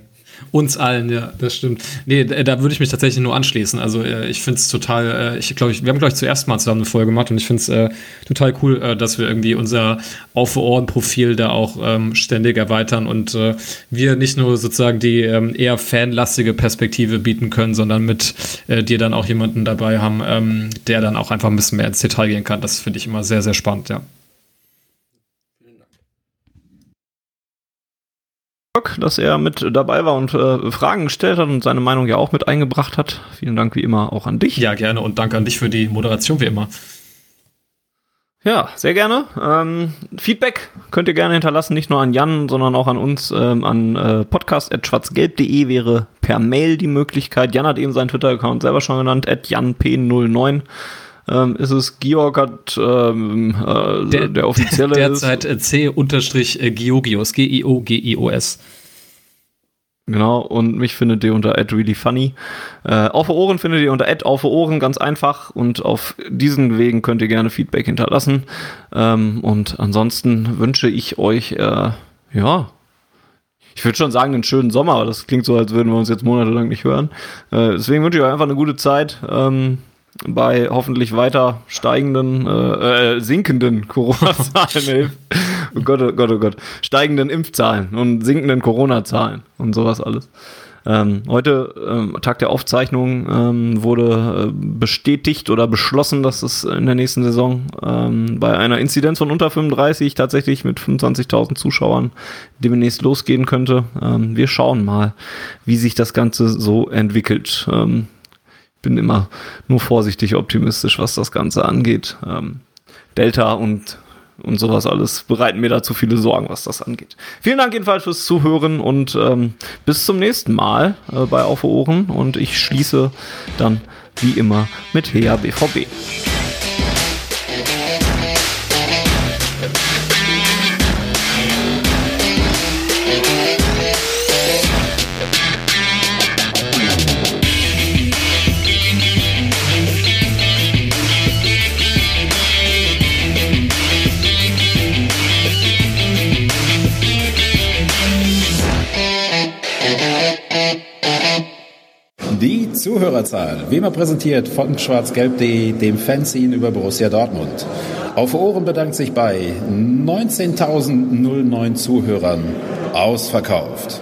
Uns allen, ja, das stimmt. Nee, da würde ich mich tatsächlich nur anschließen. Also äh, ich finde es total, äh, ich glaube, wir haben, glaube ich, zuerst mal zusammen eine Folge gemacht und ich finde es äh, total cool, äh, dass wir irgendwie unser Auf Ohren-Profil da auch ähm, ständig erweitern und äh, wir nicht nur sozusagen die ähm, eher fanlastige Perspektive bieten können, sondern mit äh, dir dann auch jemanden dabei haben, ähm, der dann auch einfach ein bisschen mehr ins Detail gehen kann. Das finde ich immer sehr, sehr spannend, ja. Dass er mit dabei war und äh, Fragen gestellt hat und seine Meinung ja auch mit eingebracht hat. Vielen Dank wie immer auch an dich. Ja, gerne und danke an dich für die Moderation wie immer. Ja, sehr gerne. Ähm, Feedback könnt ihr gerne hinterlassen, nicht nur an Jan, sondern auch an uns. Ähm, an äh, podcast.schwarzgelb.de wäre per Mail die Möglichkeit. Jan hat eben seinen Twitter-Account selber schon genannt, at janp09 ähm, ist es Georg hat ähm, äh, der, der offizielle derzeit C-Geogios, G-I-O-G-I-O-S. Genau, und mich findet ihr unter @reallyfunny. Äh, auf Ohren findet ihr unter auf Ohren ganz einfach und auf diesen Wegen könnt ihr gerne Feedback hinterlassen. Ähm, und ansonsten wünsche ich euch, äh, ja, ich würde schon sagen, einen schönen Sommer, aber das klingt so, als würden wir uns jetzt monatelang nicht hören. Äh, deswegen wünsche ich euch einfach eine gute Zeit. Ähm, bei hoffentlich weiter steigenden, äh, äh, sinkenden Corona-Zahlen. oh Gott, oh Gott, oh Gott. Steigenden Impfzahlen und sinkenden Corona-Zahlen und sowas alles. Ähm, heute, ähm, Tag der Aufzeichnung, ähm, wurde äh, bestätigt oder beschlossen, dass es in der nächsten Saison ähm, bei einer Inzidenz von unter 35 tatsächlich mit 25.000 Zuschauern demnächst losgehen könnte. Ähm, wir schauen mal, wie sich das Ganze so entwickelt. Bin immer nur vorsichtig optimistisch, was das Ganze angeht. Ähm, Delta und, und sowas alles bereiten mir da zu viele Sorgen, was das angeht. Vielen Dank jedenfalls fürs Zuhören und ähm, bis zum nächsten Mal äh, bei Auf Ohren und ich schließe dann wie immer mit Hea BVB. Die Zuhörerzahl, wie immer präsentiert von schwarzgelb.de, dem Fanzine über Borussia Dortmund. Auf Ohren bedankt sich bei 19.009 Zuhörern ausverkauft.